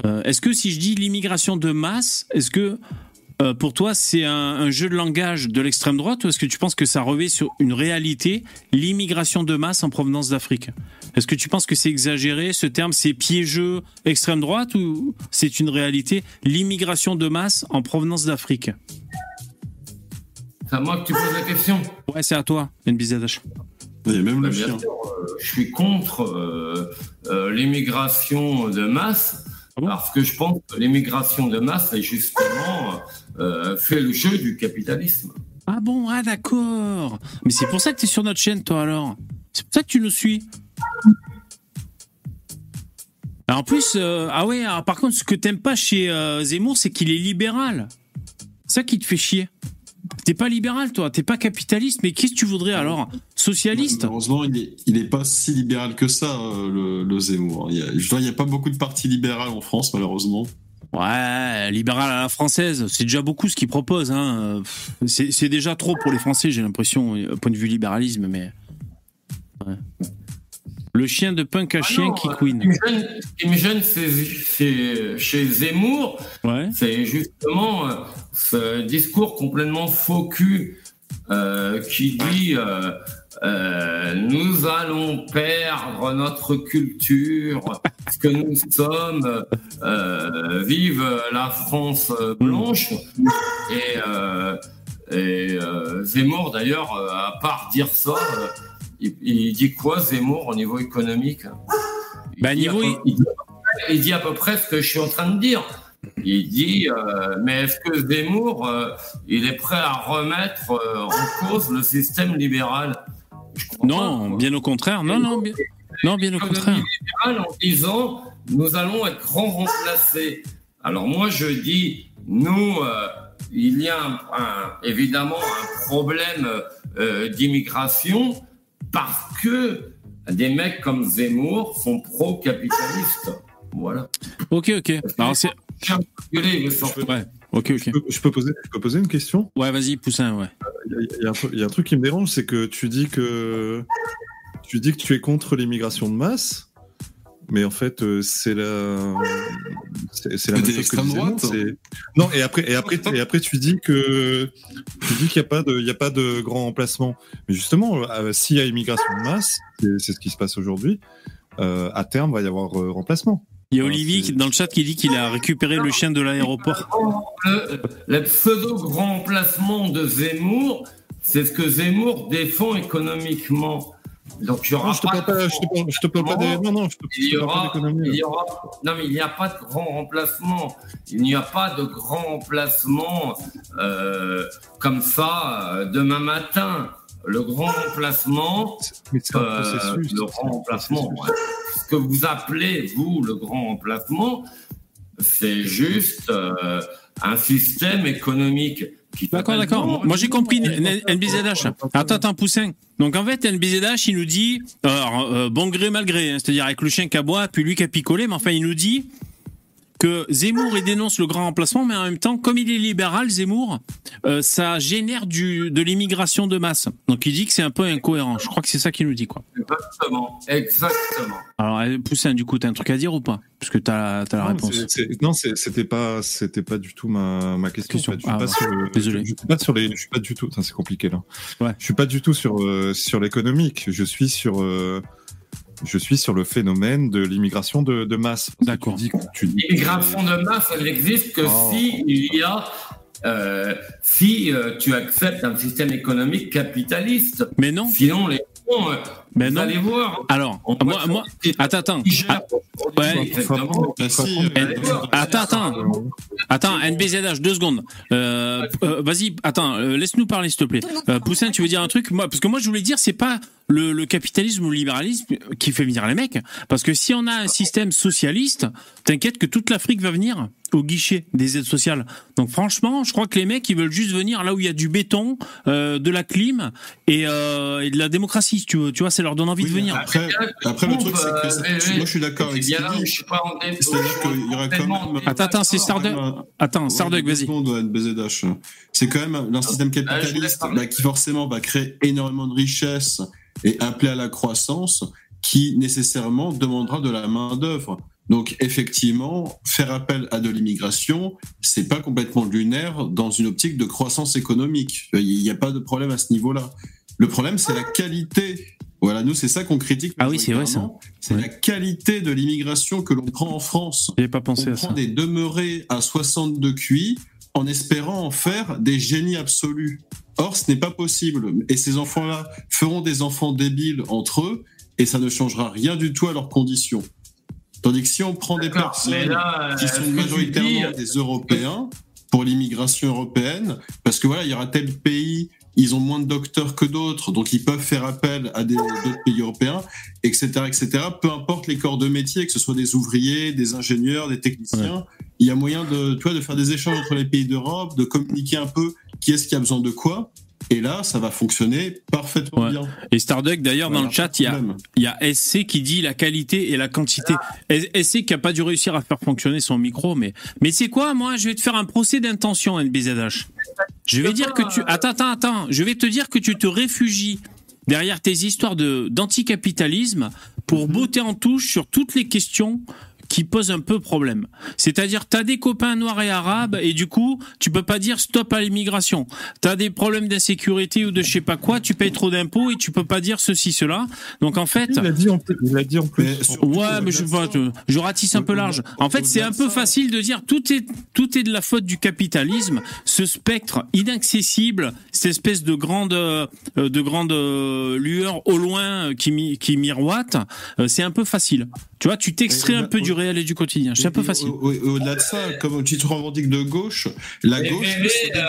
euh, est-ce que si je dis l'immigration de masse, est-ce que euh, pour toi c'est un, un jeu de langage de l'extrême droite ou est-ce que tu penses que ça revêt sur une réalité, l'immigration de masse en provenance d'Afrique? Est-ce que tu penses que c'est exagéré ce terme, c'est piégeux extrême droite ou c'est une réalité, l'immigration de masse en provenance d'Afrique? C'est à moi que tu poses la question. Ouais, c'est à toi, NBZH. A même Bah, le bien chien. sûr, euh, je suis contre euh, euh, l'immigration de masse Ah bon? parce que je pense que l'immigration de masse est justement euh, fait le jeu du capitalisme. Ah bon, ah d'accord. Mais c'est pour ça que t'es sur notre chaîne, toi, alors. C'est pour ça que tu nous suis. Alors, en plus, euh, ah ouais, alors, par contre, ce que t'aimes pas chez euh, Zemmour, c'est qu'il est libéral. C'est ça qui te fait chier. T'es pas libéral, toi, t'es pas capitaliste, mais qu'est-ce que tu voudrais alors Socialiste Malheureusement, il est, il est pas si libéral que ça, euh, le, le Zemmour. Il y, a, je vois, il y a pas beaucoup de partis libéraux en France, malheureusement. Ouais, libéral à la française, c'est déjà beaucoup ce qu'il propose. Hein. Euh, C'est déjà trop pour les Français, j'ai l'impression, au point de vue libéralisme, mais. Ouais. Le chien de punk à chien qui Ce qui queen. me gêne, ce qui me gêne, c'est c'est- chez Zemmour, Ouais. c'est justement euh, ce discours complètement faux cul euh, qui dit euh, euh, nous allons perdre notre culture, ce que nous sommes, euh, vive la France blanche. Et, euh, et euh, Zemmour, d'ailleurs, euh, à part dire ça, il, il dit quoi Zemmour au niveau économique? Il, Bah, dit niveau à peu, il, dit à peu près, il dit à peu près ce que je suis en train de dire. Il dit, euh, mais est-ce que Zemmour, euh, il est prêt à remettre euh, en cause le système libéral? Non, bien au contraire. Non, non, bien, non, bien au contraire. libéral en disant nous allons être grand remplacés. Alors moi je dis nous euh, il y a un- un- évidemment un problème euh, d'immigration parce que des mecs comme Zemmour sont pro-capitalistes. Voilà. Ok, ok. Alors, c'est. Je. Ouais. Peux, je peux poser, je peux poser une question? Ouais, vas-y, Poussin, ouais. Il y a un truc- qui me dérange, c'est que tu dis que tu dis que tu es contre l'immigration de masse, mais en fait euh, c'est la c'est la même chose que droite. Non et après et après et après tu dis que tu dis qu'il n'y a pas de il y a pas de grand remplacement. Mais justement euh, s'il y a immigration de masse, c'est ce qui se passe aujourd'hui. euh, à terme, va y avoir remplacement. Il y a Olivier qui- dans le chat qui dit qu'il a récupéré le chien de l'aéroport. Le, le pseudo grand remplacement de Zemmour, c'est ce que Zemmour défend économiquement. Donc il y aura Non, je te pas parle pas, je te je te parle pas des, non, non, je te, il y pas aura, il y aura, non mais il n'y a pas de grand remplacement. Il n'y a pas de grand remplacement euh, comme ça euh, demain matin. Le grand remplacement, Mais c'est un euh, processus, le grand remplacement, ouais. ce que vous appelez vous le grand remplacement, c'est juste euh, un système économique qui D'accord, d'accord. Moi j'ai compris NBZH. Attends, attends, Poussin. Donc en fait, NBZH, il nous dit, alors, euh, bon gré, mal gré, hein, c'est-à-dire avec le chien qui aboie, puis lui qui a picolé, mais enfin, il nous dit que Zemmour, il dénonce le grand remplacement, mais en même temps, comme il est libéral, Zemmour, euh, ça génère du, de l'immigration de masse. Donc il dit que c'est un peu incohérent. Je crois que c'est ça qu'il nous dit, quoi. Exactement, exactement. Alors, euh, Poussin, du coup, t'as un truc à dire ou pas? Parce que t'as as la Non, réponse. Non, c'était pas, c'était pas du tout ma, ma question. Question. Je suis Ah, pas ouais. sur le- Désolé. Je, je suis pas sur les, je suis pas du tout. C'est compliqué là. Ouais. Je suis pas du tout sur euh, sur l'économique. Je suis sur, euh, je suis sur le phénomène de l'immigration de, de masse. D'accord. L'immigration de masse, elle n'existe que Oh. si il y a, euh, si euh, tu acceptes un système économique capitaliste. Mais non. Sinon, les euh, Mais vous non. allez voir. Alors, On moi, attends, attends. Ah, ouais. Bah si, Attends, attends. Attends, NBZH, deux secondes. Euh, euh, Vas-y, attends, euh, laisse-nous parler, s'il te plaît. Euh, Poussin, tu veux dire un truc? Moi, Parce que moi, je voulais dire, c'est pas le, le capitalisme ou le libéralisme qui fait venir les mecs. Parce que si on a un système socialiste, t'inquiète que toute l'Afrique va venir au guichet des aides sociales. Donc franchement, je crois que les mecs, ils veulent juste venir là où il y a du béton, euh, de la clim et, euh, et de la démocratie, si tu veux. Tu vois, ça leur donne envie de venir. Après, après le truc, c'est que ça- euh, moi je suis d'accord avec ce qu'il dit. C'est-à-dire qu'il y aurait quand même. Attends, attends, c'est Starduck. Attends, deux vas-y. C'est quand même un système capitaliste bah, qui forcément va créer énormément de richesses et appeler à la croissance qui nécessairement demandera de la main d'œuvre. Donc effectivement, faire appel à de l'immigration, c'est pas complètement lunaire dans une optique de croissance économique. Il n'y a pas de problème à ce niveau-là. Le problème, c'est la qualité. Voilà, nous, c'est ça qu'on critique. Ah oui, c'est vrai, ça. C'est la qualité de l'immigration que l'on prend en France. J'avais pas pensé on à ça. prend des demeurés à 62 QI en espérant en faire des génies absolus. Or, ce n'est pas possible. Et ces enfants-là feront des enfants débiles entre eux, et ça ne changera rien du tout à leurs conditions. Tandis que si on prend des personnes là, qui euh, sont majoritairement dis- des Européens pour l'immigration européenne, parce que voilà, il y aura tel pays, ils ont moins de docteurs que d'autres, donc ils peuvent faire appel à d'autres pays européens, etc., etc. Peu importe les corps de métier, que ce soit des ouvriers, des ingénieurs, des techniciens, il y a moyen de, tu vois, de faire des échanges entre les pays d'Europe, de communiquer un peu qui est-ce qui a besoin de quoi. Et là, ça va fonctionner parfaitement bien. Et Starduck, d'ailleurs, dans le chat, il y, a, y SC qui dit la qualité et la quantité. SC qui a pas dû réussir à faire fonctionner son micro, mais, mais c'est quoi, moi, je vais te faire un procès d'intention, NBZH. Je vais dire que tu, attends, attends, attends, je vais te dire que tu te réfugies derrière tes histoires d'anticapitalisme pour botter en touche sur toutes les questions qui posent un peu problème. C'est-à-dire, tu as des copains noirs et arabes et du coup, tu peux pas dire stop à l'immigration. Tu as des problèmes d'insécurité ou de je sais pas quoi, tu payes trop d'impôts et tu peux pas dire ceci, cela. Donc en fait... Il a dit en plus. Il a dit en plus. Ouais, mais je, sais pas, je, je ratisse un peu large. En fait, c'est un peu facile de dire tout est tout est de la faute du capitalisme. Ce spectre inaccessible, cette espèce de grande euh, de grande euh, lueur au loin euh, qui mi- qui miroite, euh, c'est un peu facile. Tu vois, tu t'extrais un peu du réel et du quotidien. C'est un peu facile. au- au- et Au-delà de ça, comme tu te revendiques de gauche, la Mais- gauche, c'est euh,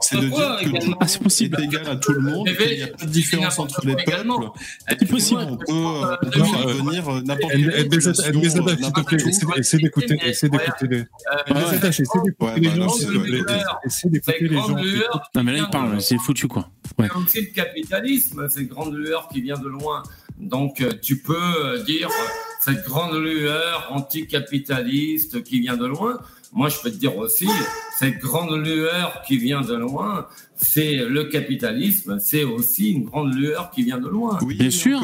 C'est de dire que tout également. le monde est égal à tout le monde, qu'il n'y a pas de différence entre les peuples. C'est que On peut, euh, on peut faire venir euh, n'importe te n'importe plaît, où. essaie- d'écouter, essaie d'écouter les. NBZ, essaie d'écouter les gens. Essaie d'écouter les gens. Non mais là il parle, c'est foutu quoi. C'est le capitalisme, cette grande lueur qui vient de loin. Donc euh, tu peux euh, dire euh, cette grande lueur anticapitaliste qui vient de loin. Moi, je peux te dire aussi, cette grande lueur qui vient de loin, c'est le capitalisme, c'est aussi une grande lueur qui vient de loin. Oui, Bien sûr.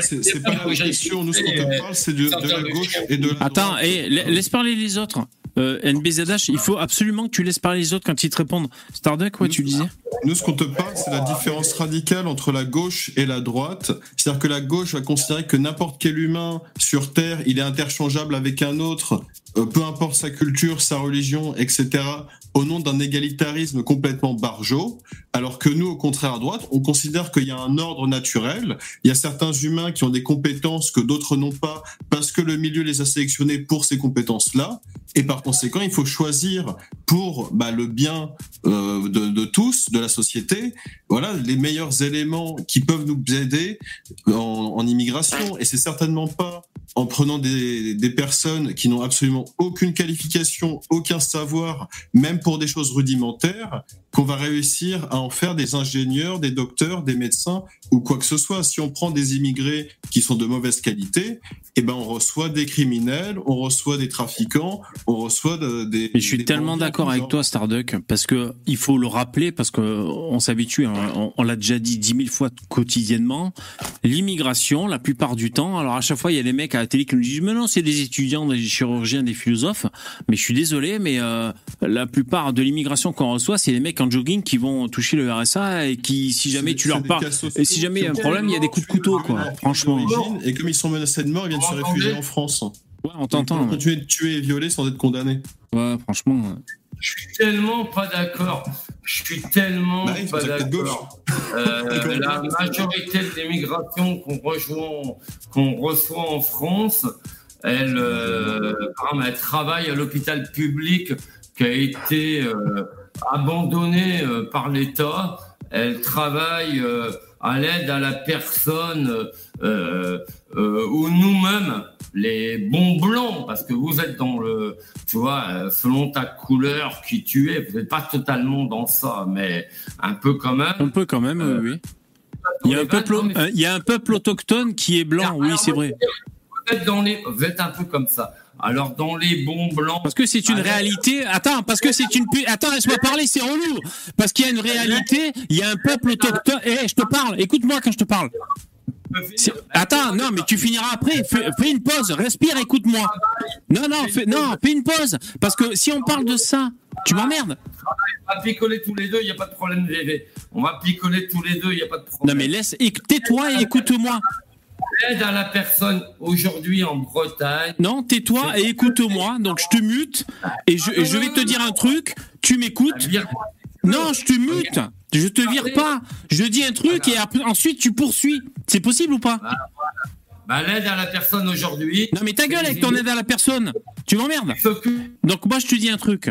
c'est pas la question. Nous, ce qu'on te parle, c'est de, de la gauche et de la Attends, droite. et laisse parler les autres. Euh, NBZH, il faut absolument que tu laisses parler les autres quand ils te répondent. Starduck, ouais, tu disais Nous, ce qu'on te parle, c'est la différence radicale entre la gauche et la droite. C'est-à-dire que la gauche va considérer que n'importe quel humain sur Terre, il est interchangeable avec un autre, euh, peu importe sa culture, sa religion, etc., au nom d'un égalitarisme complètement barjot. Alors que nous, au contraire, à droite, on considère qu'il y a un ordre naturel. Il y a certains humains qui ont des compétences que d'autres n'ont pas parce que le milieu les a sélectionnés pour ces compétences-là. Et par conséquent, il faut choisir pour bah, le bien euh, de, de tous, de la société, voilà les meilleurs éléments qui peuvent nous aider en, en immigration. Et c'est certainement pas en prenant des, personnes qui n'ont absolument aucune qualification, aucun savoir, même pour des choses rudimentaires, qu'on va réussir à en faire des ingénieurs, des docteurs, des médecins ou quoi que ce soit. Si on prend des immigrés qui sont de mauvaise qualité, eh ben on reçoit des criminels, on reçoit des trafiquants, on reçoit de- des. Mais je suis des tellement d'accord avec toi, Starduck, parce que il faut le rappeler, parce que on s'habitue, hein, on, on l'a déjà dit dix mille fois quotidiennement. L'immigration, la plupart du temps, alors à chaque fois il y a des mecs à la télé qui nous disent mais non, c'est des étudiants, des chirurgiens, des philosophes. Mais je suis désolé, mais euh, la plupart de l'immigration qu'on reçoit, c'est les mecs en jogging qui vont toucher le RSA et qui, si jamais tu leur des parles, et si jamais il y a un problème, il y a des coups de couteau, quoi. Franchement. Et comme ils sont menacés de mort, ils viennent se réfugier en France. Ouais, on t'entend. Continuer de tuer et violer sans être condamnés. Ouais, franchement. Je suis tellement pas d'accord. Je suis tellement Bah pas d'accord. Euh, la majorité de l'immigration qu'on rejoint, qu'on reçoit en France, elle, euh, elle travaille à l'hôpital public qui a été euh, abandonné euh, par l'État. Elle travaille euh, à l'aide à la personne euh, ou nous-mêmes, les bons blancs, parce que vous êtes dans le, tu vois, selon ta couleur qui tu es, vous n'êtes pas totalement dans ça, mais un peu quand même. Un peu quand même, oui, oui. Il y a un peuple, il y a un peuple autochtone qui est blanc, oui, c'est vrai. Vous êtes, dans les, vous êtes un peu comme ça. Alors dans les bons blancs. Parce que c'est une réalité. Attends, parce que c'est une. Attends, laisse-moi parler, c'est relou. Parce qu'il y a une réalité. Il y a un peuple autochtone. Eh, je te parle. Écoute-moi quand je te parle. Attends, non, mais tu finiras après. Fais, fais une pause. Respire, écoute-moi. Non, non, fais, non, fais une pause. Parce que si on parle de ça, tu m'emmerdes. On va picoler tous les deux, il n'y a pas de problème. On va picoler tous les deux, il n'y a pas de problème. Non, mais laisse. Tais-toi et écoute-moi. L'aide à la personne aujourd'hui en Bretagne. Non, tais-toi et écoute-moi. Donc je te mute et je, et je vais te dire un truc. Tu m'écoutes? Non, je te mute. Je te vire pas. Je dis un truc et après, ensuite tu poursuis. C'est possible ou pas? Bah, l'aide à la personne aujourd'hui. Non mais ta gueule avec ton aide à la personne. Tu m'emmerdes. Donc moi je te dis un truc.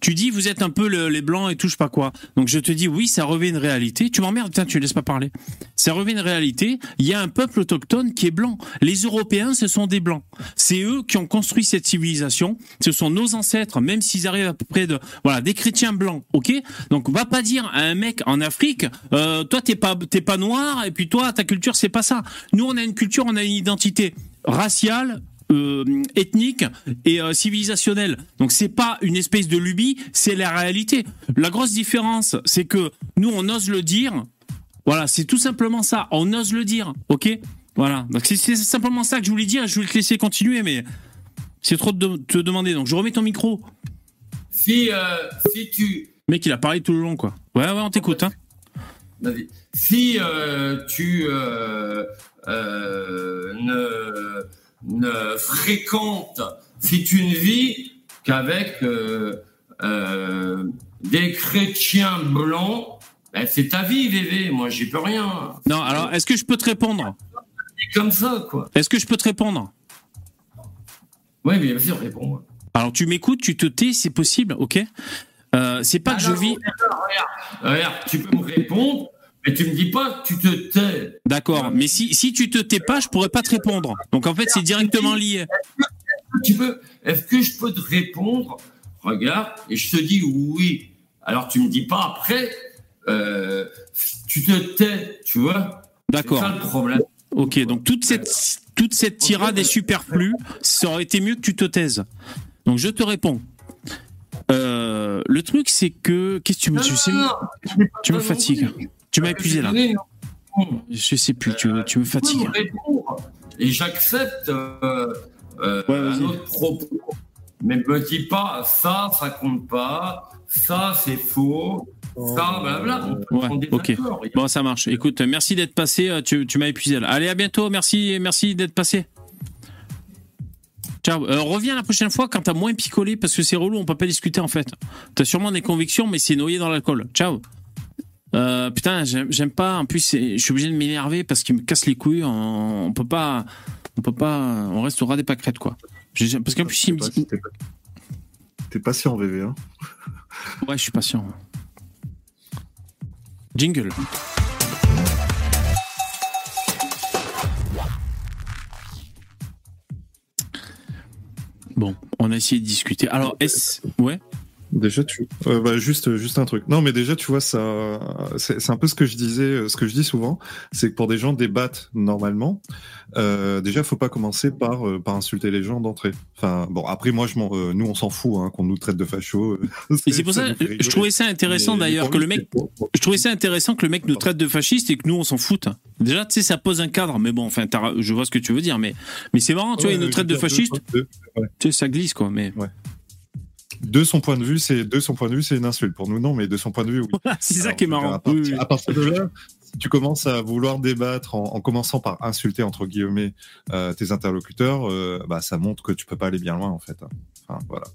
Tu dis vous êtes un peu le- les blancs et tout je sais pas quoi. Donc je te dis oui ça revêt une réalité. Tu m'emmerdes putain tu laisses pas parler. Ça revêt une réalité. Il y a un peuple autochtone qui est blanc. Les Européens ce sont des blancs. C'est eux qui ont construit cette civilisation. Ce sont nos ancêtres même s'ils arrivent à peu près de voilà des chrétiens blancs. Ok? Donc va pas dire à un mec en Afrique euh, toi t'es pas t'es pas noir et puis toi ta culture c'est pas ça. Nous on a une culture on a une identité raciale ethnique et euh, civilisationnelle. Donc c'est pas une espèce de lubie, c'est la réalité. La grosse différence, c'est que nous on ose le dire. Voilà, c'est tout simplement ça. On ose le dire, ok? Voilà. Donc c'est simplement ça que je voulais dire. Je voulais te laisser continuer, mais c'est trop de te demander. Donc je remets ton micro. Si, euh, si tu. Mec, il a parlé tout le long, quoi. Ouais, ouais, on t'écoute. Hein. Si euh, tu euh, euh, ne, ne fréquentes, si tu ne vis qu'avec euh, euh, des chrétiens blancs, ben, c'est ta vie, Vévé. Moi, j'y peux rien. Non, alors est-ce que je peux te répondre? C'est comme ça, quoi. Est-ce que je peux te répondre? Oui, bien sûr, réponds. Alors tu m'écoutes, tu te tais, c'est possible, ok? Euh, C'est pas que je vis. Regarde, regarde, tu peux me répondre, mais tu me dis pas tu te tais. D'accord, mais si, si tu te tais pas, je pourrais pas te répondre. Donc en fait, c'est directement lié. Tu peux, est-ce que je peux te répondre? Regarde, et je te dis oui. Alors tu me dis pas après, euh, tu te tais, tu vois? D'accord. C'est ça le problème. Ok, donc toute cette, toute cette tirade est superflue. Ça aurait été mieux que tu te taises. Donc je te réponds. Euh, le truc, c'est que. Qu'est-ce que tu me. tu me fatigues. Tu m'as épuisé là. Je sais plus, tu, tu me peux fatigues. et j'accepte euh, euh, un autre propos. Mais me dis pas ça, ça compte pas, ça c'est faux, ça blabla. On- on Ouais, ok. Bon, ça marche. Écoute, merci d'être passé. euh, Tu, tu m'as épuisé là. Allez, à bientôt. Merci, merci d'être passé. Ciao. Euh, reviens la prochaine fois quand t'as moins picolé parce que c'est relou, on peut pas discuter en fait. T'as sûrement des convictions, mais c'est noyé dans l'alcool. Ciao. Euh, putain, j'aime pas. En plus, je suis obligé de m'énerver parce qu'il me casse les couilles. On, on peut pas, on peut pas, on reste au ras des pâquerettes quoi. Parce qu'en plus, il me dit. T'es patient, VV. Hein Ouais, je suis patient. Jingle. Bon, on a essayé de discuter. Alors, est-ce. Ouais Déjà, tu. euh, bah, juste, juste un truc. Non, mais déjà, tu vois, ça, c'est un peu ce que je disais, euh, ce que je dis souvent, c'est que pour des gens débattent normalement, euh, déjà, faut pas commencer par euh, par insulter les gens d'entrée. Enfin, bon, après, moi, je euh, nous, on s'en fout, hein, qu'on nous traite de fachos. Et c'est pour ça, fait je trouvais ça intéressant d'ailleurs que le mec, je trouvais ça intéressant que le mec nous traite de fascistes et que nous on s'en foute. Déjà, tu sais, ça pose un cadre, mais bon, enfin, je vois ce que tu veux dire, mais mais c'est marrant, tu vois, Ouais, il nous je traite veux de fascistes. Tu sais, ça glisse quoi, mais. De son point de vue, c'est de son point de vue, c'est une insulte. Pour nous, non, mais de son point de vue, oui. c'est ça qui est marrant. À partir, Oui, oui. à partir de là, si tu commences à vouloir débattre en, en commençant par insulter entre guillemets euh, tes interlocuteurs, euh, bah ça montre que tu peux pas aller bien loin en fait. hein. Enfin voilà.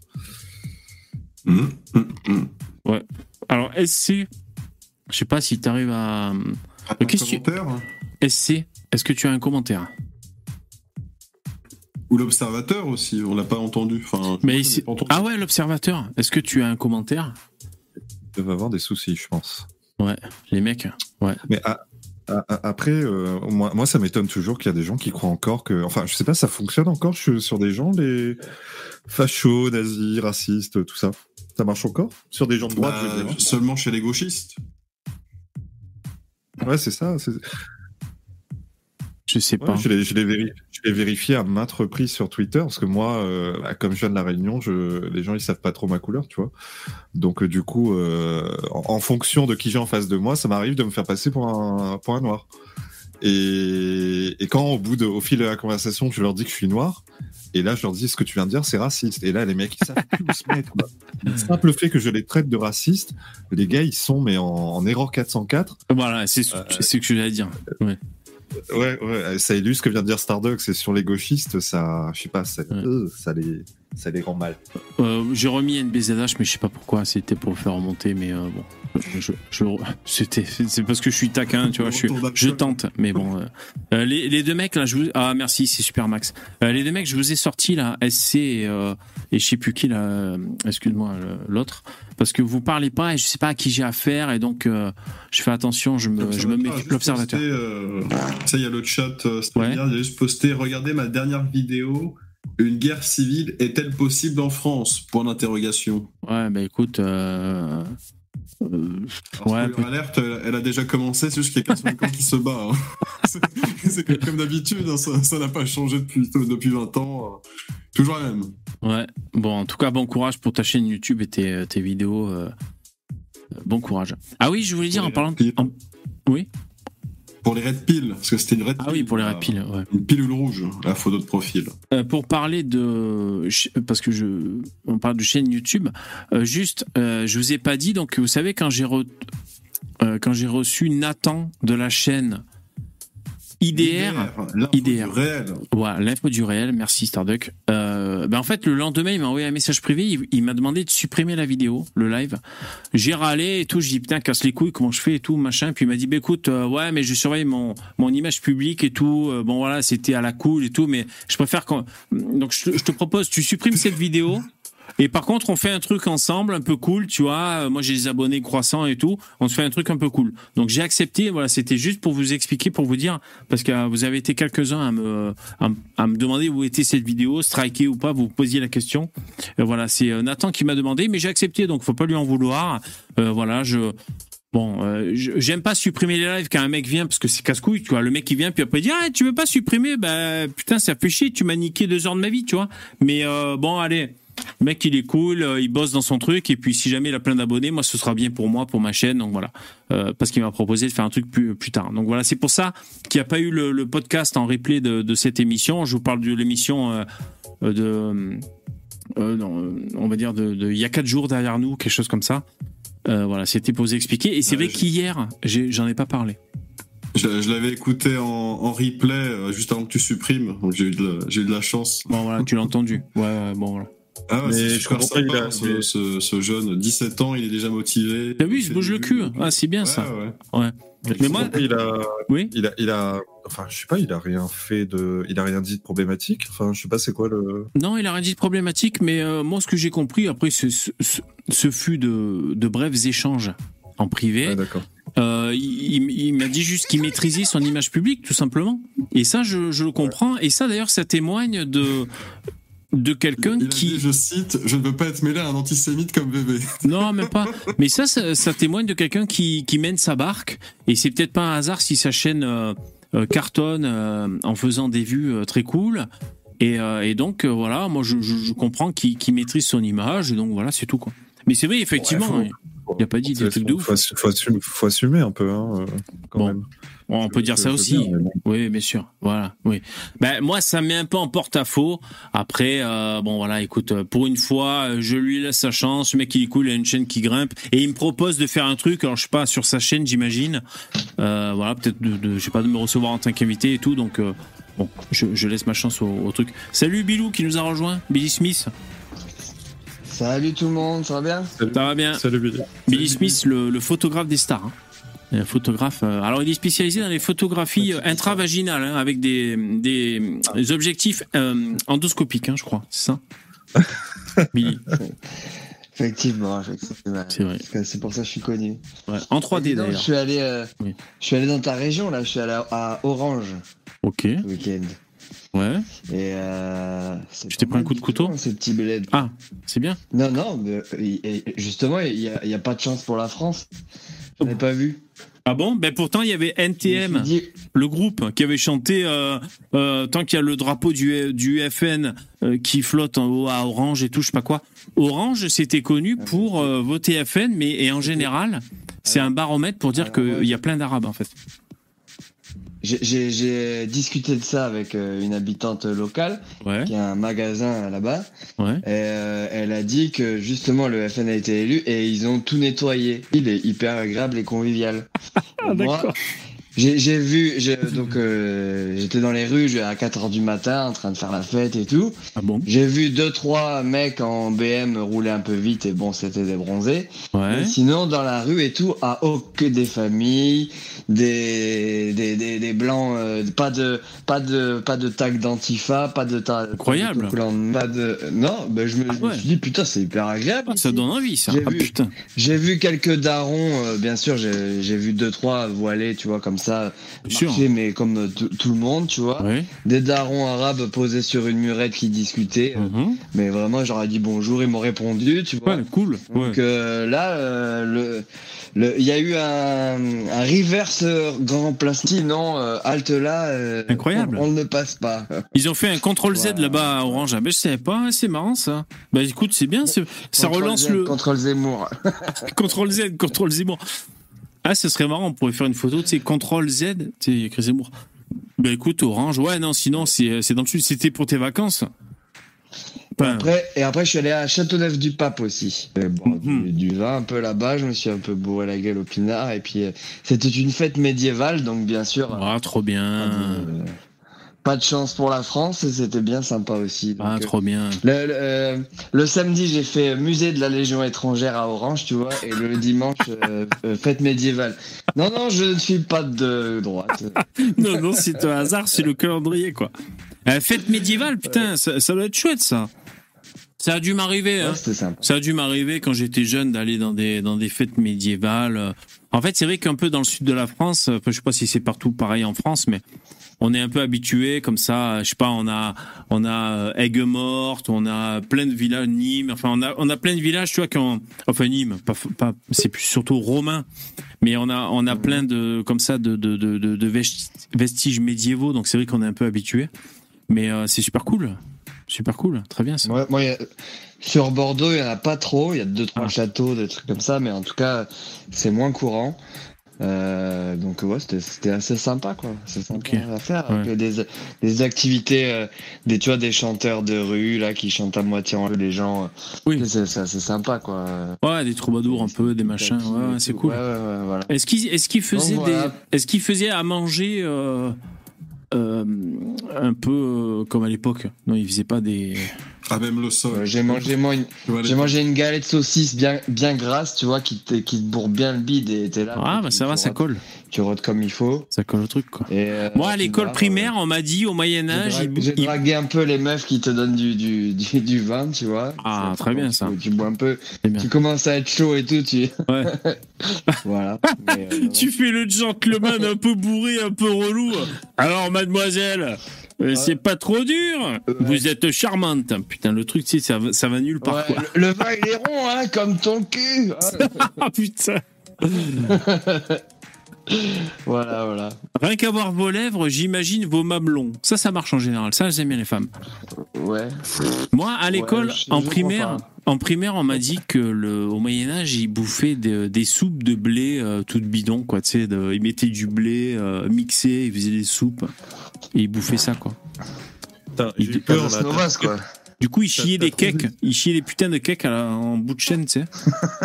Ouais. Alors, SC, je sais pas si tu arrives à. Un que tu- commentaire hein. SC, est-ce que tu as un commentaire? Ou l'observateur aussi, on l'a pas entendu. Enfin, Mais pas entendu. Ah ouais, l'observateur, est-ce que tu as un commentaire? Ils peuvent avoir des soucis, je pense. Ouais, les mecs, ouais. Mais à- à- à- après, euh, moi, moi, ça m'étonne toujours qu'il y a des gens qui croient encore que. Enfin, je sais pas, ça fonctionne encore sur sur des gens, les fachos, nazis, racistes, tout ça? Ça marche encore? Sur des gens de droite, Bah, je veux dire. seulement chez les gauchistes. Ouais, c'est ça. Je sais pas. je l'ai je l'ai véri- je l'ai vérifié à maintes reprises sur Twitter parce que moi, euh, bah, comme je viens de la Réunion, je, les gens ils savent pas trop ma couleur, tu vois. Donc euh, du coup, euh, en, en fonction de qui j'ai en face de moi, ça m'arrive de me faire passer pour un pour un noir. Et, et quand au bout de, au fil de la conversation, je leur dis que je suis noir, et là je leur dis ce que tu viens de dire, c'est raciste. Et là les mecs ils savent plus où se mettre. quoi. Le simple fait que je les traite de racistes, les gars ils sont mais en, en erreur 404. Voilà, c'est Euh, c'est ce que j'allais dire. Ouais. Ouais, ouais, ça illustre ce que vient de dire Starduck. C'est sur les gauchistes, ça, je sais pas, ça, euh, ça les, ça rend mal. Euh, J'ai remis NBZH, mais je sais pas pourquoi. C'était pour faire remonter, mais euh, bon. Je, je, c'était, c'est parce que je suis taquin, tu vois. Je, suis, je tente, mais bon. Euh, euh, les, les, deux mecs là, je vous, ah merci, c'est super Max. Euh, les deux mecs, je vous ai sorti là, SC et, euh, et je sais plus qui là. Excuse-moi, l'autre, parce que vous parlez pas et je sais pas à qui j'ai affaire et donc je fais attention, je me, je me mets l'observateur. ça, il y a le chat. Ouais. Il a juste posté. Regardez ma dernière vidéo. Une guerre civile est-elle possible en France? Point d'interrogation. Ouais, bah écoute. Euh... Euh, ouais, alerte, elle a déjà commencé, c'est juste qu'il y a 5 ans qui se bat. Hein. c'est comme d'habitude, hein, ça n'a pas changé depuis, depuis 20 ans. Euh, toujours la même. Ouais, bon, en tout cas, bon courage pour ta chaîne YouTube et tes, tes vidéos. Euh, bon courage. Ah oui, je voulais dire en parlant de... En... Oui? Pour les red pills, parce que c'était une red Ah oui, pour les red pills, ouais. Une pilule rouge, la photo de profil. Euh, pour parler de. Parce que je. On parle de chaîne YouTube. Euh, juste, euh, je vous ai pas dit, donc vous savez, quand j'ai re... quand j'ai reçu Nathan de la chaîne IDR, IDR, réel. Voilà, l'info du réel. Merci Starduck. Euh, ben en fait, le lendemain, il m'a envoyé un message privé. Il, m'a demandé de supprimer la vidéo, le live. J'ai râlé et tout. Je dis putain, casse les couilles, comment je fais et tout, machin. Puis il m'a dit, bah, écoute, euh, ouais, mais je surveille mon mon image publique et tout. Euh, bon voilà, c'était à la cool et tout, mais je préfère quand. Donc je, je te propose, tu supprimes cette vidéo. Et par contre, on fait un truc ensemble, un peu cool, tu vois. Moi, j'ai des abonnés croissants et tout. On se fait un truc un peu cool. Donc, j'ai accepté. Voilà, c'était juste pour vous expliquer, pour vous dire, parce que vous avez été quelques-uns à me, à, me demander où était cette vidéo, striker ou pas. Vous, posiez la question. Et voilà, c'est euh, Nathan qui m'a demandé, mais j'ai accepté, donc faut pas lui en vouloir. Euh, voilà, je, Bon, euh, j'aime pas supprimer les lives quand un mec vient parce que c'est casse-couille, tu vois. Le mec qui vient puis après il dit ah tu veux pas supprimer, bah putain ça fait chier, tu m'as niqué deux heures de ma vie, tu vois. Mais euh, bon allez, le mec, il est cool, euh, il bosse dans son truc, et puis si jamais il a plein d'abonnés, moi, ce sera bien pour moi, pour ma chaîne, donc voilà. Euh, parce qu'il m'a proposé de faire un truc plus, plus tard. Donc voilà, c'est pour ça qu'il n'y a pas eu le, podcast en replay de, de, cette émission. Je vous parle de l'émission euh, de, on va dire, de, il y a quatre jours derrière nous, quelque chose comme ça. voilà, c'était pour vous expliquer. Et c'est vrai qu'hier, j'en ai, pas parlé. Je, l'avais écouté en, en replay juste avant que tu supprimes, donc j'ai eu, eu, de la chance. Bon voilà, tu l'as entendu. Ouais, bon voilà. Ah mais je comprends pas, il a, ce, ce, ce, jeune, 17 ans, il est déjà motivé. Vu, il se bouge le cul. Ah, c'est bien ça. Ouais. ouais. Mais moi, il a, oui il a, il a, enfin, je sais pas, il a rien fait de, il a rien dit de problématique. Enfin, je sais pas, c'est quoi le. Non, il a rien dit de problématique, mais euh, moi, ce que j'ai compris après, ce, ce, ce, fut de, de brefs échanges en privé. Ah, d'accord. Euh, il, il m'a dit juste qu'il maîtrisait son image publique, tout simplement. Et ça, je, je le comprends. Et ça, d'ailleurs, ça témoigne de de quelqu'un qui. je cite, je ne veux pas être mêlé à un antisémite comme bébé. Non, même pas. Mais ça, ça, témoigne de quelqu'un qui, qui, mène sa barque. Et c'est peut-être pas un hasard si sa chaîne euh, euh, cartonne euh, en faisant des vues très cool. Et, et donc, voilà, moi, je, je, comprends qu'il maîtrise son image. Et donc, voilà, c'est tout, quoi. Mais c'est vrai, effectivement, il n'y a pas dit des trucs de ouf. Faut, assumer un peu, hein, quand bon. même on peut dire ça aussi. Oui, bien sûr. Voilà. Oui. Ben moi, ça met un peu en porte-à-faux. Après, euh, bon voilà, écoute, pour une fois, je lui laisse sa chance. Le mec, il est cool, il a une chaîne qui grimpe et il me propose de faire un truc. Alors je sais pas sur sa chaîne, j'imagine. Euh, voilà, peut-être de, de, je sais pas, de me recevoir en tant qu'invité et tout. Donc euh, bon, je, laisse ma chance au, truc. Salut Bilou qui nous a rejoint, Billy Smith. Salut tout le monde, ça va bien? Ça va bien. Salut Billy. Billy Smith, le, photographe des stars. Hein photographe. Euh, alors, il est spécialisé dans les photographies euh, intravaginales, hein, avec des, des, objectifs euh, endoscopiques, hein, je crois. C'est ça Effectivement, C'est vrai. C'est pour ça que je suis connu. En 3D d'ailleurs. Je suis allé, je suis allé dans ta région là. Je suis allé à Orange. Ok. week-end. Ouais. Et euh, tu t'es pris un coup de couteau Ce petit bled. Ah, c'est bien. Non, non, mais justement, il n'y a, a, pas de chance pour la France. Je pas vu? Ah bon? Ben pourtant il y avait NTM, le groupe qui avait chanté euh, euh, tant qu'il y a le drapeau du du FN euh, qui flotte en haut à Orange et tout, je sais pas quoi. Orange c'était connu pour voter FN, mais et en général c'est un baromètre pour dire qu'il y a plein d'Arabes en fait. J'ai discuté de ça avec euh, une habitante locale qui a un magasin là-bas. Ouais. Et, euh, elle a dit que justement le FN a été élu et ils ont tout nettoyé. Il est hyper agréable et convivial. Ah, d'accord. J'ai j'ai vu, j'ai- donc euh, j'étais dans les rues à 4h du matin en train de faire la fête et tout. Ah bon? J'ai vu deux trois mecs en BM rouler un peu vite et bon c'était des bronzés. Ouais. Mais sinon dans la rue et tout, à oh, que des familles, des des, des, des blancs, euh, pas de pas de pas de tag d'antifa, pas de tag Incroyable. pas de non, ben je me, je me suis dit putain c'est hyper agréable. Ah, ça donne envie, ça. J'ai Ah vu- vu quelques darons, euh, bien sûr, j'ai j'ai vu deux trois voilés, tu vois, comme ça, sûr. marcher, mais comme tout le monde, tu vois. Des darons arabes posés sur une murette qui discutaient, euh, mais vraiment, j'aurais dit bonjour, ils m'ont répondu, tu vois. Ouais, cool. Donc euh, là, euh, le il y a eu un, un reverse grand plastique, non, euh, halte là. euh, Incroyable. On, on ne passe pas. Ils ont fait un CTRL Z là-bas à Orange. Ah, ben, je savais pas, c'est marrant ça. Bah écoute, c'est bien, ça Contrôle relance Z, le. Contrôle Zemmour. CTRL Z, CTRL Zemmour. Ah, ce serait marrant, on pourrait faire une photo, tu sais, CTRL Z, tu sais, écrit Zemmour. Bah écoute, Orange, ouais, non, sinon, c'est c'est dans le sud, c'était pour tes vacances? Enfin, Après, et après, je suis allé à Châteauneuf-du-Pape aussi. Et bon, Mhm. du, du vin un peu là-bas, je me suis un peu bourré la gueule au pinard. Et puis, euh, c'était une fête médiévale, donc bien sûr. Ah, trop bien. Pas de chance pour la France, et c'était bien sympa aussi. Ah, Donc, trop bien. Le, le, euh, le samedi, j'ai fait musée de la Légion étrangère à Orange, tu vois, et le dimanche, euh, euh, fête médiévale. Non, non, je ne suis pas de droite. non, non, c'est un hasard, c'est le calendrier, quoi. Euh, fête médiévale, putain, ça, ça doit être chouette, ça. Ça a dû m'arriver, hein. c'était sympa. Ça a dû m'arriver quand j'étais jeune d'aller dans des, dans des fêtes médiévales. En fait, c'est vrai qu'un peu dans le sud de la France, je sais pas si c'est partout pareil en France, mais on est un peu habitué comme ça. Je sais pas, on a, on a Aigues-Mortes, on a plein de villages, Nîmes. Enfin, on a, on a plein de villages, tu vois, qui ont, enfin Nîmes, pas, pas, c'est plus surtout romain, mais on a, on a plein de, comme ça, de, de, de, de, de vesti- vestiges médiévaux. Donc c'est vrai qu'on est un peu habitué, mais euh, c'est super cool, super cool, très bien ça. Ouais, moi, a- sur Bordeaux, il y en a pas trop. Il y a deux trois châteaux, des trucs comme ça, mais en tout cas, c'est moins courant. Euh, donc ouais, c'était assez sympa quoi. C'est sympa à faire. Ouais. avec Des, des activités, euh, des tu vois des chanteurs de rue là qui chantent à moitié en les gens. euh, Oui. C'est sympa quoi. Ouais, des troubadours un peu, des machins, ouais, c'est cool. Ouais, voilà. Est-ce qu'il est-ce qu'il faisait Donc, voilà. des est-ce qu'il faisait à manger euh, un peu comme à l'époque? Non, il faisait pas des Ah, même le sol. Ouais, J'ai mangé moi une, j'ai mangé une galette saucisse bien bien grasse, tu vois, qui te qui te bourre bien le bide et t'es là. Ah bah ça va, ça colle. Tu rotes comme il faut. Ça colle au truc quoi. Et, euh, Moi à l'école primaire, on m'a dit au Moyen J'ai dra- il- J'ai dragué un peu les meufs qui te donnent du, du, du, du vin, tu vois. Ah, C'est- très bien, ça. Tu bois un peu, tu commences à être chaud et tout, tu. Ouais. voilà. Mais, euh, tu fais le gentleman un peu bourré, un peu relou. Alors mademoiselle, euh, c'est pas trop dur. Vous êtes charmante. Putain, le truc, sais, ça, va- ça va nulle part ouais, quoi. le, le vin il est rond, hein, comme ton cul. Ah putain. voilà, voilà. Rien qu'à voir vos lèvres, j'imagine vos mamelons. Ça, ça marche en général. Ça, j'aime bien les femmes. Ouais. Moi, à l'école, en primaire, en primaire, on m'a dit que le, au Moyen Âge, ils bouffaient de- des soupes de blé euh, toutes bidons, quoi. Tu sais, ils mettaient du blé euh, mixé, ils faisaient des soupes et ils bouffaient ça, quoi. Putain, Il- J'ai eu peur là. Novas, quoi. Du coup, chiaient t'as des cakes, ils chiaient des putains de cakes à la- en bout de chaîne, tu sais.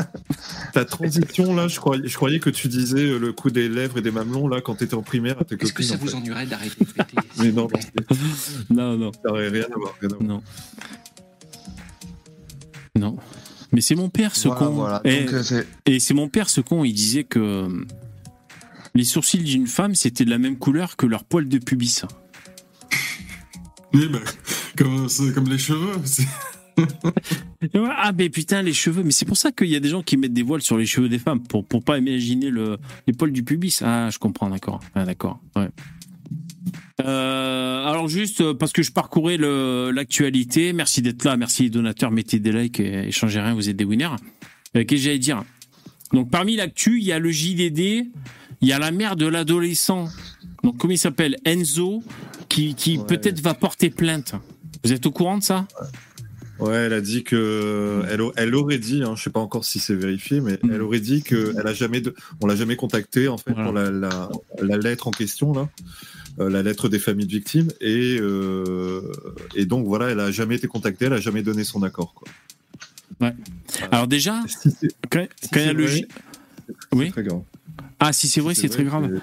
Ta transition là, je croyais, je croyais que tu disais euh, le coup des lèvres et des mamelons là quand t'étais en primaire à tes Est-ce que ça en vous fait. ennuierait d'arrêter de péter Mais non, non, ça aurait rien à voir. rien à voir. non. Non. Mais c'est mon père, ce Voilà, con. voilà. Et, Donc, euh, c'est- et c'est mon père, ce con, il disait que euh, les sourcils d'une femme, c'était de la même couleur que leur poil de pubis. Oui, bah, comme, les cheveux. Ah, mais putain, les cheveux. Mais c'est pour ça qu'il y a des gens qui mettent des voiles sur les cheveux des femmes, pour, pour pas imaginer le, les poils du pubis. Ah, je comprends, d'accord. Ah, d'accord, ouais. Euh, alors juste euh, parce que je parcourais l'actualité, merci d'être là, merci les donateurs, mettez des likes et échangez rien, vous êtes des winners. Euh, Qu'est-ce que j'allais dire? Donc parmi l'actu, il y a le JDD, il y a la mère de l'adolescent, donc comment il s'appelle? Enzo, qui, qui peut-être va porter plainte. Vous êtes au courant de ça Ouais, elle a dit que elle, elle aurait dit, hein, je sais pas encore si c'est vérifié, mais elle aurait dit que elle a jamais, de, on l'a jamais contacté en fait pour la, la, la lettre en question là, euh, la lettre des familles de victimes et euh, et donc voilà, elle a jamais été contactée, elle a jamais donné son accord quoi. Ouais. Alors déjà, quand, quand il y a le oui. Très grave. Ah si c'est vrai, c'est très grave.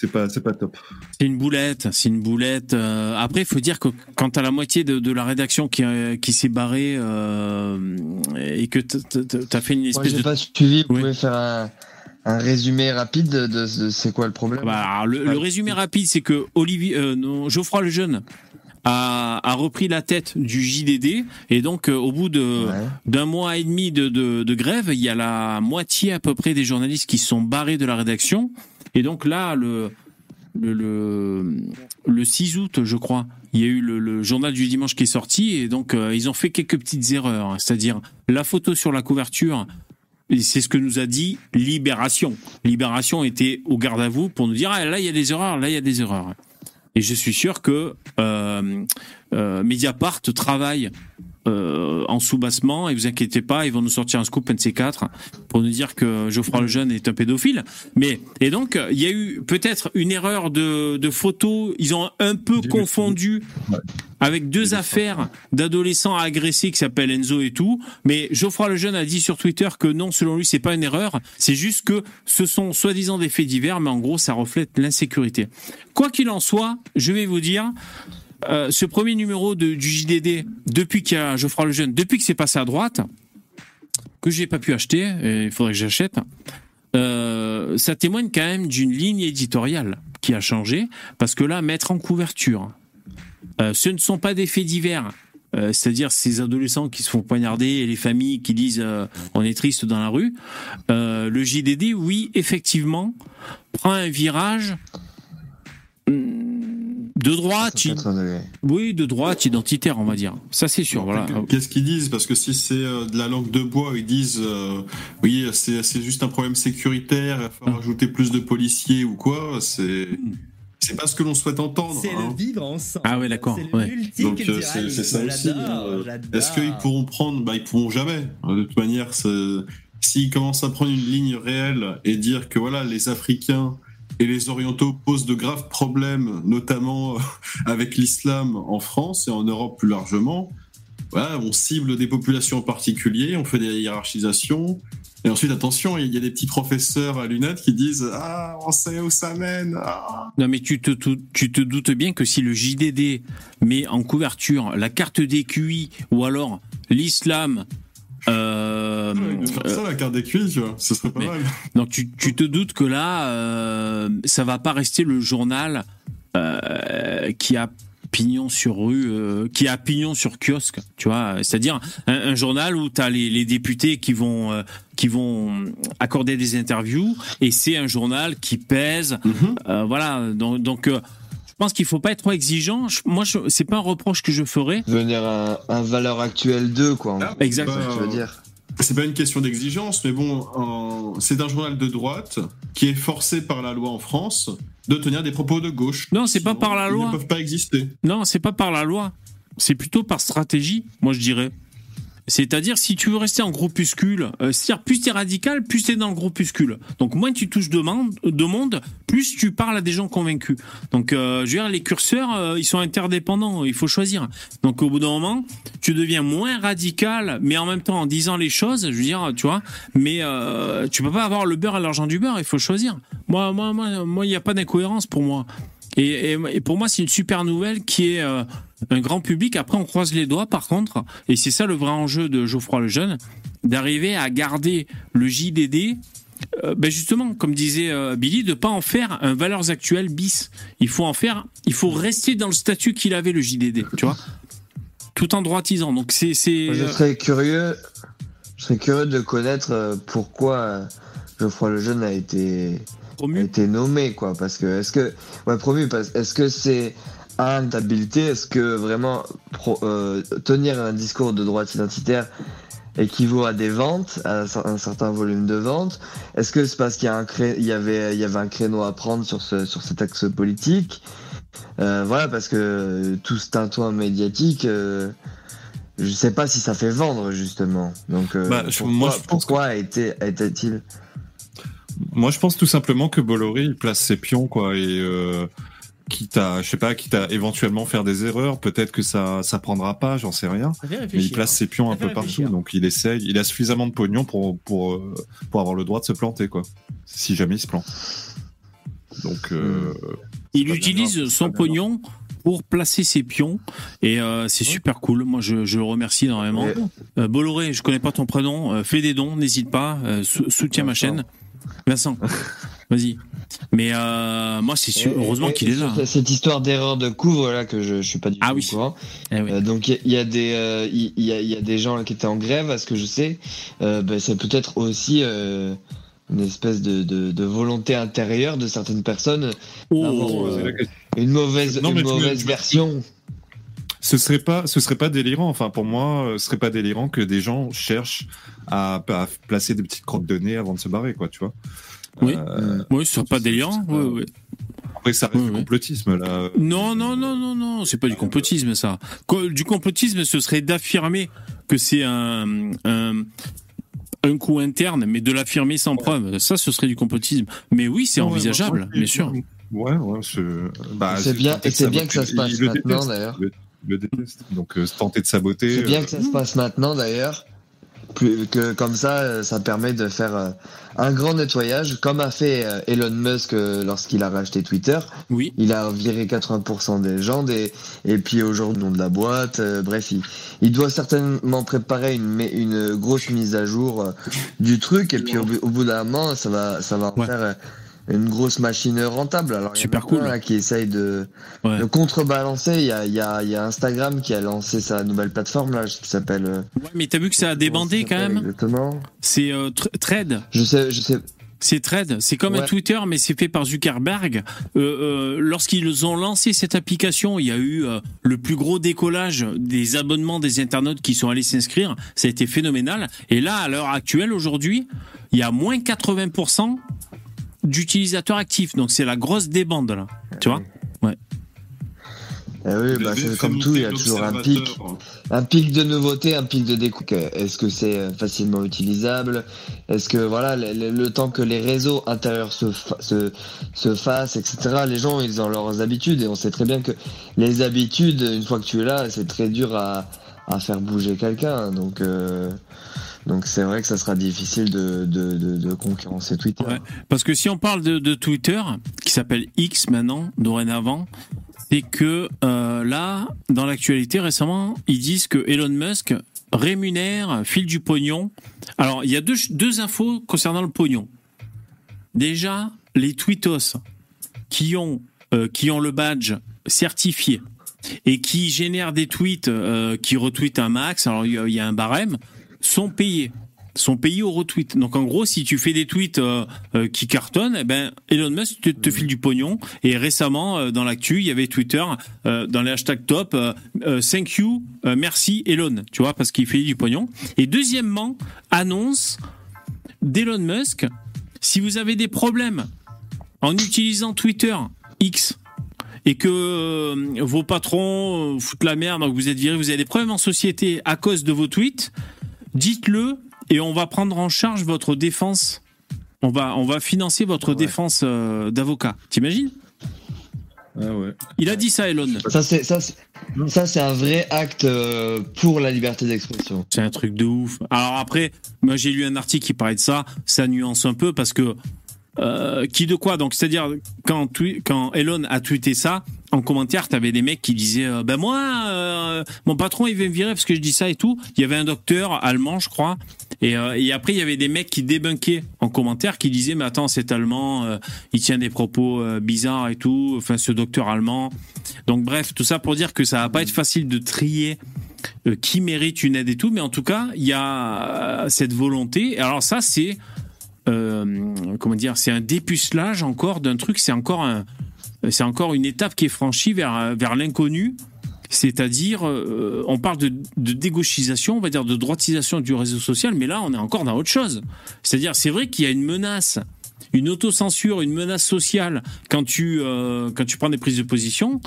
C'est pas, c'est pas top. C'est une boulette, c'est une boulette. Euh, après, il faut dire que quand t'as la moitié de, de la rédaction qui, euh, qui s'est barrée euh, et que t'as fait une espèce de pas suivi. Vous pouvez faire un, un résumé rapide de, de- de c'est quoi le problème? Bah, alors, le, le résumé rapide, c'est que Olivier, euh, non, Geoffroy Lejeune a, a repris la tête du JDD et donc euh, au bout de d'un mois et demi de, de, de grève, il y a la moitié à peu près des journalistes qui se sont barrés de la rédaction et donc là le le, le, le 6 août, je crois, il y a eu le, journal du dimanche qui est sorti et donc euh, ils ont fait quelques petites erreurs, hein. c'est-à-dire la photo sur la couverture. C'est ce que nous a dit Libération. Libération était au garde à vous pour nous dire ah, là il y a des erreurs, là il y a des erreurs. Et je suis sûr que euh, euh, Mediapart travaille euh, en sous-bassement et vous inquiétez pas, ils vont nous sortir un scoop NC4 pour nous dire que Geoffroy Lejeune est un pédophile. Mais et donc il y a eu peut-être une erreur de, de photo. Ils ont un peu confondu avec deux affaires d'adolescents agressés qui s'appellent Enzo et tout. Mais Geoffroy Lejeune a dit sur Twitter que non, selon lui, c'est pas une erreur. C'est juste que ce sont soi-disant des faits divers, mais en gros, ça reflète l'insécurité. Quoi qu'il en soit, je vais vous dire, euh, ce premier numéro du JDD, depuis qu'il y a Geoffroy Lejeune, depuis que c'est passé à droite, que j'ai pas pu acheter, et il faudrait que j'achète, euh, ça témoigne quand même d'une ligne éditoriale qui a changé, parce que là, mettre en couverture, euh, ce ne sont pas des faits divers. c'est-à-dire ces adolescents qui se font poignarder et les familles qui disent on est triste dans la rue. Le JDD, oui, effectivement, prend un virage hum, de droite, i- oui, de droite identitaire, on va dire. Ça, c'est sûr. Voilà. Qu'est-ce qu'ils disent? Parce que si c'est euh, de la langue de bois, ils disent euh, oui, c'est juste un problème sécuritaire, il va falloir Hum. ajouter plus de policiers ou quoi. C'est c'est pas ce que l'on souhaite entendre. C'est hein. le vivre ensemble. Ah ouais, d'accord. C'est ouais. Donc euh, c'est ça aussi. Hein. Est-ce qu'ils pourront prendre? Bah ils pourront jamais. De toute manière, c'est- s'ils commencent à prendre une ligne réelle et dire que voilà les Africains et les Orientaux posent de graves problèmes, notamment euh, avec l'islam en France et en Europe plus largement. Voilà, on cible des populations en particulier, on fait des hiérarchisations. Et ensuite, attention, il y a des petits professeurs à lunettes qui disent Ah, on sait où ça mène. ah. Non, mais tu te, tu, te doutes bien que si le JDD met en couverture la carte des QI ou alors l'islam. Euh, Faire ça, la carte des QI, tu vois, ce serait pas mais- mal. donc tu, tu te doutes que là, euh, ça va pas rester le journal euh, qui a pignon sur rue, euh, qui a pignon sur kiosque, tu vois. C'est-à-dire un, un journal où tu as les, les députés qui vont euh, qui vont accorder des interviews et c'est un journal qui pèse. Euh, voilà. Donc, donc euh, je pense qu'il faut pas être trop exigeant. Je- moi, je, c'est pas un reproche que je ferais. Devenir un, un valeur actuelle 2, quoi. en- Exact. c'est ça que je veux dire. C'est pas une question d'exigence, mais bon, en- c'est un journal de droite qui est forcé par la loi en France de tenir des propos de gauche. Non, c'est pas par la Ils loi. ne peuvent pas exister. Non, c'est pas par la loi. C'est plutôt par stratégie, moi je dirais. C'est-à-dire, si tu veux rester en groupuscule, euh, c'est-à-dire plus t'es radical, plus t'es dans le groupuscule. Donc moins tu touches de monde, de monde plus tu parles à des gens convaincus. Donc, euh, je veux dire, les curseurs, euh, ils sont interdépendants, il faut choisir. Donc au bout d'un moment, tu deviens moins radical, mais en même temps en disant les choses, je veux dire, tu vois, mais euh, tu peux pas avoir le beurre et l'argent du beurre, il faut choisir. Moi, moi, moi, moi, il n'y a pas d'incohérence pour moi. Et, et- et pour moi, c'est une super nouvelle qui est euh, un grand public. Après, on croise les doigts, par contre, et c'est ça le vrai enjeu de Geoffroy Lejeune, d'arriver à garder le JDD. euh, ben justement, comme disait euh, Billy, de pas en faire un valeurs actuelles bis. Il faut en faire, il faut rester dans le statut qu'il avait le JDD, tu vois, tout en droitisant. Donc c'est c'est. Je serais curieux, je serais curieux de connaître euh, pourquoi Geoffroy Lejeune a été, a été nommé, quoi. Parce que, est-ce que, ouais, promu, parce, est-ce que c'est un d'habileté, est-ce que vraiment pro- euh, tenir un discours de droite identitaire équivaut à des ventes, à un certain volume de ventes? Est-ce que c'est parce qu'il y, a un cré- il y, avait, il y avait un créneau à prendre sur, ce, sur cet axe politique? Euh, Voilà, parce que tout ce tintouin médiatique, euh, je sais pas si ça fait vendre, justement. Donc, Bah, pourquoi, moi, je pense pourquoi été-il Moi, je pense tout simplement que Bolloré il place ses pions, quoi, et euh, quitte à, je sais pas, quitte à éventuellement faire des erreurs, peut-être que ça, ça prendra pas, j'en sais rien. Mais il place ses pions un peu partout, donc il essaye, il a suffisamment de pognon pour pour euh, pour avoir le droit de se planter, quoi. Si jamais il se plante. Donc, euh, il utilise son pognon pour placer ses pions et euh, c'est super cool. Moi, je, je le remercie énormément. Euh, Bolloré, je connais pas ton prénom, euh, fais des dons, n'hésite pas, euh, sou- soutiens ma chaîne. Vincent, vas-y. Mais euh, moi, c'est sûr, Et- heureusement qu'il est là. Cette histoire d'erreur de couvre là que je, je suis pas du tout Ah oui. au courant. Eh oui. Euh, donc il y, a- il y a des il y, a, il y a des gens là qui étaient en grève à ce que je sais. Euh, ben, c'est peut-être aussi euh, une espèce de, de, de volonté intérieure de certaines personnes d'avoir euh, une mauvaise Non, une mauvaise me- version. ce serait pas, ce serait pas délirant. Enfin, pour moi, ce serait pas délirant que des gens cherchent à, à placer des petites crottes de nez avant de se barrer, quoi, tu vois. Oui, Euh, oui, ce serait pas délirant. Oui, oui. Après, ça reste du complotisme, là. Non, non, non, non, non, c'est pas du complotisme ça. Du complotisme, ce serait d'affirmer que c'est un, un, un coup interne, mais de l'affirmer sans preuve. Ça, ce serait du complotisme. Mais oui, c'est Ouais, envisageable, bien sûr. Ouais, ouais, c'est. Bah, C'est bien- de c'est bien que ça se passe maintenant, déteste, d'ailleurs. il le- déteste. Donc, euh, tenter de saboter. C'est bien euh, que ça se passe maintenant d'ailleurs. Plus que comme ça, euh, ça permet de faire euh, un grand nettoyage, comme a fait euh, Elon Musk lorsqu'il a racheté Twitter. Oui. Il a viré 80% des gens, des... et puis aujourd'hui, nom de la boîte. euh, bref, il, il doit certainement préparer une, une grosse mise à jour du truc, et puis au, bout- au bout d'un moment, ça va, ça va en faire euh, une grosse machine rentable. Alors, Super cool. cool. Là, qui essaye de, Ouais. de contrebalancer. Il y a, y, a, y a Instagram qui a lancé sa nouvelle plateforme là, qui s'appelle. euh, Ouais, mais t'as vu que ça a débandé quand même? Exactement? C'est euh, tr- Thread. Je sais, je sais. C'est Thread. C'est comme un. Twitter, mais c'est fait par Zuckerberg. Euh, euh, Lorsqu'ils ont lancé cette application, il y a eu euh, le plus gros décollage des abonnements des internautes qui sont allés s'inscrire. Ça a été phénoménal. Et là, à l'heure actuelle, aujourd'hui, il y a moins 80% d'utilisateurs actifs. Donc c'est la grosse débande là. Tu vois Ouais. Eh oui, bah, c'est comme tout, il y a toujours un pic. Un pic de nouveauté, un pic de découverte. Est-ce que c'est euh, facilement utilisable? Est-ce que, voilà, le, le- le temps que les réseaux intérieurs se, fa- se, se fassent, etc., les gens, ils ont leurs habitudes et on sait très bien que les habitudes, une fois que tu es là, c'est très dur à, à faire bouger quelqu'un. Donc, euh, donc c'est vrai que ça sera difficile de, de, concurrencer Twitter. Parce que si on parle de, Twitter, qui s'appelle X maintenant, dorénavant, c'est que euh, là, dans l'actualité récemment, ils disent que Elon Musk rémunère, file du pognon. Alors, il y a deux, infos concernant le pognon. Déjà, les tweetos qui ont, euh, qui ont le badge certifié et qui génèrent des tweets, euh, qui retweetent un max, alors il y a un barème, sont payés sont payés au retweet. Donc en gros, si tu fais des tweets euh, euh, qui cartonnent, eh ben Elon Musk te, file du pognon. Et récemment, euh, dans l'actu, il y avait Twitter dans les hashtags top, thank you, merci Elon, tu vois, parce qu'il fait du pognon. Et deuxièmement, annonce d'Elon Musk, si vous avez des problèmes en utilisant Twitter X et que vos patrons foutent la merde, donc vous êtes viré, vous avez des problèmes en société à cause de vos tweets, dites-le et on va prendre en charge votre défense. On va, on va financer votre défense euh, d'avocat. T'imagines? Ah ouais. Il a dit ça, Elon. Ça, c'est, ça, c'est, ça, c'est un vrai acte euh, pour la liberté d'expression. C'est un truc de ouf. Alors après, moi j'ai lu un article qui parlait de ça, ça nuance un peu parce que euh, qui de quoi Donc c'est-à-dire quand Elon a tweeté ça en commentaire, t'avais des mecs qui disaient euh, ben moi euh, mon patron il veut me virer parce que je dis ça et tout. Il y avait un docteur allemand, je crois. Et, euh, et après il y avait des mecs qui débunkaient en commentaire qui disaient mais attends cet allemand il tient des propos bizarres et tout. Enfin ce docteur allemand. Donc bref tout ça pour dire que ça va pas être facile de trier qui mérite une aide et tout, mais en tout cas, il y a cette volonté. Alors ça, c'est euh, comment dire, c'est un dépucelage encore d'un truc. C'est encore un, c'est encore une étape qui est franchie vers vers l'inconnu. C'est-à-dire, euh, on parle de, dégauchisation, on va dire de droitisation du réseau social, mais là, on est encore dans autre chose. C'est-à-dire, c'est vrai qu'il y a une menace, une autocensure, une menace sociale quand tu euh, quand tu prends des prises de position.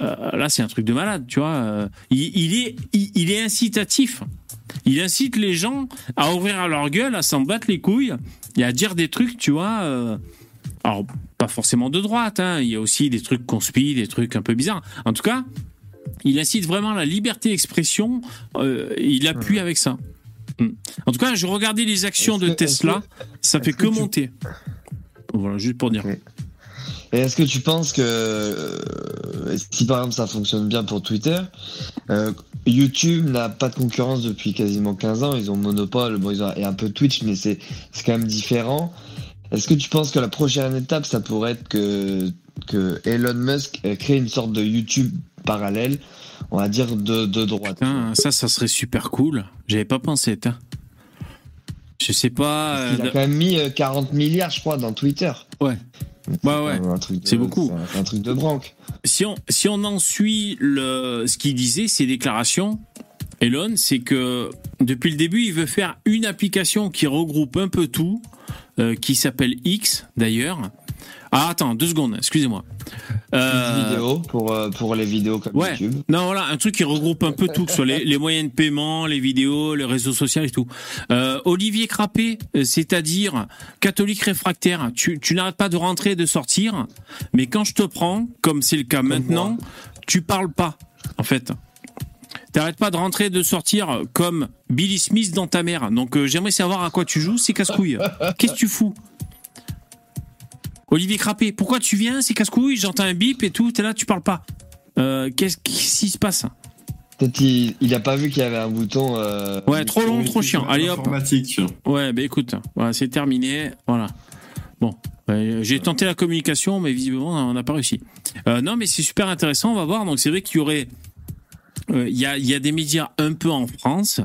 Là, c'est un truc de malade, tu vois. Il, est il, est incitatif. Il incite les gens à ouvrir leur gueule, à s'en battre les couilles et à dire des trucs, tu vois. euh, alors, pas forcément de droite, hein, il y a aussi des trucs conspi, des trucs un peu bizarres. En tout cas, il incite vraiment la liberté d'expression, euh, il appuie avec ça. Mm. En tout cas, je regardais les actions de que- Tesla, ça fait que tu- monter. Voilà, juste pour dire. Et est-ce que tu penses que euh, si par exemple ça fonctionne bien pour Twitter, euh, YouTube n'a pas de concurrence depuis quasiment 15 ans, ils ont monopole, bon ils ont et un peu Twitch, mais c'est c'est quand même différent. Est-ce que tu penses que la prochaine étape, ça pourrait être que que Elon Musk crée une sorte de YouTube parallèle, on va dire de, de droite? Putain, ça, ça serait super cool. J'avais pas pensé, t'as. Je sais pas. Il a euh, quand même mis euh, 40 milliards, je crois, dans Twitter. Ouais. Ouais, ouais. C'est beaucoup. c'est un- un truc de branque. si on, si on en suit le, ce qu'il disait, ses déclarations, Elon, c'est que depuis le début, il veut faire une application qui regroupe un peu tout, euh, qui s'appelle X d'ailleurs. Ah, attends, deux secondes, excusez-moi. Euh, Vidéo pour, euh, pour les vidéos comme Ouais. YouTube. Non, voilà, un truc qui regroupe un peu tout, que ce soit les, les moyens de paiement, les vidéos, les réseaux sociaux et tout. Euh, Olivier Crappé, c'est-à-dire catholique réfractaire, tu, tu n'arrêtes pas de rentrer et de sortir, mais quand je te prends, comme c'est le cas maintenant, tu parles pas, en fait. T'arrêtes pas de rentrer et de sortir comme Billy Smith dans ta mère. Donc euh, j'aimerais savoir à quoi tu joues, c'est casse-couille. Qu'est-ce que tu fous? Olivier Crappé, pourquoi tu viens C'est casse-couille, j'entends un bip et tout, t'es là, tu parles pas. Euh, Qu'est-ce qui se passe? Peut-être il, il a pas vu qu'il y avait un bouton. euh, Ouais, trop long, trop chiant. Allez hop. Informatique. Ouais, bah écoute, voilà, c'est terminé. Voilà. Bon, euh, j'ai tenté la communication, mais visiblement, on n'a pas réussi. Euh, non, mais c'est super intéressant, on va voir. Donc, c'est vrai qu'il y aurait. euh, Il y, a, il y a des médias un peu en France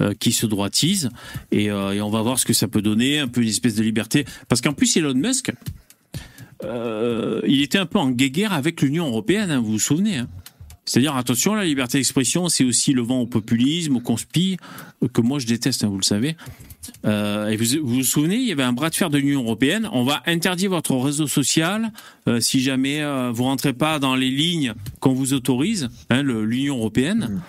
euh, qui se droitisent et, euh, et on va voir ce que ça peut donner, un peu une espèce de liberté. Parce qu'en plus, Elon Musk, euh, il était un peu en guéguerre avec l'Union européenne, hein, vous vous souvenez hein. C'est-à-dire, attention, la liberté d'expression, c'est aussi le vent au populisme, au conspi, que moi je déteste, hein, vous le savez. Euh, et vous, vous vous souvenez, il y avait un bras de fer de l'Union européenne. On va interdire votre réseau social euh, si jamais euh, vous rentrez pas dans les lignes qu'on vous autorise, hein, l'Union européenne.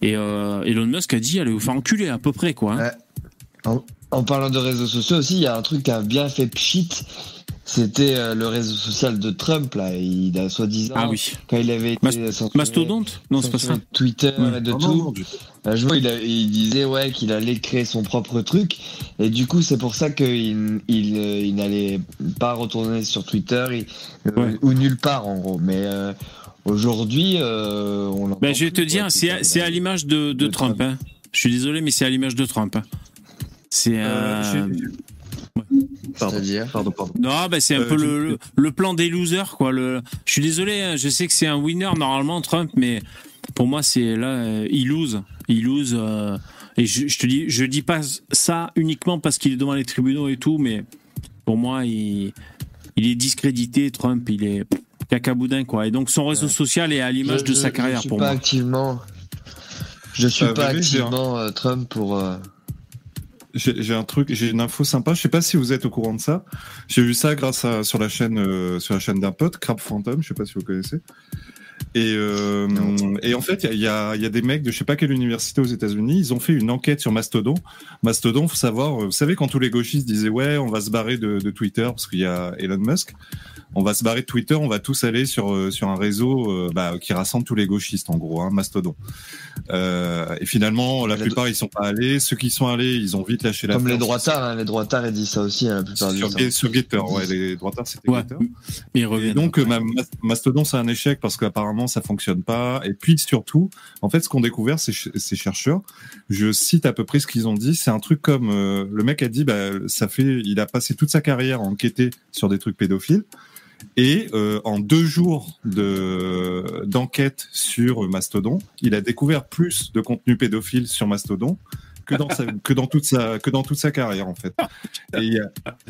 Et euh, Elon Musk a dit, allez vous faire enculer à peu près, quoi. hein. En, en parlant de réseaux sociaux aussi, il y a un truc qui a bien fait pchit. C'était euh, le réseau social de Trump, là. Il a soi-disant. Ah oui. Quand il avait été censuré- Mastodonte Non, c'est pas ça. Twitter Ouais. et de non, tout. non, du Euh, je vois, il, a- il disait ouais qu'il allait créer son propre truc. Et du coup, c'est pour ça qu'il il, euh, il n'allait pas retourner sur Twitter il- euh, ou nulle part, en gros. Mais euh, aujourd'hui, euh, on Ben, je vais te dire, c'est à l'image de, de Trump. hein. Je suis désolé, mais c'est à l'image de Trump. hein. C'est. euh, Pardon, pardon. Non, bah c'est un Euh, peu je- le, le, le plan des losers, quoi. Le, je suis désolé, hein, je sais que c'est un winner normalement, Trump, mais pour moi, c'est là, euh, il lose. Il lose. euh, et je, je te dis, je dis pas ça uniquement parce qu'il est devant les tribunaux et tout, mais pour moi, il, il est discrédité, Trump, il est cacaboudin, quoi. Et donc, son réseau social est à l'image Je- de sa carrière je suis pour pas moi. activement. Je suis Euh, pas activement euh, Trump pour. J'ai un truc, j'ai une info sympa. Je sais pas si vous êtes au courant de ça. J'ai vu ça grâce à sur la chaîne euh, sur la chaîne d'un pote, Crab Phantom. Je sais pas si vous connaissez. Et, euh, et en fait, il y a, il y, a, il y a des mecs de je sais pas quelle université aux États-Unis. Ils ont fait une enquête sur Mastodon. Mastodon, faut savoir. euh, Vous savez quand tous les gauchistes disaient ouais, on va se barrer de, de Twitter parce qu'il y a Elon Musk. On va se barrer de Twitter, on va tous aller sur euh, sur un réseau euh, bah, qui rassemble tous les gauchistes en gros, hein, Mastodon. Euh, et finalement, la plupart ils sont pas allés. Ceux qui sont allés, ils ont vite lâché la Comme les droitards, hein, les droitards, ils disent ça aussi hein, la plupart du sur, temps. Ga- sur Getter, ouais, les droitards c'était Ouais. Getter. Et reviennent. donc ma- ma- Mastodon c'est un échec parce qu'apparemment ça fonctionne pas. Et puis surtout, en fait, ce qu'ont découvert ces, ch- ces chercheurs, je cite à peu près ce qu'ils ont dit, c'est un truc comme euh, le mec a dit, bah ça fait, il a passé toute sa carrière à enquêter sur des trucs pédophiles. Et euh, en deux jours de d'enquête sur Mastodon, il a découvert plus de contenu pédophile sur Mastodon que dans que dans toute sa que dans toute sa carrière en fait. Et,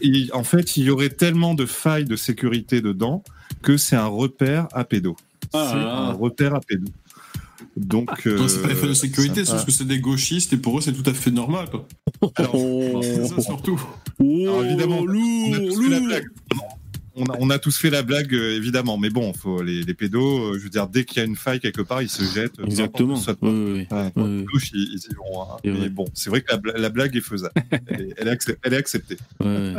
et en fait, il y aurait tellement de failles de sécurité dedans que c'est un repère à pédo. Ah c'est un repère à pédo. Donc, Non, c'est pas des faits de euh, sécurité, c'est parce que c'est des gauchistes et pour eux c'est tout à fait normal. Quoi. Oh. c'est ça surtout. Alors, évidemment, on a tous fait la blague. On a, on a tous fait la blague, euh, évidemment, mais bon, faut les, les pédos, euh, je veux dire, dès qu'il y a une faille quelque part, ils se jettent. euh, Exactement. Soit Oui, oui, Ouais, oui. ils, ils y vont. hein. C'est Mais vrai. bon, c'est vrai que la, bla- la blague est faisable. Elle est, elle est accep- elle est acceptée. Ouais.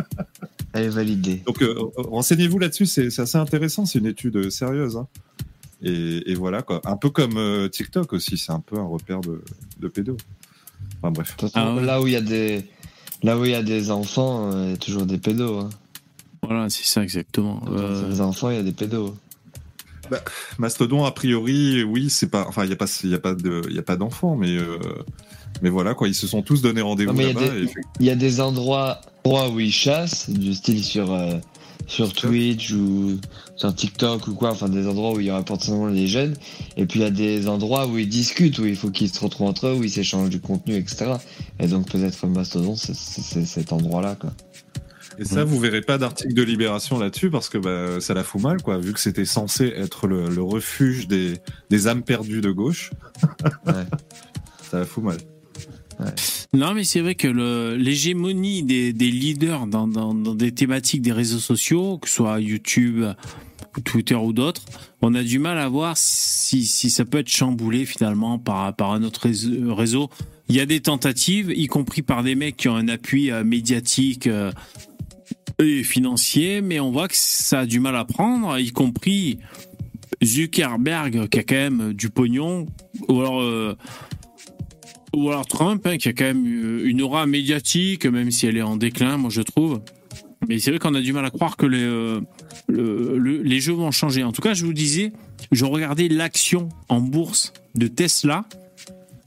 Elle est validée. Donc, euh, euh, renseignez-vous là-dessus, c'est assez intéressant, c'est une étude euh, sérieuse. hein. Et, et voilà, quoi. Un peu comme euh, TikTok aussi, c'est un peu un repère de, de pédos. Enfin, bref. De toute façon, Là où il y a des, là où il y a des enfants, euh, il y a toujours des pédos. Hein. Voilà, c'est ça exactement. Euh... Les enfants, il y a des pédos. Bah, Mastodon, a priori, oui, c'est pas. Enfin, il n'y a pas, il y a pas de, il y a pas d'enfants, mais euh, mais voilà quoi, ils se sont tous donné rendez-vous Il là-bas. y, a des endroits, où ils chassent, du style sur euh, sur Twitch ou sur TikTok ou quoi, enfin des endroits où il y aura potentiellement les jeunes. Et puis il y a des endroits où ils discutent, où il faut qu'ils se retrouvent entre eux, où ils s'échangent du contenu, etc. Et donc peut-être Mastodon, c'est cet endroit-là quoi. Et ça, vous verrez pas d'article de Libération là-dessus parce que bah, ça la fout mal, quoi, vu que c'était censé être le, refuge des, des, âmes perdues de gauche. Ça la fout mal. Non, mais c'est vrai que l'hégémonie des, leaders dans, des thématiques des réseaux sociaux, que ce soit YouTube, Twitter ou d'autres, on a du mal à voir si, ça peut être chamboulé finalement par, par un autre réseau. Il y a des tentatives, y compris par des mecs qui ont un appui euh, médiatique euh, et financier, mais on voit que ça a du mal à prendre, y compris Zuckerberg qui a quand même du pognon, ou alors, euh, ou alors Trump hein, qui a quand même une aura médiatique, même si elle est en déclin, moi je trouve. Mais c'est vrai qu'on a du mal à croire que les, euh, les jeux vont changer. En tout cas, je vous disais, je regardais l'action en bourse de Tesla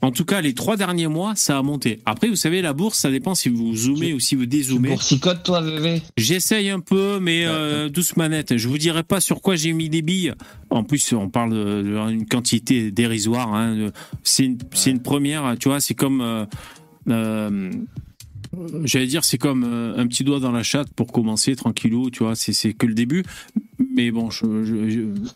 en tout cas, les trois derniers mois, ça a monté. Après, vous savez, la bourse, ça dépend si vous zoomez ou si vous dézoomez. Boursicote, toi, bébé? J'essaye un peu, mais euh, douce manette. Je vous dirai pas sur quoi j'ai mis des billes. En plus, on parle d'une quantité dérisoire. Hein. C'est une, une, première, tu vois, c'est comme... Euh, euh, j'allais dire, c'est comme un petit doigt dans la chatte pour commencer, tranquillou, tu vois, c'est que le début mais bon,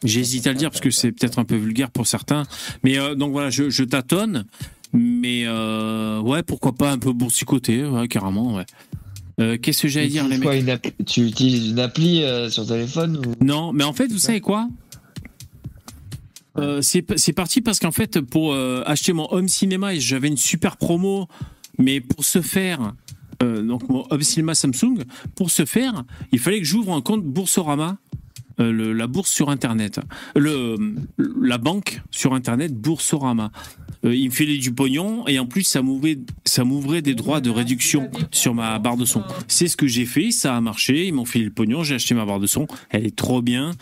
j'hésite à le dire parce que c'est peut-être un peu vulgaire pour certains. Mais euh, donc voilà, je, tâtonne, mais euh, ouais, pourquoi pas un peu boursicoté, ouais, carrément, ouais. Euh, qu'est-ce que j'allais dire, les mecs Tu utilises une appli sur téléphone Non, mais en fait, vous savez quoi? C'est parti parce qu'en fait, pour acheter mon home cinéma, j'avais une super promo, mais pour ce faire, donc mon cinéma Samsung, pour ce faire, il fallait que j'ouvre un compte Boursorama euh, la bourse sur Internet, la banque sur Internet, Boursorama. Euh, il me filait du pognon et en plus ça m'ouvrait, ça m'ouvrait des droits de réduction sur ma barre de son. C'est ce que j'ai fait, ça a marché, ils m'ont filé le pognon, j'ai acheté ma barre de son, elle est trop bien.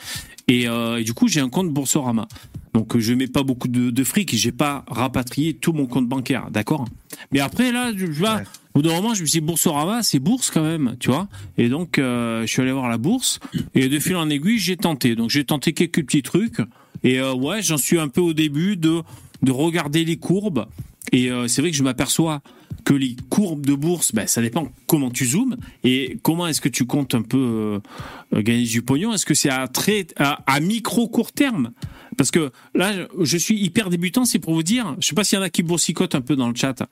Et, euh, du coup j'ai un compte Boursorama. Donc je mets pas beaucoup de, de fric, j'ai pas rapatrié tout mon compte bancaire, d'accord? Mais après là, je, vois, au bout d'un moment, je me suis dit, Boursorama, c'est bourse quand même, tu vois? Et donc, euh, je suis allé voir la bourse. Et de fil en aiguille, j'ai tenté. Donc, j'ai tenté quelques petits trucs. Et euh, ouais, j'en suis un peu au début de, de regarder les courbes. Et euh, c'est vrai que je m'aperçois que les courbes de bourse, ben, ça dépend comment tu zoomes et comment est-ce que tu comptes un peu gagner du pognon. Est-ce que c'est à très à, à, micro court terme? Parce que là, je suis hyper débutant, c'est pour vous dire. Je sais pas s'il y en a qui boursicotent un peu dans le chat.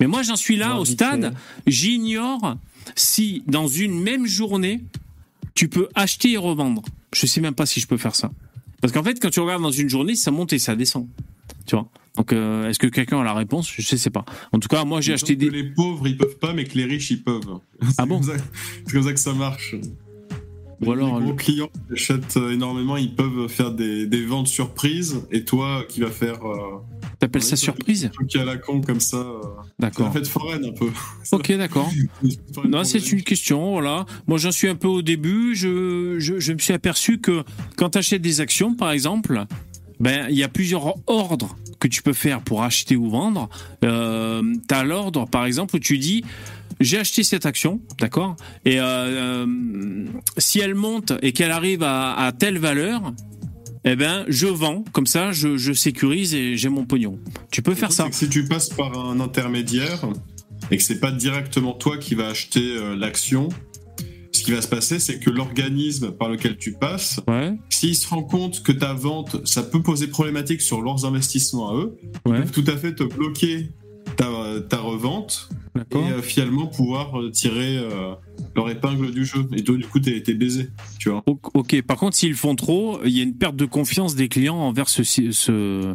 Mais moi, j'en suis là au stade. J'ignore si dans une même journée, tu peux acheter et revendre. Je sais même pas si je peux faire ça. Parce qu'en fait, quand tu regardes dans une journée, ça monte et ça descend. Tu vois donc, euh, est-ce que quelqu'un a la réponse? Je sais pas. En tout cas, moi, j'ai acheté des. Les pauvres, ils peuvent pas, mais que les riches, ils peuvent. Ah bon C'est comme ça que ça marche. Ou alors, les gros clients qui achètent euh, énormément, ils peuvent faire des, des ventes surprises, et toi qui vas faire. Euh... T'appelles ça surprise? truc à la con comme ça. Euh, d'accord. En fait foraine un peu. ok, d'accord. non, c'est une question, voilà. Moi, j'en suis un peu au début. Je, je, je me suis aperçu que quand tu achètes des actions, par exemple, ben il y a plusieurs ordres que tu peux faire pour acheter ou vendre. Euh, tu as l'ordre, par exemple, où tu dis j'ai acheté cette action, d'accord? Et euh, euh, si elle monte et qu'elle arrive à, telle valeur, eh ben, je vends, comme ça, je, sécurise et j'ai mon pognon. Tu peux faire ça. si tu passes par un intermédiaire et que c'est pas directement toi qui vas acheter l'action, ce qui va se passer, c'est que l'organisme par lequel tu passes, s'il se rend compte que ta vente, ça peut poser problématique sur leurs investissements à eux, ils peuvent tout à fait te bloquer ta, revente et euh, finalement pouvoir euh, tirer euh, leur épingle du jeu. Et toi, du coup, t'es baisé, tu vois. Ok, par contre, s'ils font trop, il y a une perte de confiance des clients envers ce, ce,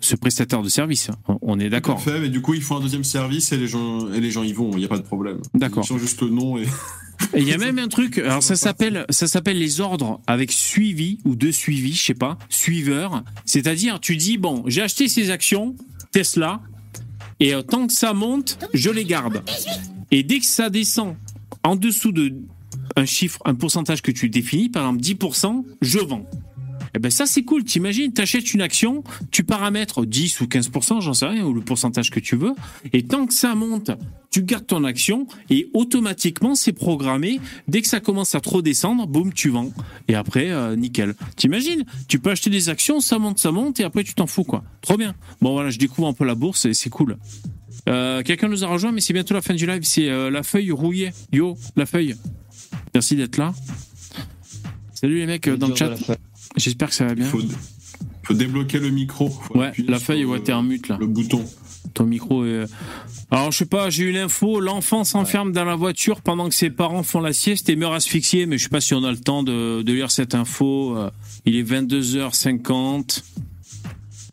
ce prestataire de service. On est d'accord. fait, mais du coup, ils font un deuxième service et les gens, et les gens y vont, il n'y a pas de problème. D'accord. Ils sont juste le nom et. Il y a même un truc, alors ça s'appelle, ça s'appelle les ordres avec suivi ou de suivi, je sais pas, suiveur. C'est-à-dire, tu dis bon, j'ai acheté ces actions Tesla, et euh, tant que ça monte, je les garde. Et dès que ça descend en dessous de un chiffre, un pourcentage que tu définis, par exemple 10%, je vends. Eh ben ça c'est cool, t'imagines, t'achètes une action, tu paramètres 10 ou 15%, j'en sais rien, ou le pourcentage que tu veux, et tant que ça monte, tu gardes ton action, et automatiquement c'est programmé, dès que ça commence à trop descendre, boum, tu vends. Et après, euh, nickel. T'imagines, tu peux acheter des actions, ça monte, ça monte, et après tu t'en fous, quoi. Trop bien. Bon voilà, je découvre un peu la bourse, et c'est cool. Euh, Quelqu'un nous a rejoint, mais c'est bientôt la fin du live, c'est euh, la feuille rouillée. Yo, la feuille. Merci d'être là. Salut les mecs dans le chat. J'espère que ça va bien. Faut, faut débloquer le micro. Faut ouais, la feuille, ouais, t'es en mute là. Le bouton. Ton micro est. Alors, je sais pas, j'ai eu l'info, l'enfant s'enferme dans la voiture pendant que ses parents font la sieste et meurt asphyxié, mais je sais pas si on a le temps de, de lire cette info. Euh, Il est 22h50.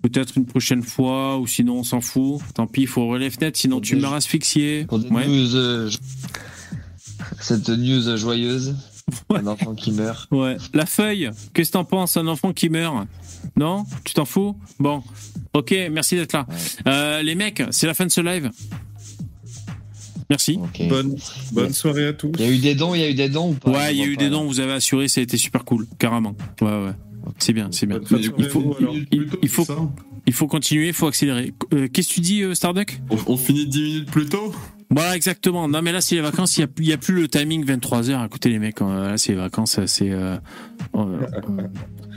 Peut-être une prochaine fois, ou sinon on s'en fout. Tant pis, il faut relève net, sinon tu meurs asphyxié. Ouais. News, euh, cette news joyeuse. Un enfant qui meurt. Ouais. La feuille, qu'est-ce que t'en penses Un enfant qui meurt? Non? Tu t'en fous? Bon. Ok, merci d'être là. Euh, les mecs, c'est la fin de ce live. Merci. Bonne, bonne soirée à tous. Il y a eu des dons, il y a eu des dons ou pas? Ouais, il y a eu des dons, vous avez assuré, ça a été super cool, carrément. Ouais, ouais. C'est bien, c'est bien. Il faut, il, il faut, il faut continuer, il faut accélérer. Euh, Qu'est-ce que tu dis, euh, Starduck? On, on finit 10 minutes plus tôt? Voilà, exactement. Non, mais là, c'est les vacances. Il n'y a, a, plus le timing 23h. Écoutez, les mecs, là, c'est les vacances. C'est euh,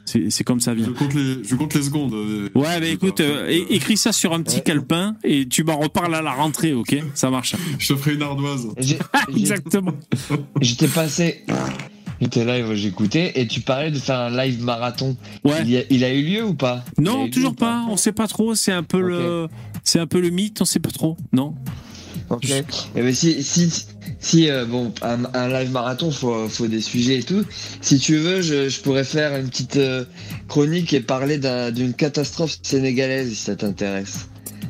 c'est comme ça vient. Je compte les, je compte les secondes. Ouais, mais écoute, euh, écris ça sur un petit calepin et tu m'en reparles à la rentrée, ok? Ça marche. Je te ferai une ardoise. exactement. J'étais passé. J'étais live, j'écoutais, et tu parlais de faire un live marathon. Ouais. Il, a, il a eu lieu ou pas? Non, toujours pas? pas. On sait pas trop. C'est un peu okay. le, c'est un peu le mythe. On sait pas trop. Non. Ok. Et ben si si si euh, bon un, un, live marathon faut faut des sujets et tout. Si tu veux, je, je pourrais faire une petite euh, chronique et parler d'une un, catastrophe sénégalaise si ça t'intéresse.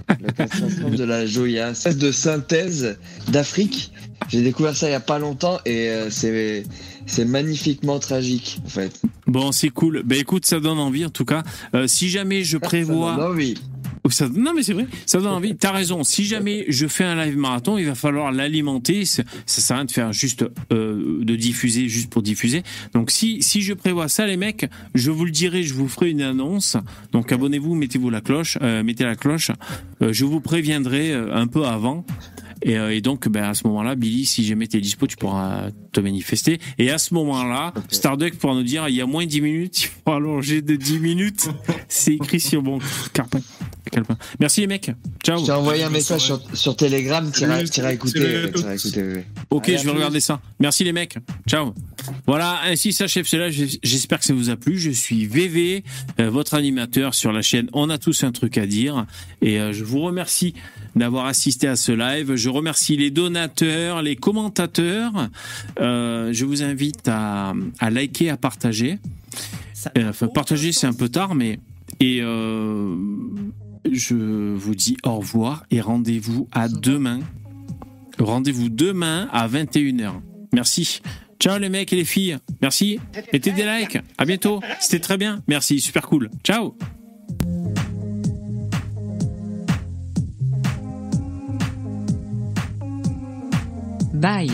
La catastrophe de la Joya, espèce de synthèse d'Afrique. J'ai découvert ça il y a pas longtemps et euh, c'est c'est magnifiquement tragique en fait. Bon, c'est cool. Ben écoute, ça donne envie en tout cas. Euh, si jamais je prévois. Non mais c'est vrai, ça donne envie. T'as raison. Si jamais je fais un live marathon, il va falloir l'alimenter. Ça, ça sert à rien de faire juste euh, de diffuser juste pour diffuser. Donc si si je prévois ça, les mecs, je vous le dirai, je vous ferai une annonce. Donc abonnez-vous, mettez-vous la cloche, euh, mettez la cloche. Euh, je vous préviendrai un peu avant. Et, euh, et, donc, ben, à ce moment-là, Billy, si jamais t'es dispo, tu pourras te manifester. Et à ce moment-là, okay. Starduck pourra nous dire, il y a moins de 10 minutes, il faut allonger de 10 minutes. C'est écrit sur mon carpin. Merci les mecs. Ciao. Je t'ai envoyé un message sur, sur Telegram, tu iras écouter. écouter. Ok, Allez, je vais regarder ça. Merci les mecs. Ciao. Voilà, ainsi s'achève cela. J'espère que ça vous a plu. Je suis VV, euh, votre animateur sur la chaîne. On a tous un truc à dire. Et euh, je vous remercie d'avoir assisté à ce live. Je remercie les donateurs, les commentateurs. Euh, je vous invite à, à liker, à partager. Enfin, partager, c'est un peu tard, mais et euh, je vous dis au revoir et rendez-vous à demain. Rendez-vous demain à 21h. Merci. Ciao les mecs et les filles. Merci. Mettez des likes. À bientôt. C'était très bien. Merci. Super cool. Ciao. Bye.